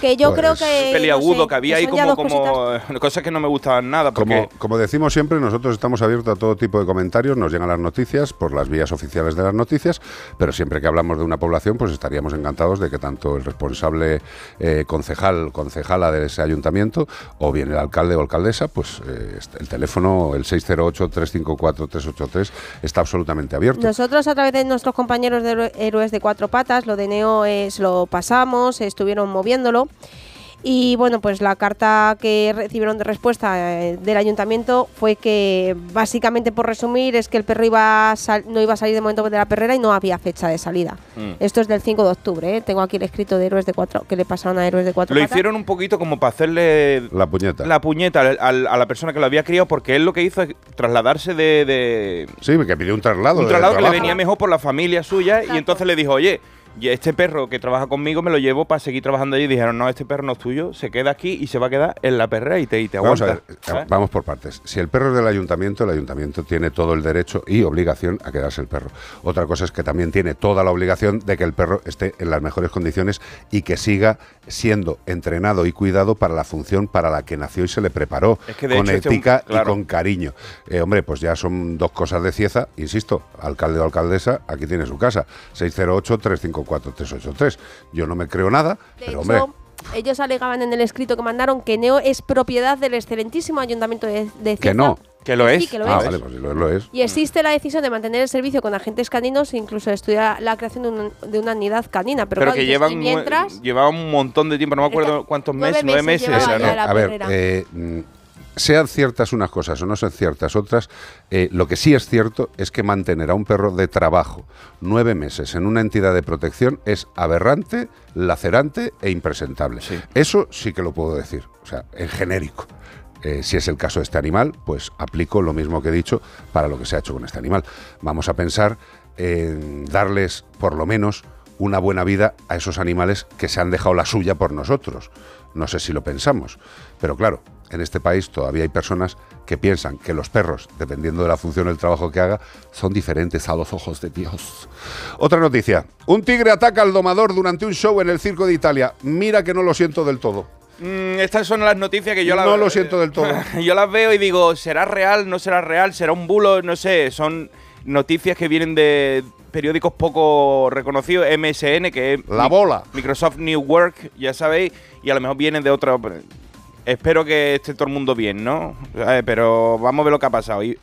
que yo creo Pues, que peliagudo, no sé, que había ahí como, como cosas que no me gustaban nada. Porque Como, como decimos siempre, nosotros estamos abiertos a todo tipo de comentarios, nos llegan las noticias por las vías oficiales de las noticias, pero siempre que hablamos de una población, pues estaríamos encantados de que tanto el responsable eh, concejal, concejala de ese ayuntamiento, o bien el alcalde o alcaldesa, pues eh, este- el teléfono, el 608-354-383, está absolutamente abierto. Nosotros a través de nuestros compañeros de Héroe- Héroes de Cuatro Patas, lo de Neo es lo pasamos, estuvieron moviéndolo. Y bueno, pues la carta que recibieron de respuesta eh, del ayuntamiento fue que, básicamente por resumir, es que el perro iba a sal- no iba a salir de momento de la perrera y no había fecha de salida. Mm. Esto es del 5 de octubre, ¿eh? tengo aquí el escrito de Héroes de Cuatro, que le pasaron a Héroes de Cuatro lo Patas. hicieron un poquito como para hacerle La puñeta. la puñeta a la persona que lo había criado, porque él lo que hizo es trasladarse de. de- Sí, que pidió un traslado. un traslado que le venía mejor por la familia suya y entonces le dijo, oye, y este perro que trabaja conmigo me lo llevo para seguir trabajando allí. Y dijeron, no, este perro no es tuyo, se queda aquí y se va a quedar en la perrera y te, y te Vamos a aguanta. ver, ¿sabes? vamos por partes. Si el perro es del ayuntamiento, el ayuntamiento tiene todo el derecho y obligación a quedarse el perro. Otra cosa es que también tiene toda la obligación de que el perro esté en las mejores condiciones y que siga siendo entrenado y cuidado para la función para la que nació y se le preparó, Es que con hecho este un- ética y con cariño. Eh, hombre, pues ya son dos cosas de cieza, insisto, alcalde o alcaldesa, aquí tiene su casa, 608-354-383. Yo no me creo nada, De pero hecho, hombre... ellos alegaban en el escrito que mandaron que Neo es propiedad del excelentísimo ayuntamiento de, de Que no. Que lo Sí, que lo ah, es. vale, pues si lo, lo es. Y existe la decisión de mantener el servicio con agentes caninos e incluso estudiar la creación de, un- de una unidad canina. Pero, Pero claro, que dices, llevan, mientras, llevaban un montón de tiempo, no me acuerdo cuántos meses, nueve meses meses. llevaba era, a ver, eh, sean ciertas unas cosas o no sean ciertas otras, eh, lo que sí es cierto es que mantener a un perro de trabajo nueve meses en una entidad de protección es aberrante, lacerante e impresentable. Eso sí que lo puedo decir, o sea, en genérico. Eh, si es el caso de este animal, pues aplico lo mismo que he dicho para lo que se ha hecho con este animal. Vamos a pensar en darles, por lo menos, una buena vida a esos animales que se han dejado la suya por nosotros. No sé si lo pensamos, pero claro, en este país todavía hay personas que piensan que los perros, dependiendo de la función del trabajo que haga, son diferentes a los ojos de Dios. Otra noticia. Un tigre ataca al domador durante un show en el Circo de Italia. Mira que no lo siento del todo. Mm, estas son las noticias que yo las No lo siento del todo. yo las veo y digo, ¿será real? ¿No será real? ¿Será un bulo? No sé, son noticias que vienen de periódicos poco reconocidos, MSN, que es La bola. Microsoft New Work, ya sabéis, y a lo mejor vienen de otro... Espero que esté todo el mundo bien, ¿no? Eh, Pero vamos a ver lo que ha pasado. Y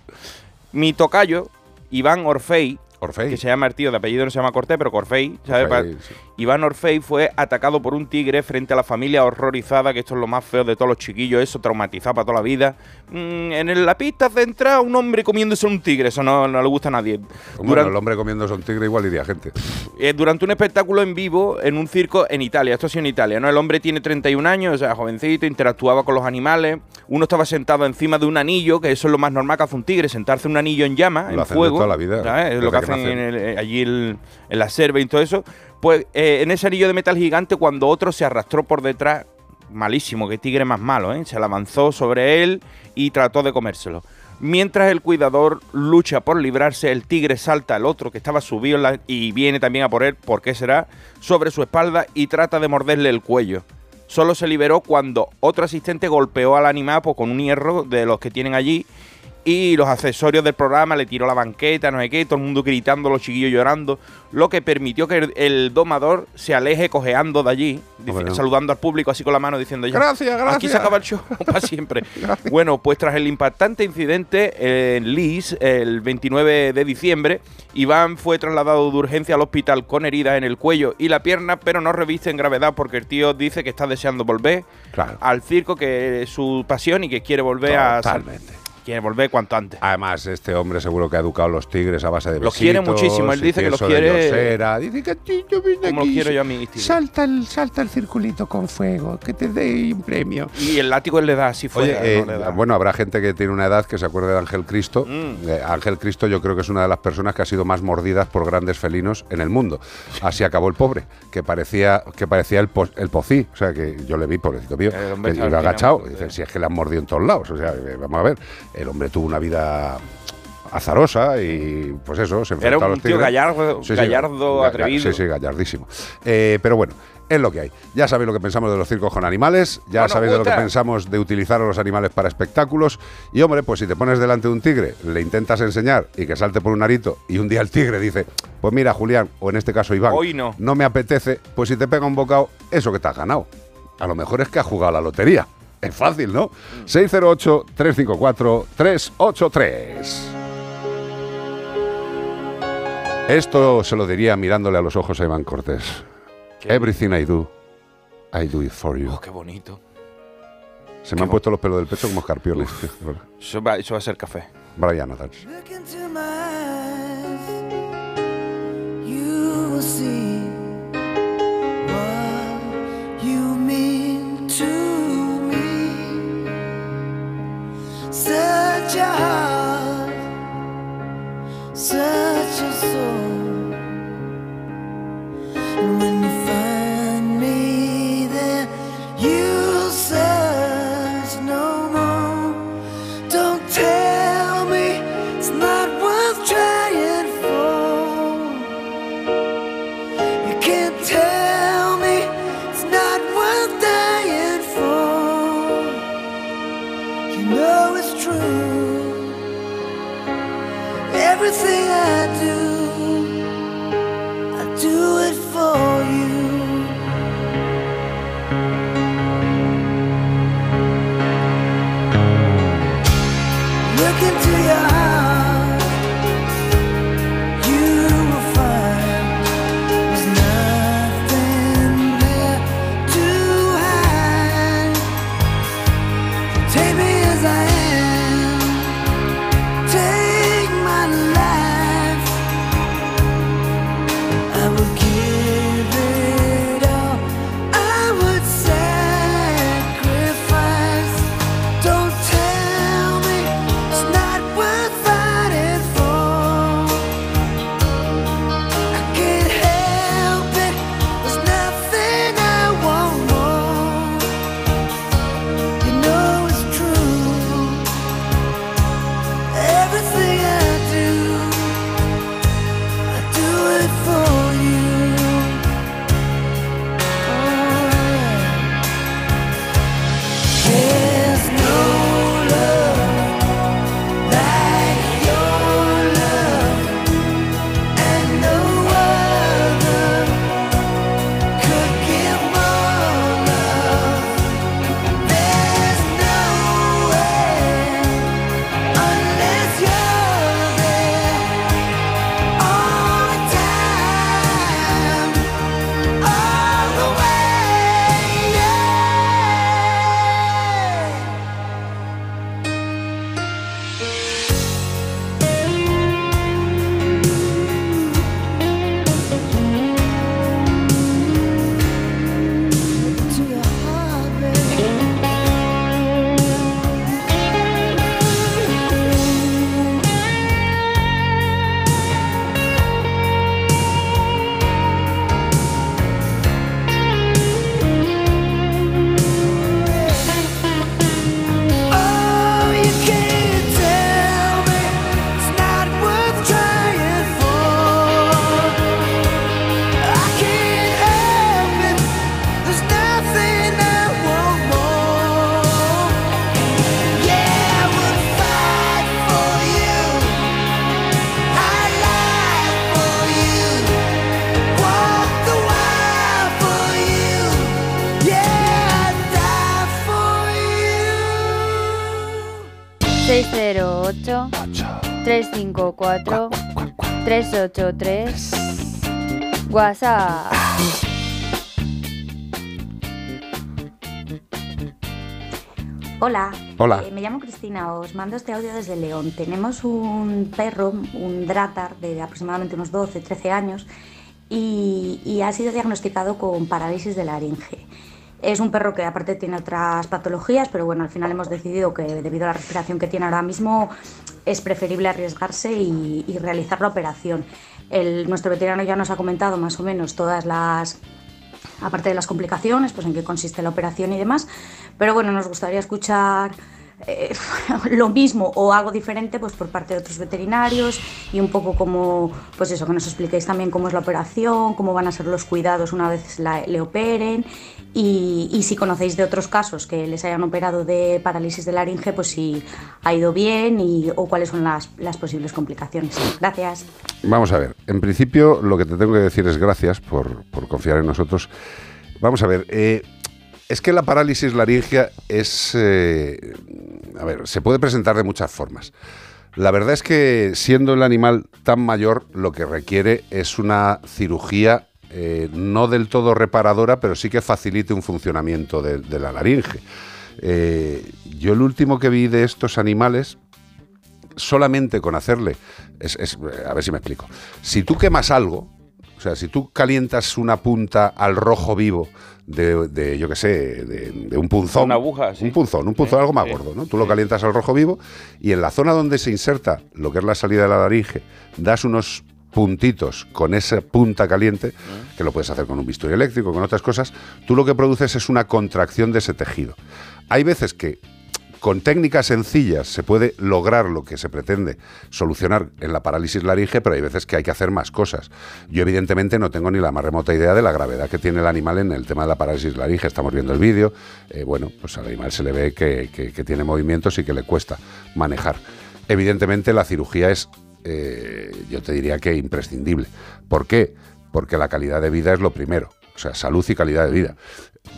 mi tocayo, Iván Orfei, Orfei. que se llama el tío, de apellido no se llama Cortés, pero Corfei, ¿sabes? Orfei, sí. Iván Orfei fue atacado por un tigre frente a la familia horrorizada, que esto es lo más feo de todos los chiquillos, eso traumatizado para toda la vida. Mm, en la pista central, un hombre comiéndose un tigre, eso no, no le gusta a nadie. Bueno, Durante- el hombre comiéndose un tigre igual iría gente. eh, durante un espectáculo en vivo en un circo en Italia. Esto ha sido en Italia, ¿no? El hombre tiene 31 años, o sea, jovencito, interactuaba con los animales. Uno estaba sentado encima de un anillo, que eso es lo más normal que hace un tigre, sentarse en un anillo en llama, Lo en hacen de fuego. toda la vida, ¿sabes? Es lo que que hacen en nacen. el- eh, allí el- en la selva y todo eso. Pues eh, en ese anillo de metal gigante, cuando otro se arrastró por detrás, malísimo, qué tigre más malo, ¿eh? Se le avanzó sobre él y trató de comérselo. Mientras el cuidador lucha por librarse, el tigre salta al otro que estaba subido en la- y viene también a por él, ¿por qué será? Sobre su espalda y trata de morderle el cuello. Solo se liberó cuando otro asistente golpeó al animal pues, con un hierro de los que tienen allí y los accesorios del programa, le tiró la banqueta, no sé qué, todo el mundo gritando, los chiquillos llorando, lo que permitió que el, el domador se aleje cojeando de allí, Bueno. saludando al público así con la mano diciendo ya, Gracias, Aquí gracias. se acaba el show para siempre. Bueno, pues tras el impactante incidente en Leeds el 29 de diciembre, Iván fue trasladado de urgencia al hospital con heridas en el cuello y la pierna, pero no reviste en gravedad porque el tío dice que está deseando volver al circo, que es su pasión y que quiere volver a Totalmente. Quiere volver cuanto antes. Además, este hombre seguro que ha educado a los tigres a base de Los quiere muchísimo, él dice que los quiere-. Dice que "Ti, yo vine aquí, lo quiero yo a tigres. Salta el, salta el circulito con fuego, que te dé un premio. Y el látigo él le da así Oye, fuera. eh, no le da. bueno, habrá gente que tiene una edad que se acuerde de Ángel Cristo. Mm. Eh, Ángel Cristo yo creo que es una de las personas que ha sido más mordidas por grandes felinos en el mundo. Así acabó el pobre, que parecía que parecía el, po- el pocí. O sea, que yo le vi, pobrecito mío, que final agachado. muy Dice, si es que le han mordido en todos lados. O sea, eh, vamos a ver, el hombre tuvo una vida azarosa y pues eso, se enfrentó Era a los un tío tigres. gallardo- gallardo, ga- ga- atrevido. Sí, sí, gallardísimo. Eh, pero bueno, es lo que hay. Ya sabéis lo que pensamos de los circos con animales, ya No sabéis de lo que pensamos de utilizar a los animales para espectáculos. Y hombre, pues si te pones delante de un tigre, le intentas enseñar y que salte por un arito, y un día el tigre dice, pues mira, Julián, o en este caso Iván, Hoy no. me apetece, pues si te pega un bocado, eso que te has ganado. A lo mejor es que has jugado a la lotería. Es fácil, ¿no? 608-354-383. Esto se lo diría mirándole a los ojos a Iván Cortés. Everything I do, I do it for you. Oh, qué bonito. Se me han puesto los pelos del pecho como escarpiones. Eso va, eso va a ser café. Brian Adams. your heart. So Hola. Hola. Eh, me llamo Cristina, os mando este audio desde León. Tenemos un perro, un dratar de aproximadamente unos 12, 13 años y, y ha sido diagnosticado con parálisis de laringe. Es un perro que aparte tiene otras patologías, pero bueno, al final hemos decidido que debido a la respiración que tiene ahora mismo es preferible arriesgarse y, y realizar la operación. El- nuestro veterinario ya nos ha comentado más o menos todas las aparte de las complicaciones, pues en qué consiste la operación y demás. Pero bueno, nos gustaría escuchar eh, lo mismo o algo diferente pues por parte de otros veterinarios y un poco como, pues eso, que nos expliquéis también cómo es la operación, cómo van a ser los cuidados una vez le operen y, si conocéis de otros casos que les hayan operado de parálisis de laringe, pues si ha ido bien y, o cuáles son las, posibles complicaciones. Gracias. Vamos a ver, en principio lo que te tengo que decir es gracias por, por confiar en nosotros. Vamos a ver, eh, es que la parálisis laringea es... eh, a ver, se puede presentar de muchas formas. La verdad es que siendo el animal tan mayor, lo que requiere es una cirugía eh, no del todo reparadora, pero sí que facilite un funcionamiento de, de la laringe. Eh, yo el último que vi de estos animales, solamente con hacerle, es, es- a ver si me explico, si tú quemas algo, o sea, si tú calientas una punta al rojo vivo de, de, yo qué sé, de, de un punzón. Una aguja, sí. Un punzón, un punzón Sí, algo más sí, gordo, ¿no? Tú lo calientas al rojo vivo y en la zona donde se inserta lo que es la salida de la laringe, das unos puntitos con esa punta caliente, que lo puedes hacer con un bisturí eléctrico, con otras cosas, tú lo que produces es una contracción de ese tejido. Hay veces que con técnicas sencillas se puede lograr lo que se pretende solucionar en la parálisis laringe, pero hay veces que hay que hacer más cosas. Yo evidentemente no tengo ni la más remota idea de la gravedad que tiene el animal en el tema de la parálisis laringe. Estamos viendo el vídeo, eh, bueno, pues al animal se le ve que, que- que tiene movimientos y que le cuesta manejar. Evidentemente la cirugía es, eh, yo te diría que imprescindible. ¿Por qué? Porque la calidad de vida es lo primero, o sea, salud y calidad de vida.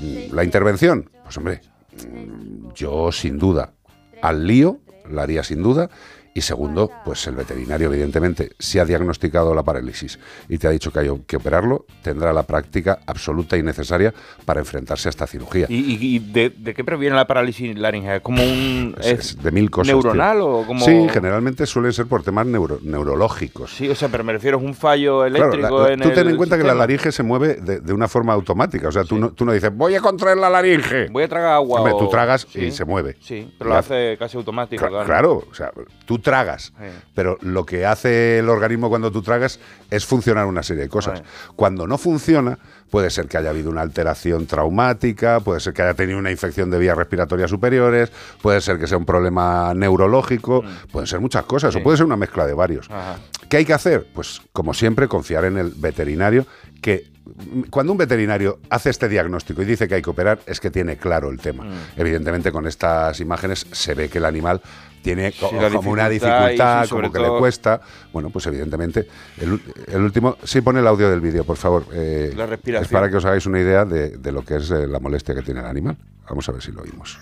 Mm, La intervención, pues hombre, mm, yo sin duda al lío, la haría sin duda. Y segundo, pues el veterinario, evidentemente, si ha diagnosticado la parálisis y te ha dicho que hay que operarlo, tendrá la práctica absoluta y necesaria para enfrentarse a esta cirugía. ¿Y, y- de, de qué previene la parálisis laringea? ¿Es como un. Es- es de mil cosas. ¿Neuronal tío. o como.? Sí, generalmente suelen ser por temas neuro- neurológicos. Sí, o sea, pero me refiero a un fallo Claro, eléctrico la- la- en tú ten el en cuenta que la sistema. laringe se mueve de, de una forma automática. O sea, tú, no, tú no dices, voy a contraer la laringe. Voy a tragar agua. Hombre, tú o- tragas Sí, y se mueve. Sí, pero lo hace- casi automático. Cla- claro. Claro, o sea, tú tragas, Sí. pero lo que hace el organismo cuando tú tragas es funcionar una serie de cosas. Cuando no funciona, puede ser que haya habido una alteración traumática, puede ser que haya tenido una infección de vías respiratorias superiores, puede ser que sea un problema neurológico, pueden ser muchas cosas, Mm. O puede ser una mezcla de varios. Ajá. ¿Qué hay que hacer? Pues, como siempre, confiar en el veterinario que mm, cuando un veterinario hace este diagnóstico y dice que hay que operar, es que tiene claro el tema. Mm. Evidentemente, con estas imágenes se ve que el animal tiene Sí, como una dificultad sí, como que le cuesta. Bueno, pues evidentemente, el, último... Sí, pone el audio del vídeo, por favor. Eh, La respiración. Es para que os hagáis una idea de, de lo que es eh, la molestia que tiene el animal. Vamos a ver si lo oímos.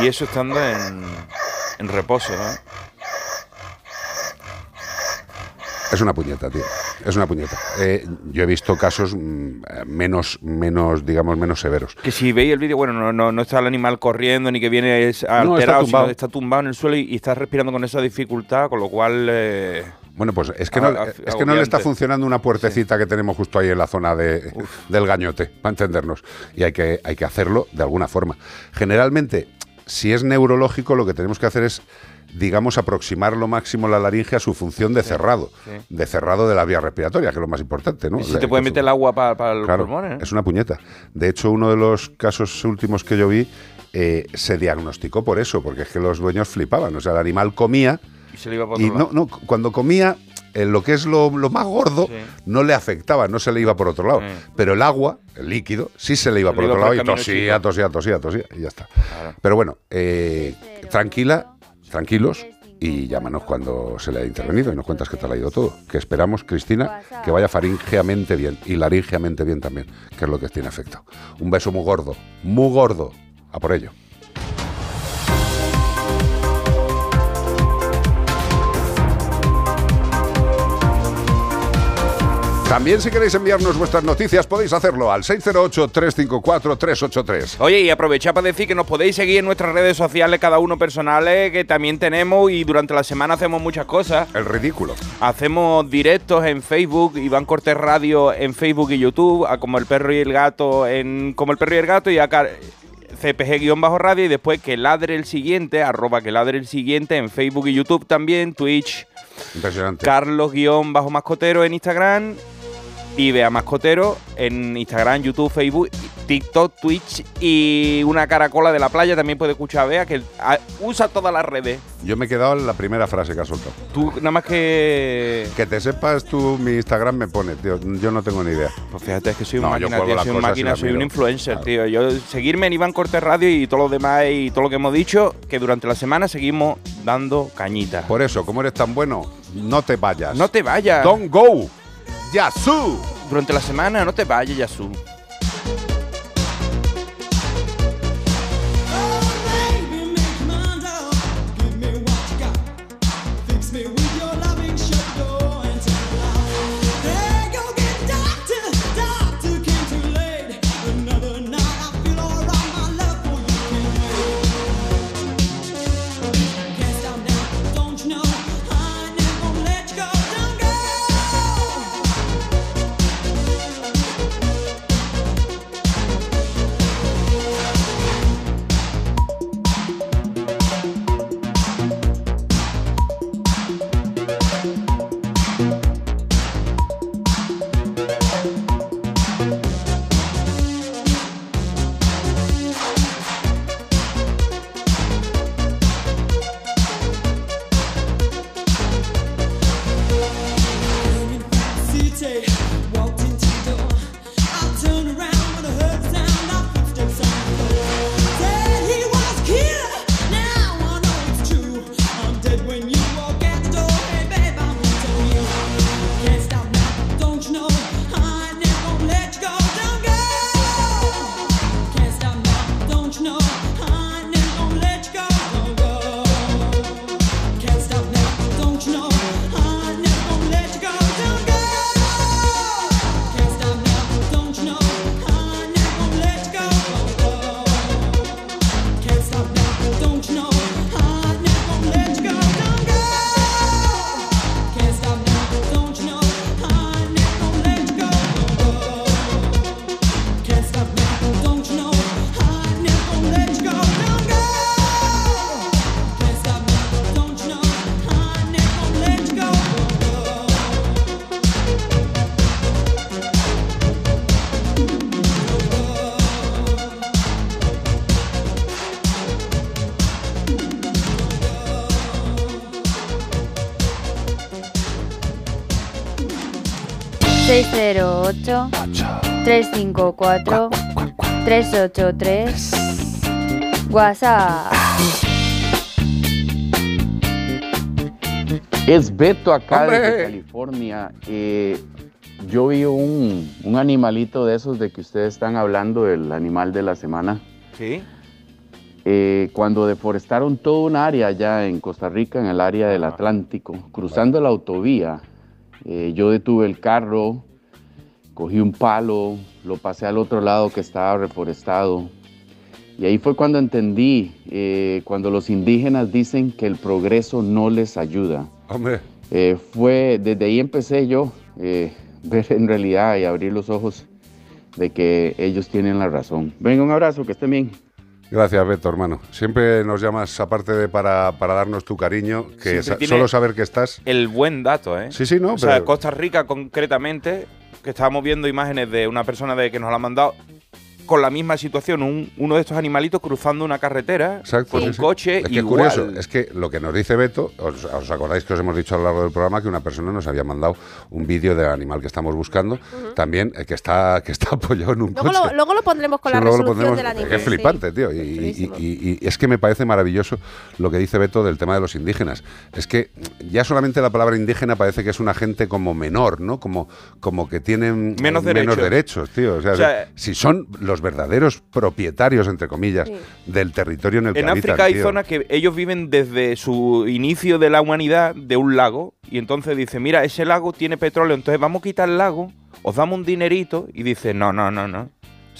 Y eso estando en, en reposo, ¿eh? Es una puñeta, tío. Es una puñeta. Eh, yo he visto casos mm, menos, menos, digamos, menos severos. Que si veis el vídeo, bueno, no, no, no está el animal corriendo ni que viene es está alterado, tumbado. sino está tumbado en el suelo y, y está respirando con esa dificultad, con lo cual. eh, Bueno, pues es que, no, a- es que no le está funcionando una puertecita que tenemos justo ahí en la zona de, del gañote, para entendernos. Y hay que, hay que hacerlo de alguna forma. Generalmente, si es neurológico, lo que tenemos que hacer es, digamos, aproximar lo máximo la laringe a su función de cerrado. sí. De cerrado de la vía respiratoria, que es lo más importante, ¿no? y si La- te puede meter el agua para los Claro, pulmones. ¿eh? es una puñeta. De hecho, uno de los casos últimos que yo vi eh, se diagnosticó por eso, porque es que los dueños flipaban. O sea, el animal comía Y se le iba por y otro no, lado. no, cuando comía, eh, lo que es lo, lo más gordo, no le afectaba, no se le iba por otro lado. Pero el agua, el líquido, sí se le iba Se por le otro por lado y tosía, tosía, tosía, tosía, y ya está. Pero bueno, eh, tranquila, tranquilos, y llámanos cuando se le haya intervenido y nos cuentas qué tal ha ido todo. Que esperamos, Cristina, que vaya faringeamente bien y laringeamente bien también, que es lo que tiene efecto. Un beso muy gordo, muy gordo. A por ello. También si queréis enviarnos vuestras noticias podéis hacerlo al 608-354-383. Oye, y aprovechad para decir que nos podéis seguir en nuestras redes sociales, cada uno personales, que también tenemos y durante la semana hacemos muchas cosas. El ridículo. Hacemos directos en Facebook, Iván Cortés Radio en Facebook y YouTube, a como el perro y el gato en como el perro y el gato y acá CPG-radio y después que ladre el siguiente, arroba que ladre el siguiente en Facebook y YouTube también, Twitch, Impresionante. Carlos-mascotero en Instagram y Bea Mascotero en Instagram, YouTube, Facebook, TikTok, Twitch y una caracola de la playa también puede escuchar a Bea que usa todas las redes. Yo me he quedado en la primera frase que has soltado. Tú nada más que... Que te sepas tú mi Instagram me pone, tío. Yo no tengo ni idea. Pues fíjate, es que soy un No, máquina, tío, soy un máquina, soy un influencer, tío. Yo seguirme en Iván Cortés Radio y todo lo demás y todo lo que hemos dicho, que durante la semana seguimos dando cañitas. Por eso, como eres tan bueno, no te vayas. No te vayas. Don't go. Yasu. Durante la semana no te vayas, Yasu. ...608... ...354... ...383... WhatsApp... Es Beto acá ¡Hombre! desde California. Eh, yo vi un, un animalito de esos de que ustedes están hablando, el animal de la semana. ¿Sí? Eh, cuando deforestaron todo un área allá en Costa Rica, en el área del Atlántico, cruzando la autovía, eh, yo detuve el carro, cogí un palo, lo pasé al otro lado que estaba reforestado. Y ahí fue cuando entendí, eh, cuando los indígenas dicen que el progreso no les ayuda. Hombre. Eh, fue, desde ahí empecé yo eh, ver en realidad y abrir los ojos de que ellos tienen la razón. Venga, un abrazo, que estén bien. Gracias, Beto, hermano. Siempre nos llamas, aparte de para, para darnos tu cariño, que sa- solo saber que estás. El buen dato, ¿eh? Sí, sí, no, O sea, pero- Costa Rica concretamente, que estábamos viendo imágenes de una persona de que nos la ha mandado con la misma situación, un- uno de estos animalitos cruzando una carretera Exacto, con sí, un sí. coche Es que es igual. curioso, es que lo que nos dice Beto, os, os acordáis que os hemos dicho a lo largo del programa que una persona nos había mandado un vídeo del animal que estamos buscando, también eh, que está que está apoyado en un Luego coche. lo, luego lo pondremos con Sí, la resolución del animal. Es flipante, tío. Y, y- y- y es que me parece maravilloso lo que dice Beto del tema de los indígenas. Es que ya solamente la palabra indígena parece que es una gente como menor, ¿no? Como, como que tienen eh, Menos derechos. derechos, tío. O sea, O sea, si son los verdaderos propietarios, entre comillas, Sí. del territorio en el En que habitan, África hay zonas que ellos viven desde su inicio de la humanidad de un lago y entonces dice, mira, ese lago tiene petróleo, entonces vamos a quitar el lago, os damos un dinerito y dice, no, no, no, no.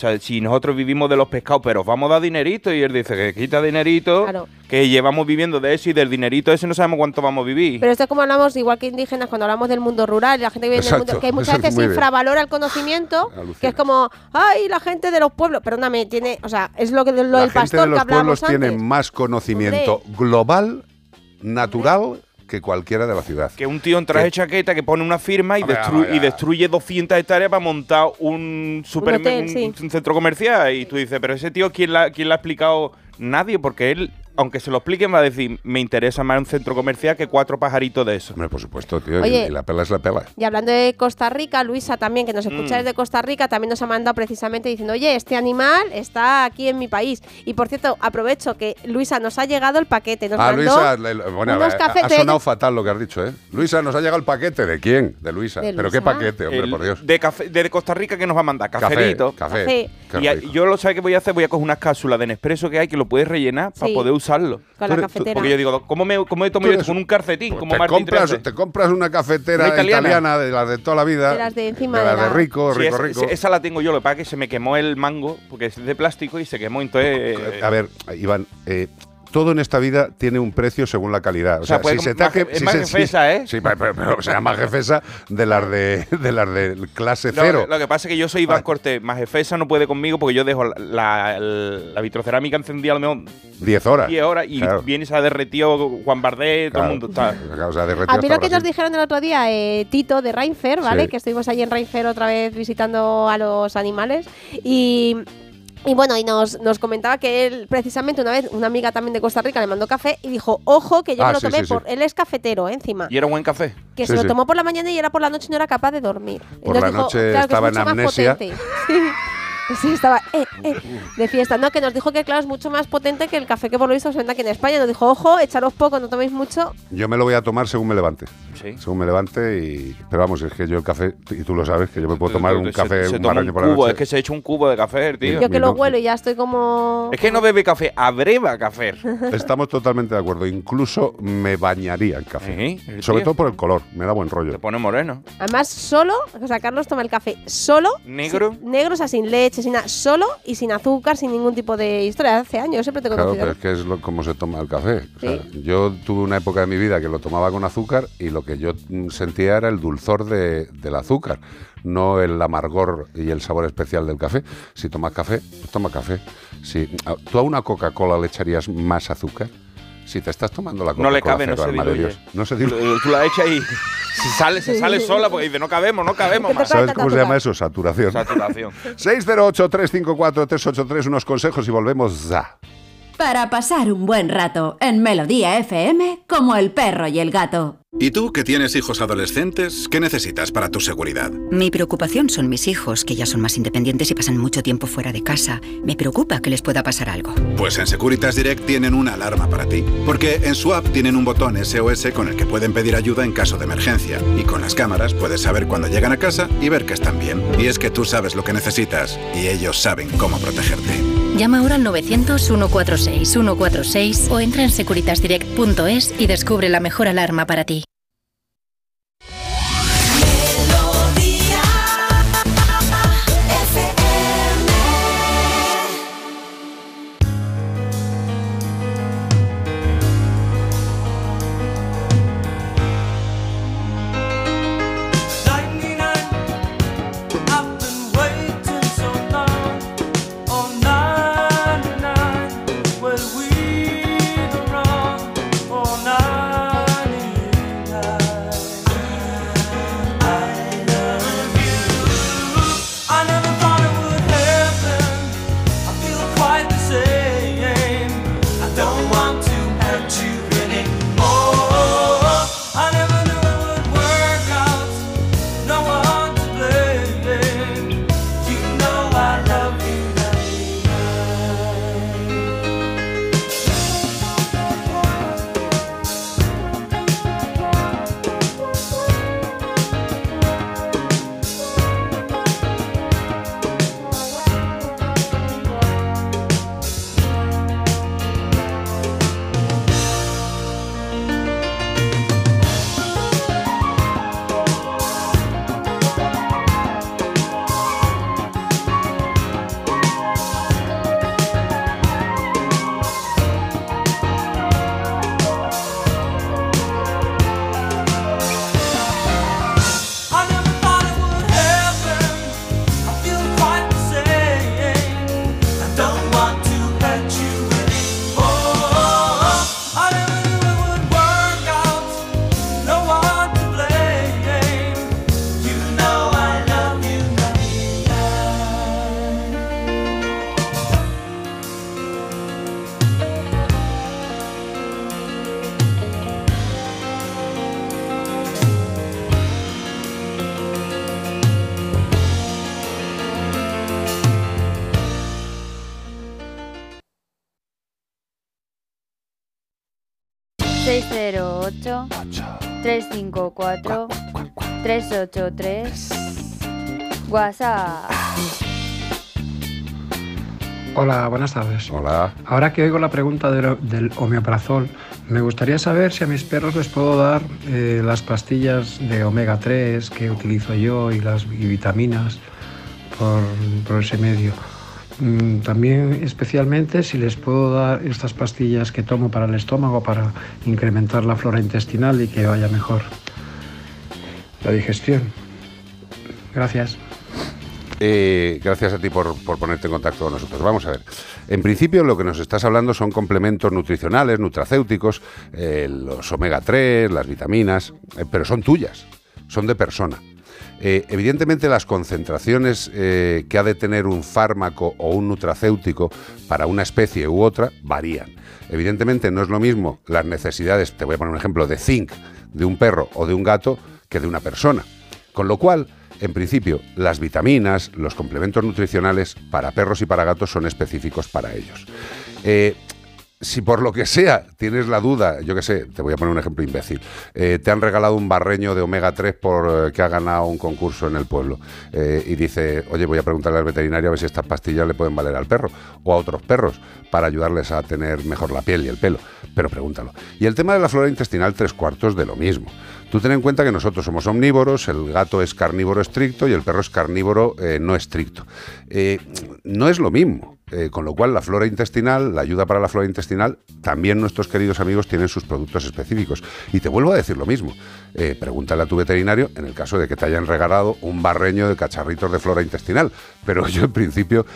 O sea, si nosotros vivimos de los pescados, pero os vamos a dar dinerito y él dice que quita dinerito, Claro. que llevamos viviendo de eso y del dinerito ese no sabemos cuánto vamos a vivir. Pero esto es como hablamos, igual que indígenas, cuando hablamos del mundo rural, la gente que vive en el Exacto, mundo, que muchas es veces infravalora el conocimiento, que es como, ay, la gente de los pueblos, perdóname, tiene, o sea, es lo que lo La del gente pastor de que los pueblos antes. tiene más conocimiento global, natural, que cualquiera de la ciudad. Que un tío en traje de chaqueta que pone una firma y, Hombre, destru- vamos ya. y destruye 200 hectáreas para montar un, super, hotel, un- sí. un centro comercial. Y tú dices, pero ese tío, ¿quién, la, ¿quién le ha explicado? Nadie, porque él, aunque se lo expliquen, va a decir, me interesa más un centro comercial que cuatro pajaritos de eso. Hombre, por supuesto, tío. y- Oye. y la pela es la pela. Y hablando de Costa Rica, Luisa también, que nos escucha Mm. desde Costa Rica, también nos ha mandado precisamente diciendo, oye, este animal está aquí en mi país. Y por cierto, aprovecho que Luisa nos ha llegado el paquete. Nos Ah, mandó Luisa, bueno, unos ha- sonado fatal lo que has dicho, ¿eh? Luisa, nos ha llegado el paquete. ¿De quién? De Luisa. De Pero qué paquete, hombre, El- por Dios. De, café, de Costa Rica que nos va a mandar Café, café. Y a- yo lo sé que voy a hacer, voy a coger unas cápsulas de Nespresso que hay que lo puedes rellenar para poder usarlo. Con la cafetera. Porque yo digo, ¿cómo me, cómo me tomo yo esto con un calcetín? como Te Martín compras, te compras una cafetera Una italiana. italiana. de las de toda la vida. De las de encima de, de las de la- rico, Sí, rico, esa, rico. esa la tengo yo, lo que pasa es que se me quemó el mango, porque es de plástico y se quemó, entonces... eh, A ver, Iván, eh, todo en esta vida tiene un precio según la calidad. O, O sea, si se com- te ha más que- je- es si más se- jefesa, ¿eh? Sí, pero, pero- pero, o sea, más jefesa de las de, de las de clase cero. Lo que pasa es que yo soy Iván Cortés, más jefesa no puede conmigo porque yo dejo la, la, la vitrocerámica encendida a lo mejor 10 horas. 10 horas y Claro. viene se ha derretido Juan Bardet, todo Claro. el mundo está. O sea, derretido A mí lo que nos dijeron el otro día, eh, Tito de Reinfer, ¿vale? Sí. Que estuvimos allí en Reinfer otra vez visitando a los animales. Y, y bueno, y nos, nos comentaba que él, precisamente una vez, una amiga también de Costa Rica le mandó café y dijo, ojo, que yo Ah, me lo sí, tomé sí, sí. por. Él es cafetero, ¿eh? encima. Y era buen café. Que se lo tomó por la mañana y era por la noche y no era capaz de dormir. Por la dijo, noche claro, que es estaba en amnesia. Sí. Estaba eh, eh, de fiesta. No, que nos dijo que, claro, es mucho más potente que el café que por lo visto se vende aquí en España. Nos dijo, ojo, echaros poco, no toméis mucho. Yo me lo voy a tomar según me levante. Sí. Según me levante y... Pero vamos, es que yo el café, y tú lo sabes, que yo me puedo tomar un Se- café, se un por la cubo, noche. es que se echa un cubo de café, el tío. Yo que lo huelo y ya estoy como... Es que no bebe café, abreva café. Estamos totalmente de acuerdo. Incluso me bañaría en café. Sí, el Sobre tío. todo por el color. Me da buen rollo. Te pone moreno. Además, solo, o sea, Carlos toma el café solo. ¿Negro? sin- negro, o sea, sin leche, Solo y sin azúcar, sin ningún tipo de historia. Hace años siempre te he Claro, conocido. pero es que es lo, como se toma el café. O sea, Yo tuve una época de mi vida que lo tomaba con azúcar y lo que yo mm, sentía era el dulzor de- del azúcar, no el amargor y el sabor especial del café. Si tomas café, pues toma café. Si, ah, ¿Tú a una Coca-Cola le echarías más azúcar? Si te estás tomando la Coca-Cola No le cabe, no se diluye. Dios. No se Tú, diluye. tú la echas y si sale, se sale sola porque dice, no cabemos, no cabemos más. ¿Sabes cómo se llama eso? Saturación. Saturación. 608-354-383, unos consejos y volvemos ya. Para pasar un buen rato en Melodía FM como el perro y el gato. ¿Y tú que tienes hijos adolescentes, qué necesitas para tu seguridad? Mi preocupación son mis hijos, que ya son más independientes y pasan mucho tiempo fuera de casa. Me preocupa que les pueda pasar algo. Pues en Securitas Direct tienen una alarma para ti. Porque en su app tienen un botón SOS con el que pueden pedir ayuda en caso de emergencia. Y con las cámaras puedes saber cuando llegan a casa y ver que están bien. Y es que tú sabes lo que necesitas y ellos saben cómo protegerte. Llama ahora al 900-146-146 o entra en securitasdirect.es y descubre la mejor alarma para ti. 354 383 WhatsApp. Hola, buenas tardes. Hola. Ahora que oigo la pregunta del, del omeprazol, me gustaría saber si a mis perros les puedo dar eh, las pastillas de omega 3 que utilizo yo y las y vitaminas por, por ese medio. Mm, También especialmente si les puedo dar estas pastillas que tomo para el estómago para incrementar la flora intestinal y que vaya mejor la digestión. Gracias. Eh, gracias a ti por, por ponerte en contacto con nosotros. Vamos a ver. En principio, lo que nos estás hablando son complementos nutricionales, nutracéuticos, eh, los omega 3, las vitaminas, eh, pero son tuyas, son de persona. Evidentemente, las concentraciones que ha de tener un fármaco o un nutracéutico para una especie u otra varían. Evidentemente, no es lo mismo las necesidades, te voy a poner un ejemplo, de zinc de un perro o de un gato que de una persona. Con lo cual, en principio, las vitaminas, los complementos nutricionales para perros y para gatos son específicos para ellos. Eh, si por lo que sea tienes la duda, yo qué sé, te voy a poner un ejemplo imbécil, eh, te han regalado un barreño de omega 3 por eh, que ha ganado un concurso en el pueblo y dice, oye, voy a preguntarle al veterinario a ver si estas pastillas le pueden valer al perro o a otros perros para ayudarles a tener mejor la piel y el pelo, pero pregúntalo. Y el tema de la flora intestinal, tres cuartos de lo mismo. Tú ten en cuenta que nosotros somos omnívoros, el gato es carnívoro estricto y el perro es carnívoro eh, no estricto. Eh, no es lo mismo. eh, con lo cual, la flora intestinal, la ayuda para la flora intestinal, también nuestros queridos amigos tienen sus productos específicos. Y te vuelvo a decir lo mismo. Pregúntale a tu veterinario en el caso de que te hayan regalado un barreño de cacharritos de flora intestinal. Pero yo, en principio,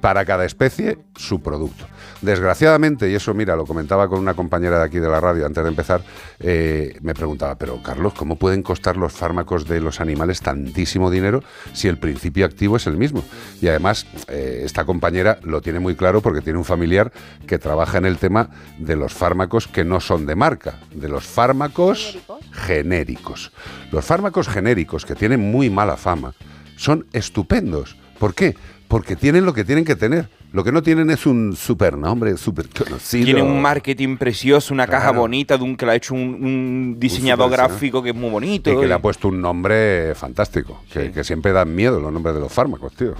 para cada especie, su producto. Desgraciadamente, y eso mira, lo comentaba con una compañera de aquí de la radio antes de empezar, eh, me preguntaba, pero Carlos, ¿cómo pueden costar los fármacos de los animales tantísimo dinero si el principio activo es el mismo? Y además, eh, esta compañera lo tiene muy claro porque tiene un familiar que trabaja en el tema de los fármacos que no son de marca, de los fármacos genéricos. Los fármacos genéricos, que tienen muy mala fama, son estupendos. ¿Por qué? Porque tienen lo que tienen que tener. Lo que no tienen es un supernombre, super conocido. Tiene un marketing precioso, una caja bonita de un que lo ha hecho un, un diseñador gráfico que es muy bonito. Y que le ha puesto un nombre fantástico, que, que siempre dan miedo los nombres de los fármacos, tío.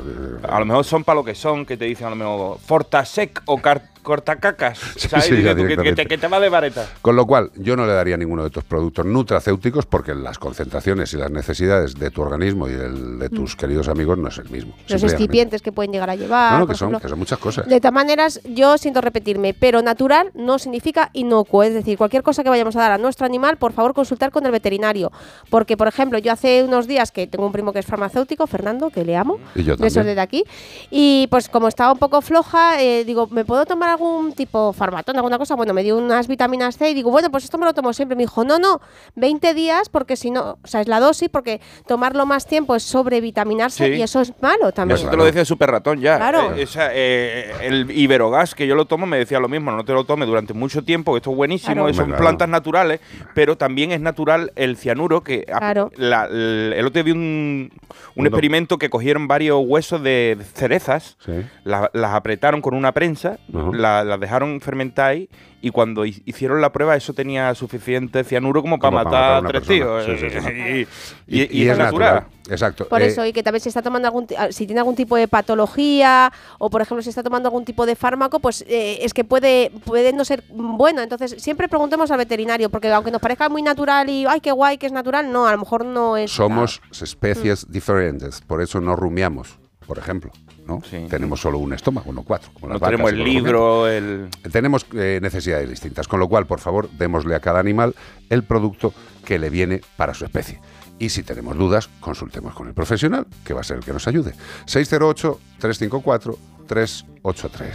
A lo mejor son para lo que son, que te dicen a lo mejor Fortasec o car- Cortacacas. ¿sabes? sí, ya Dices tú, que- que, te, que te va de vareta. Con lo cual, yo no le daría ninguno de estos productos nutracéuticos porque las concentraciones y las necesidades de tu organismo y del- de tus queridos amigos no es el mismo. Los excipientes que pueden llegar a llevar. No, no, por que son, ejemplo. que son muchas cosas. De todas maneras, yo siento repetirme, pero natural no significa inocuo. Es decir, cualquier cosa que vayamos a dar a nuestro animal, por favor, consultar con el veterinario. Porque, por ejemplo, yo hace unos días que tengo un primo que es farmacéutico, Fernando, que le amo. Y yo también. desde aquí. Y pues como estaba un poco floja, eh, digo, ¿me puedo tomar algún tipo farmatón, alguna cosa? Bueno, me dio unas vitaminas C y digo, bueno, pues esto me lo tomo siempre. Me dijo, no, no, 20 días porque si no, o sea, es la dosis, porque tomarlo más tiempo es sobrevitaminarse Sí. y eso es malo también. Eso te lo decía Super Ratón ya. Claro. Eh, o sea, eh, el Iberogas que yo lo tomo me decía lo mismo, no te lo tomes durante mucho tiempo, que esto es buenísimo, Claro. son claro. plantas naturales, pero también es natural el cianuro, que a- Claro. la- el, el otro día vi un, un experimento que cogieron varios huesos de cerezas, Sí. la- las apretaron con una prensa, las dejaron fermentar ahí, y cuando hi- hicieron la prueba eso tenía suficiente cianuro como para Como para matar matar a tres persona. tíos. Sí, sí, sí. y, y- y es, natural. Exacto. Por Eh, eso, y que también si está tomando algún, si tiene algún tipo de patología o por ejemplo si está tomando algún tipo de fármaco, pues eh, es que puede, puede no ser bueno. Entonces siempre preguntemos al veterinario, porque aunque nos parezca muy natural y ay qué guay que es natural, no, a lo mejor no es. Somos Mm. especies diferentes, por eso no rumiamos, por ejemplo. ¿No? Tenemos solo un estómago, no cuatro. Como No las tenemos el libro, el... Tenemos eh, necesidades distintas, con lo cual, por favor, démosle a cada animal el producto que le viene para su especie. Y si tenemos dudas, consultemos con el profesional, que va a ser el que nos ayude. 608-354-383.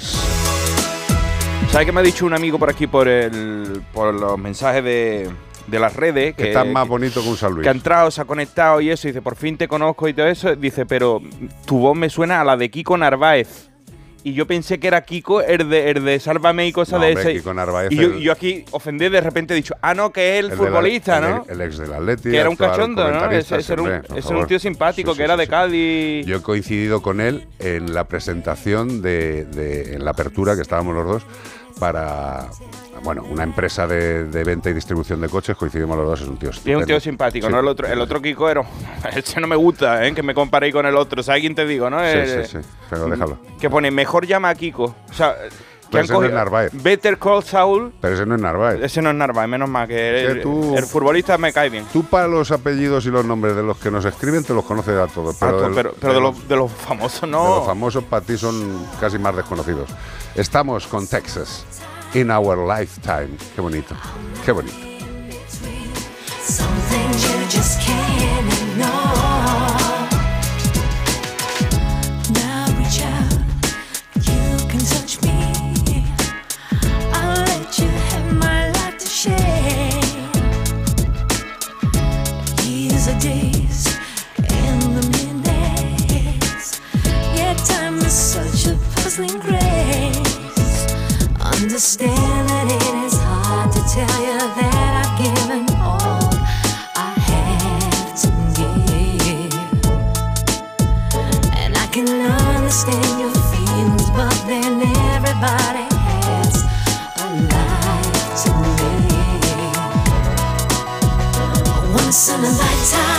¿Sabes qué me ha dicho un amigo por aquí por el por los mensajes de, de las redes? Que está más bonito que un San Luis. Que ha entrado, se ha conectado y eso, y dice, por fin te conozco y todo eso. Dice, pero tu voz me suena a la de Kiko Narváez. Y yo pensé que era Kiko, el de, el de Sálvame y cosas No, de hombre, ese. Kiko Narváez, y yo, el- yo aquí ofendí de repente he dicho, ah, no, que es el, El la- futbolista, el- ¿no? El, ex del Atleti. que era un cachondo, ¿no? Ese, un, ese era un tío simpático, Sí, que sí, era sí, de. Cádiz. Yo he coincidido con él en la presentación de, de- en la apertura que estábamos los dos para bueno, una empresa de, de venta y distribución de coches, coincidimos los dos, es un tío Y es un tío simpático, Sí. ¿no? El otro, el otro Kikoero. Ese no me gusta, ¿eh? Que me comparéis con el otro. ¿Sabes quién te digo, no? Sí, Eh, sí, sí, pero déjalo. Que pone, mejor llama a Kiko. O sea, que Pero ese no es Narváez. Better Call Saul. Pero ese no es Narváez. Ese no es Narváez, menos mal que el, tú- el futbolista me cae bien. Tú para los apellidos y los nombres de los que nos escriben te los conoces a todos. Pero, tú, del- pero pero de, los, de los famosos no. de los famosos para ti son casi más desconocidos. Estamos con Texas. In our lifetime. Qué bonito. Qué bonito. Understand that it is hard to tell you that I've given all I have to give. And I can understand your feelings, but then everybody has a life to live. Once in a lifetime,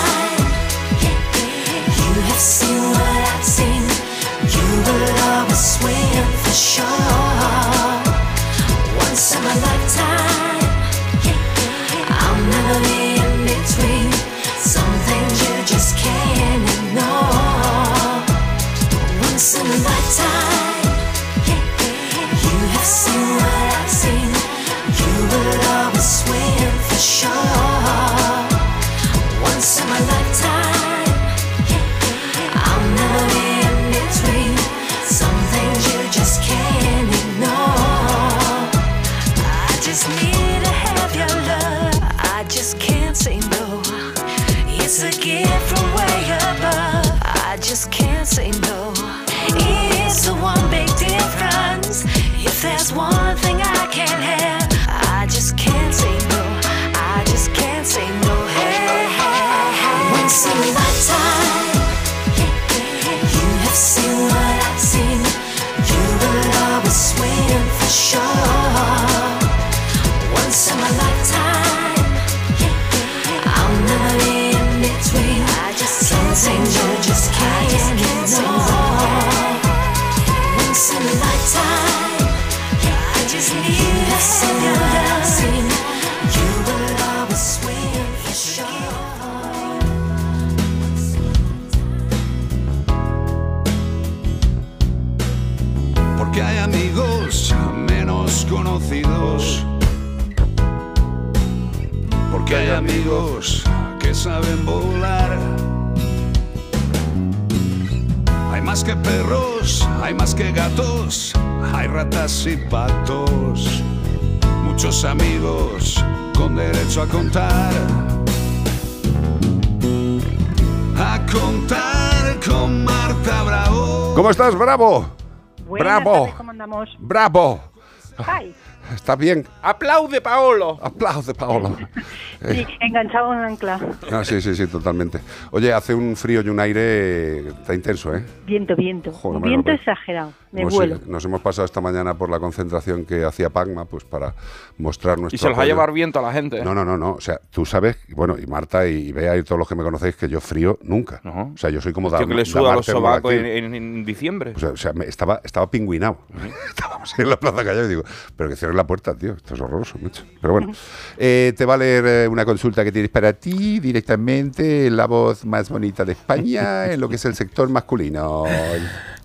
It's a gift from way above. I just can't say no. It's the one big difference. If there's one amigos menos conocidos. Porque hay amigos que saben volar. Hay más que perros, hay más que gatos, hay ratas y patos. Muchos amigos con derecho a contar. A contar con Marta Bravo. ¿Cómo estás, Bravo? Buenas Bravo. tardes, ¿cómo andamos? Bravo. Ay, ¿Estás bien? ¡Aplaude, Paolo! Aplaude, Paolo. sí, enganchado en ancla. Ah, sí, sí, sí, totalmente. Oye, hace un frío y un aire, está intenso, ¿eh? Viento, viento. Joder, viento exagerado. Me Hemos, vuelo. eh, nos hemos pasado esta mañana por la concentración que hacía Pagma, pues para mostrar nuestro Y se los va a llevar viento a la gente. ¿eh? No, no, no, no. O sea, tú sabes, bueno, y Marta y Bea y todos los que me conocéis, que yo frío nunca. O sea, yo soy como Dam- que le suda los sobacos en, Termolactil. en- en diciembre. O sea, o sea, me- estaba, estaba pingüinado. Estábamos ahí en la plaza callado y digo, pero que cierren la puerta, tío. Esto es horroroso, mucho. Pero bueno, eh, te va a leer eh, una consulta que tienes para ti directamente, la voz más bonita de España, en lo que es el sector masculino.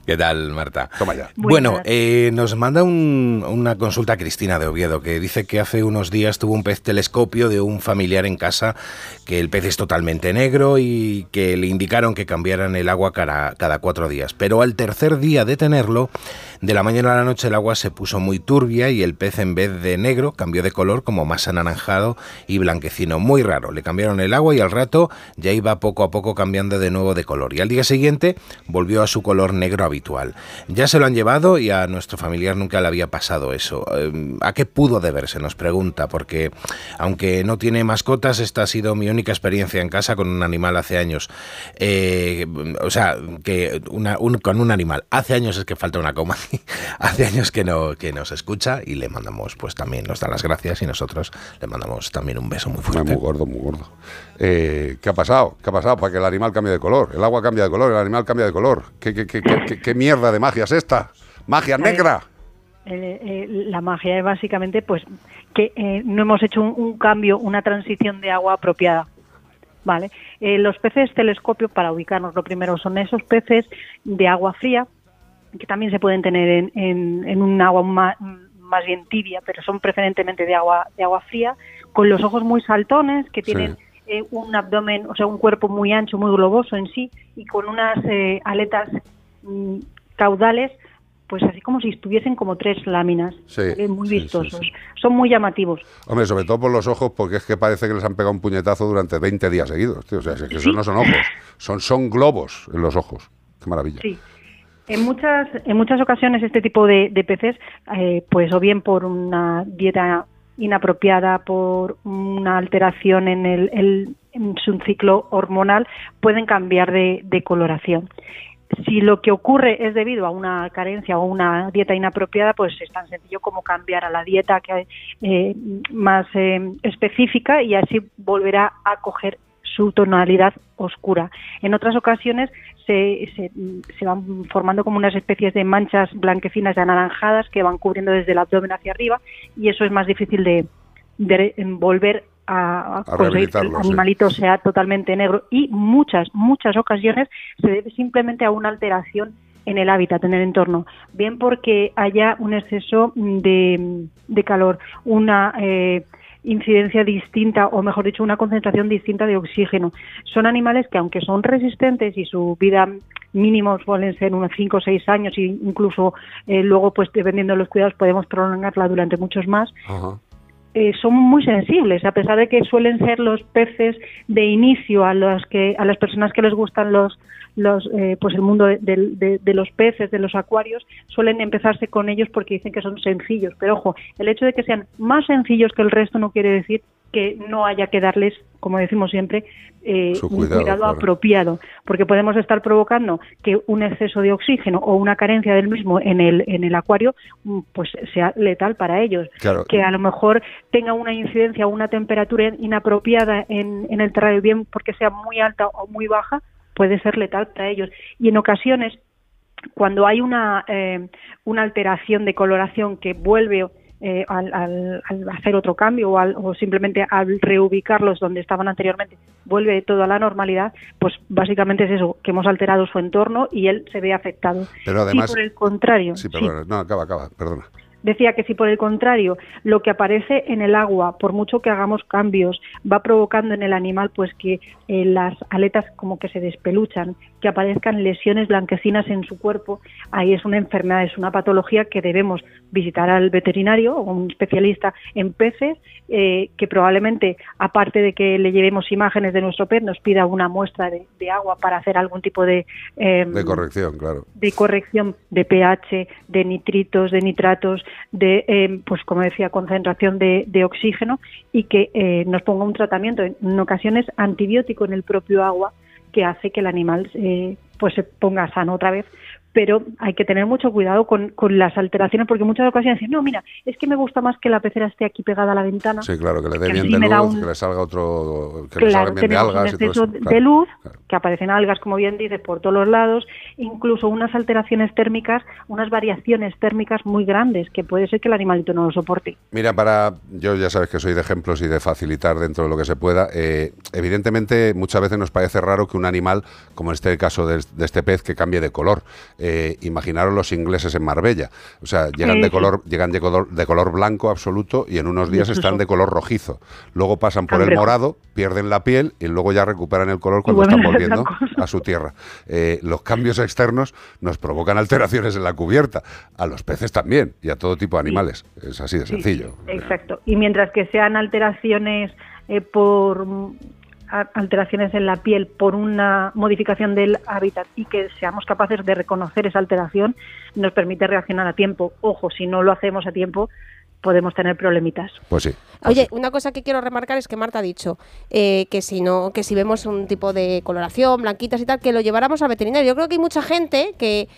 ¿Qué tal, Marta? Toma ya. Bueno, eh, nos manda un- una consulta Cristina de Oviedo que dice que hace unos días tuvo un pez telescopio de un familiar en casa, que el pez es totalmente negro y que le indicaron que cambiaran el agua cada, cada cuatro días. Pero al tercer día de tenerlo, de la mañana a la noche el agua se puso muy turbia y el pez en vez de negro cambió de color como más anaranjado y blanquecino. Muy raro. Le cambiaron el agua y al rato ya iba poco a poco cambiando de nuevo de color. Y al día siguiente volvió a su color negro habitual. Habitual. Ya se lo han llevado y a nuestro familiar nunca le había pasado eso. Eh, ¿A qué pudo deberse? Nos pregunta, porque aunque no tiene mascotas, esta ha sido mi única experiencia en casa con un animal hace años. Eh, o sea, que una- un- con un animal. Hace años es que falta una coma. hace años que, no, que nos escucha y le mandamos, pues también nos da las gracias y nosotros le mandamos también un beso muy fuerte. Muy gordo, muy gordo. Eh, ¿Qué ha pasado? ¿Qué ha pasado para que el animal cambie de color? El agua cambia de color, el animal cambia de color. ¿Qué, qué, qué, qué- qué- qué mierda de magia es esta? ¡Magia negra! Eh, eh, la magia es básicamente pues que eh, no hemos hecho un, un cambio, una transición de agua apropiada. Vale. Eh, los peces telescopio, para ubicarnos lo primero, son esos peces de agua fría que también se pueden tener en, en- en un agua más, más bien tibia, pero son preferentemente de agua de agua fría, con los ojos muy saltones, que tienen eh, un abdomen, o sea, un cuerpo muy ancho, muy globoso en sí, y con unas eh, aletas caudales, pues así como si estuviesen como tres láminas, Sí, muy sí, sí, vistosos. Son muy llamativos. Hombre, sobre todo por los ojos, porque es que parece que les han pegado un puñetazo durante 20 días seguidos. tío. O sea, es que eso no son ojos, son, son globos en los ojos. Qué maravilla. Sí. En muchas, en muchas ocasiones este tipo de, de peces, eh, pues o bien por una dieta inapropiada, por una alteración en, el, el- en su ciclo hormonal, pueden cambiar de, de coloración. Si lo que ocurre es debido a una carencia o una dieta inapropiada, pues es tan sencillo como cambiar a la dieta que, eh, más eh, específica y así volverá a coger su tonalidad oscura. En otras ocasiones se, se, van formando como unas especies de manchas blanquecinas y anaranjadas que van cubriendo desde el abdomen hacia arriba y eso es más difícil de, de volver a, a conseguir que el sí. animalito sea totalmente negro y muchas, muchas ocasiones se debe simplemente a una alteración en el hábitat, en el entorno, bien porque haya un exceso de, de calor, una eh, incidencia distinta o mejor dicho una concentración distinta de oxígeno. Son animales que aunque son resistentes y su vida mínimo suelen ser unos 5 o 6 años e incluso eh, luego pues dependiendo de los cuidados podemos prolongarla durante muchos más, eh, son muy sensibles, a pesar de que suelen ser los peces de inicio a los que a las personas que les gustan los los eh, pues el mundo de, de- de los peces, de los acuarios, suelen empezarse con ellos porque dicen que son sencillos. Pero ojo, el hecho de que sean más sencillos que el resto no quiere decir que no haya que darles, como decimos siempre, eh, un cuidado, claro. apropiado, porque podemos estar provocando que un exceso de oxígeno o una carencia del mismo en el en el acuario, mm, pues sea letal para ellos Claro. que a lo mejor tenga una incidencia o una temperatura inapropiada en, en el terrario, bien porque sea muy alta o muy baja, puede ser letal para ellos. Y en ocasiones, cuando hay una, eh, una alteración de coloración que vuelve eh, al, al- al hacer otro cambio o, al- o simplemente al reubicarlos donde estaban anteriormente, vuelve todo a la normalidad, pues básicamente es eso, que hemos alterado su entorno y él se ve afectado. Pero además- si por el contrario, Sí, sí, perdona. No, acaba, acaba, perdona. Decía que si por el contrario lo que aparece en el agua, por mucho que hagamos cambios, va provocando en el animal pues que eh, las aletas como que se despeluchan, que aparezcan lesiones blanquecinas en su cuerpo, ahí es una enfermedad, es una patología que debemos visitar al veterinario o un especialista en peces, eh, que probablemente, aparte de que le llevemos imágenes de nuestro pez, nos pida una muestra de, de agua para hacer algún tipo de... em, De corrección, claro. de corrección de pH, de nitritos, de nitratos, de, eh, pues como decía, concentración de, de oxígeno y que eh, nos ponga un tratamiento, en ocasiones antibiótico en el propio agua, que hace que el animal eh, pues se ponga sano otra vez. Pero hay que tener mucho cuidado con, con las alteraciones, porque muchas ocasiones dicen, no, mira, es que me gusta más que la pecera esté aquí pegada a la ventana. Sí, claro, que le dé bien de luz, un- que le salga otro. que le salgan bien de tenemos un algas y todo eso. de claro. luz, que aparecen algas, como bien dices, por todos los lados, incluso unas alteraciones térmicas, unas variaciones térmicas muy grandes, que puede ser que el animalito no lo soporte. Mira, para yo ya sabes que soy de ejemplos y de facilitar dentro de lo que se pueda. eh, evidentemente, muchas veces nos parece raro que un animal, como este caso de, de este pez, que cambie de color. Eh, imaginaros los ingleses en Marbella. O sea, llegan de color, llegan de color, de color blanco absoluto y en unos días están de color rojizo. Luego pasan por el morado, pierden la piel y luego ya recuperan el color cuando están volviendo a su tierra. Eh, los cambios externos nos provocan alteraciones en la cubierta, a los peces también y a todo tipo de animales. Es así de sencillo. Exacto. Y mientras que sean alteraciones eh, por alteraciones en la piel por una modificación del hábitat y que seamos capaces de reconocer esa alteración nos permite reaccionar a tiempo. Ojo, si no lo hacemos a tiempo podemos tener problemitas. Pues sí. Oye, una cosa que quiero remarcar es que Marta ha dicho eh, que si no, que si vemos un tipo de coloración, blanquitas y tal, que lo lleváramos al veterinario. Yo creo que hay mucha gente que,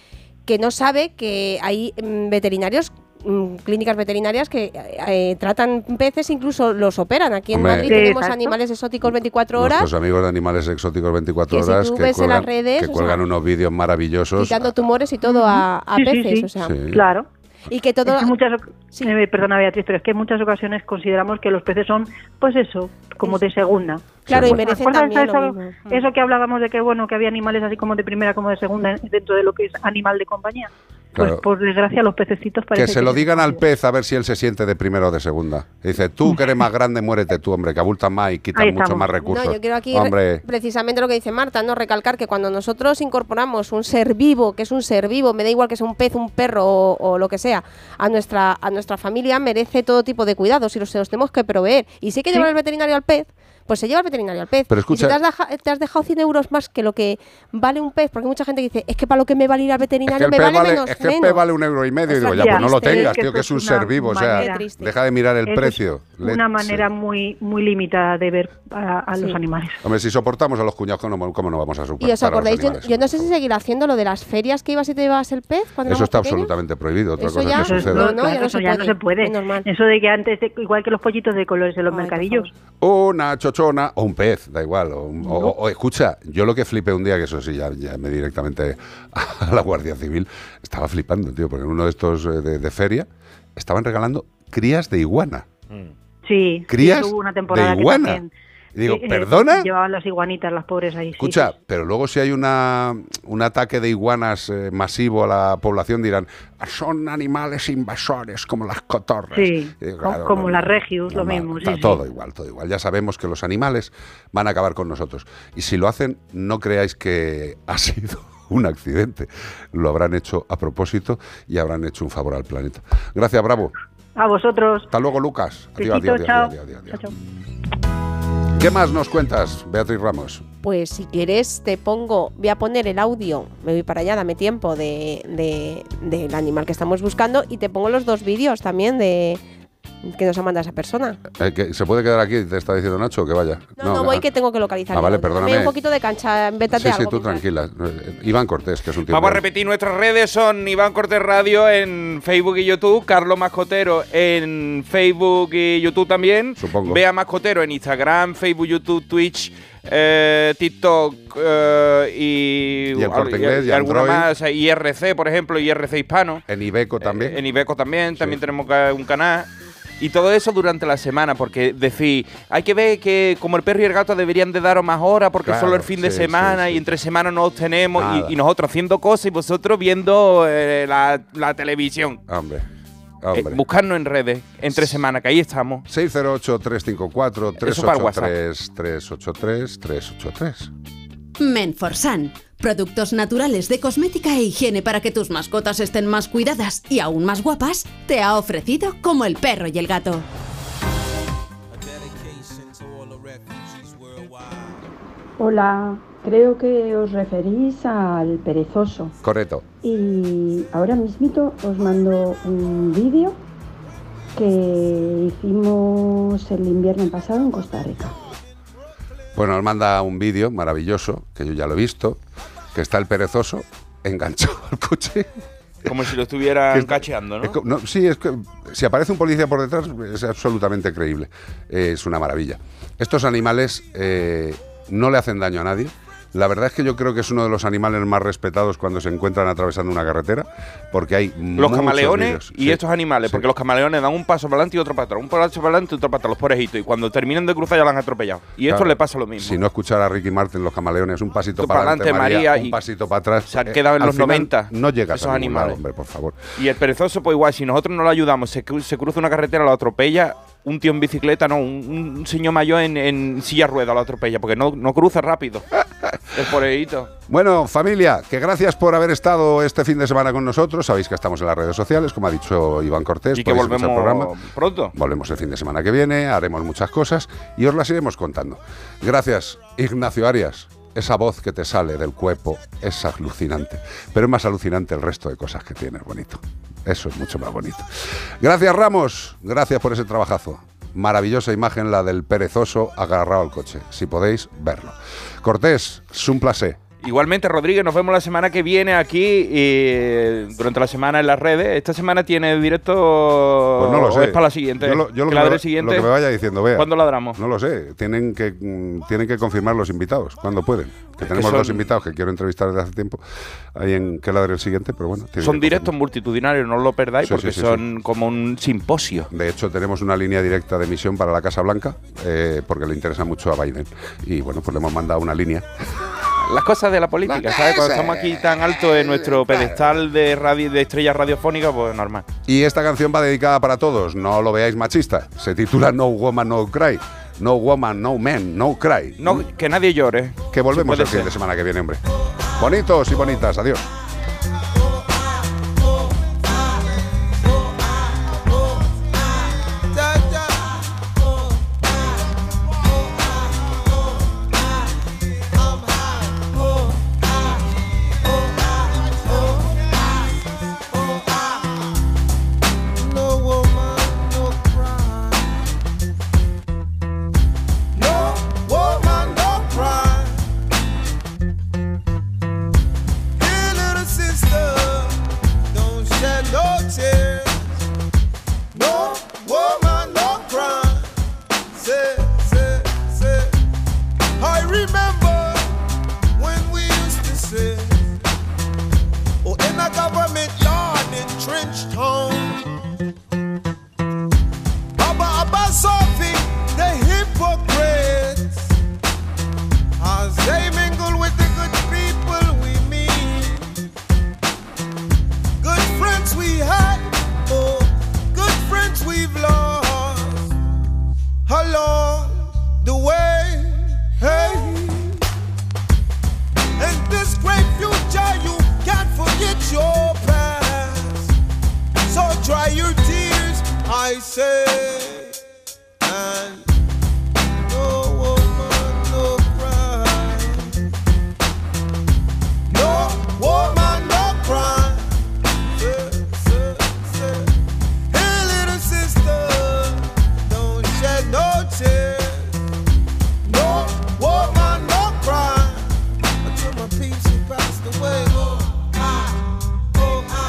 que no sabe que hay mm, veterinarios mm, clínicas veterinarias que eh, eh, tratan peces, incluso los operan. Aquí en Hombre. Madrid Sí, tenemos exacto. animales exóticos 24 horas, Nuestros amigos de animales exóticos 24 Que si horas tú que en las cuelgan, redes, que o cuelgan sea, unos vídeos maravillosos. quitando tumores y todo a, a Sí, sí, peces. sí. O sea, Sí. Claro. Y que todo... Es que muchas, oc- eh, perdona Beatriz, pero es que en muchas ocasiones consideramos que los peces son, pues eso, como de segunda. Claro, y ¿Te merecen acuerdas también eso, lo mismo. eso que hablábamos de que bueno que había animales así como de primera como de segunda dentro de lo que es animal de compañía. Claro. Pues por desgracia los pececitos parece Que se lo digan al pez a ver si él se siente de primero o de segunda. Dice, tú que eres más grande, muérete tú, hombre, que abultas más y quitas mucho más recursos. No, yo quiero aquí re- Hombre, precisamente lo que dice Marta, no recalcar que cuando nosotros incorporamos un ser vivo, que es un ser vivo, me da igual que sea un pez, un perro o, o lo que sea, a nuestra a nuestra familia merece todo tipo de cuidados y los, se los tenemos que proveer. Y si hay que llevar al veterinario al pez, pues se lleva al veterinario al pez. Pero Y escucha- si te has, deja- te has dejado 100 euros más que lo que vale un pez, porque hay mucha gente que dice, es que para lo que me vale ir al es que veterinario me vale, vale, menos. es que el pez vale un euro y medio. Y digo, ya, pues no lo tengas, tío, que es un ser vivo. O sea, deja de mirar el es precio. Una sí. manera muy muy limitada de ver a, a los animales. Hombre, si soportamos a los cuñados, ¿cómo, cómo no vamos a soportar Y os a los acordáis, yo, no sé si seguir haciendo lo de las ferias que ibas y te llevabas el pez cuando Eso está pequeños. absolutamente prohibido. Otra Eso cosa ya- que suceda. no, no, Claro, ya no eso se ya no puede. Eso de que antes, de- igual que los pollitos de colores en los mercadillos. Una chochona o un pez, da igual. O, un- o- o- escucha, yo lo que flipé un día, que eso sí, ya, ya me di directamente a la Guardia Civil, estaba flipando, tío, porque en uno de estos eh, de, de feria estaban regalando crías de iguana. Sí, ¿Crías sí, hubo una temporada de que iguana? también, Y digo, eh, ¿perdona? Llevaban las iguanitas, las pobres ahí. sí, Escucha, sí, pero luego si hay una, un ataque de iguanas eh, masivo a la población dirán, son animales invasores como las cotorras. Sí, digo, claro, como no, las regius, lo normal, mismo. sí, está sí. todo igual, todo igual. Ya sabemos que los animales van a acabar con nosotros. Y si lo hacen, no creáis que ha sido un accidente. Lo habrán hecho a propósito y habrán hecho un favor al planeta. Gracias, Bravo. A vosotros. Hasta luego, Lucas. Adiós, adiós, adiós, adiós. ¿Qué más nos cuentas, Beatriz Ramos? Pues si quieres te pongo, voy a poner el audio, me voy para allá, dame tiempo de, de- del animal que estamos buscando y te pongo los dos vídeos también de que nos ha mandado esa persona. Eh, que ¿Se puede quedar aquí? ¿Te está diciendo Nacho que vaya? No, no, voy ah. que tengo que localizar. Ah, vale, perdóname. un poquito de cancha, invéntate Sí, sí, tú tranquila. Eh, Iván Cortés, que es un tío. Vamos a repetir nuestras redes, son Iván Cortés Radio en Facebook y YouTube, Carlos Mascotero en Facebook y YouTube también, Supongo. Bea Mascotero en Instagram, Facebook, YouTube, Twitch, eh, TikTok eh, y, Y el Corte Inglés, y alguna Android. más, IRC por ejemplo, IRC Hispano. En Ibeco también. Eh, en Ibeco también, también tenemos un canal. Y todo eso durante la semana, porque decir, hay que ver que como el perro y el gato deberían de daros más horas porque Claro, solo el fin de semana sí, y entre semana no os tenemos y, y nosotros haciendo cosas y vosotros viendo eh, la, la televisión. Hombre, Eh, hombre. buscarnos en redes, entre semana, que ahí estamos. 608-354-383, Eso para el WhatsApp. 383, 383. Menforsan. Productos naturales de cosmética e higiene para que tus mascotas estén más cuidadas y aún más guapas, te ha ofrecido como el perro y el gato. Hola, creo que os referís al perezoso. Correcto. Y ahora mismito os mando un vídeo que hicimos el invierno pasado en Costa Rica. Bueno, nos manda un vídeo maravilloso, que yo ya lo he visto, que está el perezoso enganchado al coche. Como si lo estuvieran cacheando, ¿no? Es no, sí, es que si aparece un policía por detrás es absolutamente creíble. Es una maravilla. Estos animales eh, no le hacen daño a nadie. La verdad es que yo creo que es uno de los animales más respetados cuando se encuentran atravesando una carretera, porque hay Los camaleones y Sí. estos animales, porque los camaleones dan un paso para adelante y otro para atrás, un paso para adelante y otro para atrás, los pobrecitos, y cuando terminan de cruzar ya lo han atropellado. Y esto le pasa lo mismo. Si no escuchar a Ricky Martin, los camaleones, un pasito para para adelante, María, María, un pasito para atrás. se han Eh, quedado en los final 90 No llegas esos a ningún lado, animales. hombre, por favor. Y el perezoso, pues igual, si nosotros no lo ayudamos, se, cru- se cruza una carretera, lo atropella, un tío en bicicleta, no, un, un señor mayor en, en silla rueda lo atropella, porque no, no cruza rápido. El poreíto. Bueno, familia, que gracias por haber estado este fin de semana con nosotros. Sabéis que estamos en las redes sociales, como ha dicho Iván Cortés. Y que volvemos programa. pronto. Volvemos el fin de semana que viene, haremos muchas cosas y os las iremos contando. Gracias, Ignacio Arias. Esa voz que te sale del cuerpo es alucinante, pero es más alucinante el resto de cosas que tienes, bonito. Eso es mucho más bonito. Gracias, Ramos. Gracias por ese trabajazo. Maravillosa imagen la del perezoso agarrado al coche. Si podéis verlo. Cortés, es un placer. Igualmente, Rodríguez, nos vemos la semana que viene aquí y durante la semana en las redes. Esta semana tiene directo. Pues no lo sé. Es para la siguiente. Yo lo, yo lo que que, me, el siguiente. lo que me vaya diciendo, vea. ¿Cuándo ladramos? No lo sé. Tienen que, mm, tienen que confirmar los invitados. cuando pueden? Que tenemos son- dos invitados que quiero entrevistar desde hace tiempo. Ahí en que ladre el siguiente, pero bueno. Son directos multitudinarios, no os lo perdáis Sí, porque sí, sí, son como un simposio. De hecho, tenemos una línea directa de emisión para la Casa Blanca, eh, porque le interesa mucho a Biden. Y bueno, pues le hemos mandado una línea. Las cosas de la política, ¿sabes? Cuando estamos aquí tan alto en nuestro pedestal de radio de estrellas radiofónicas, pues normal. Y esta canción va dedicada para todos, no lo veáis machista. Se titula No Woman, No Cry. No Woman, No Man, No Cry. No, que nadie llore. Que volvemos el fin de semana que viene, hombre. Bonitos y bonitas, adiós.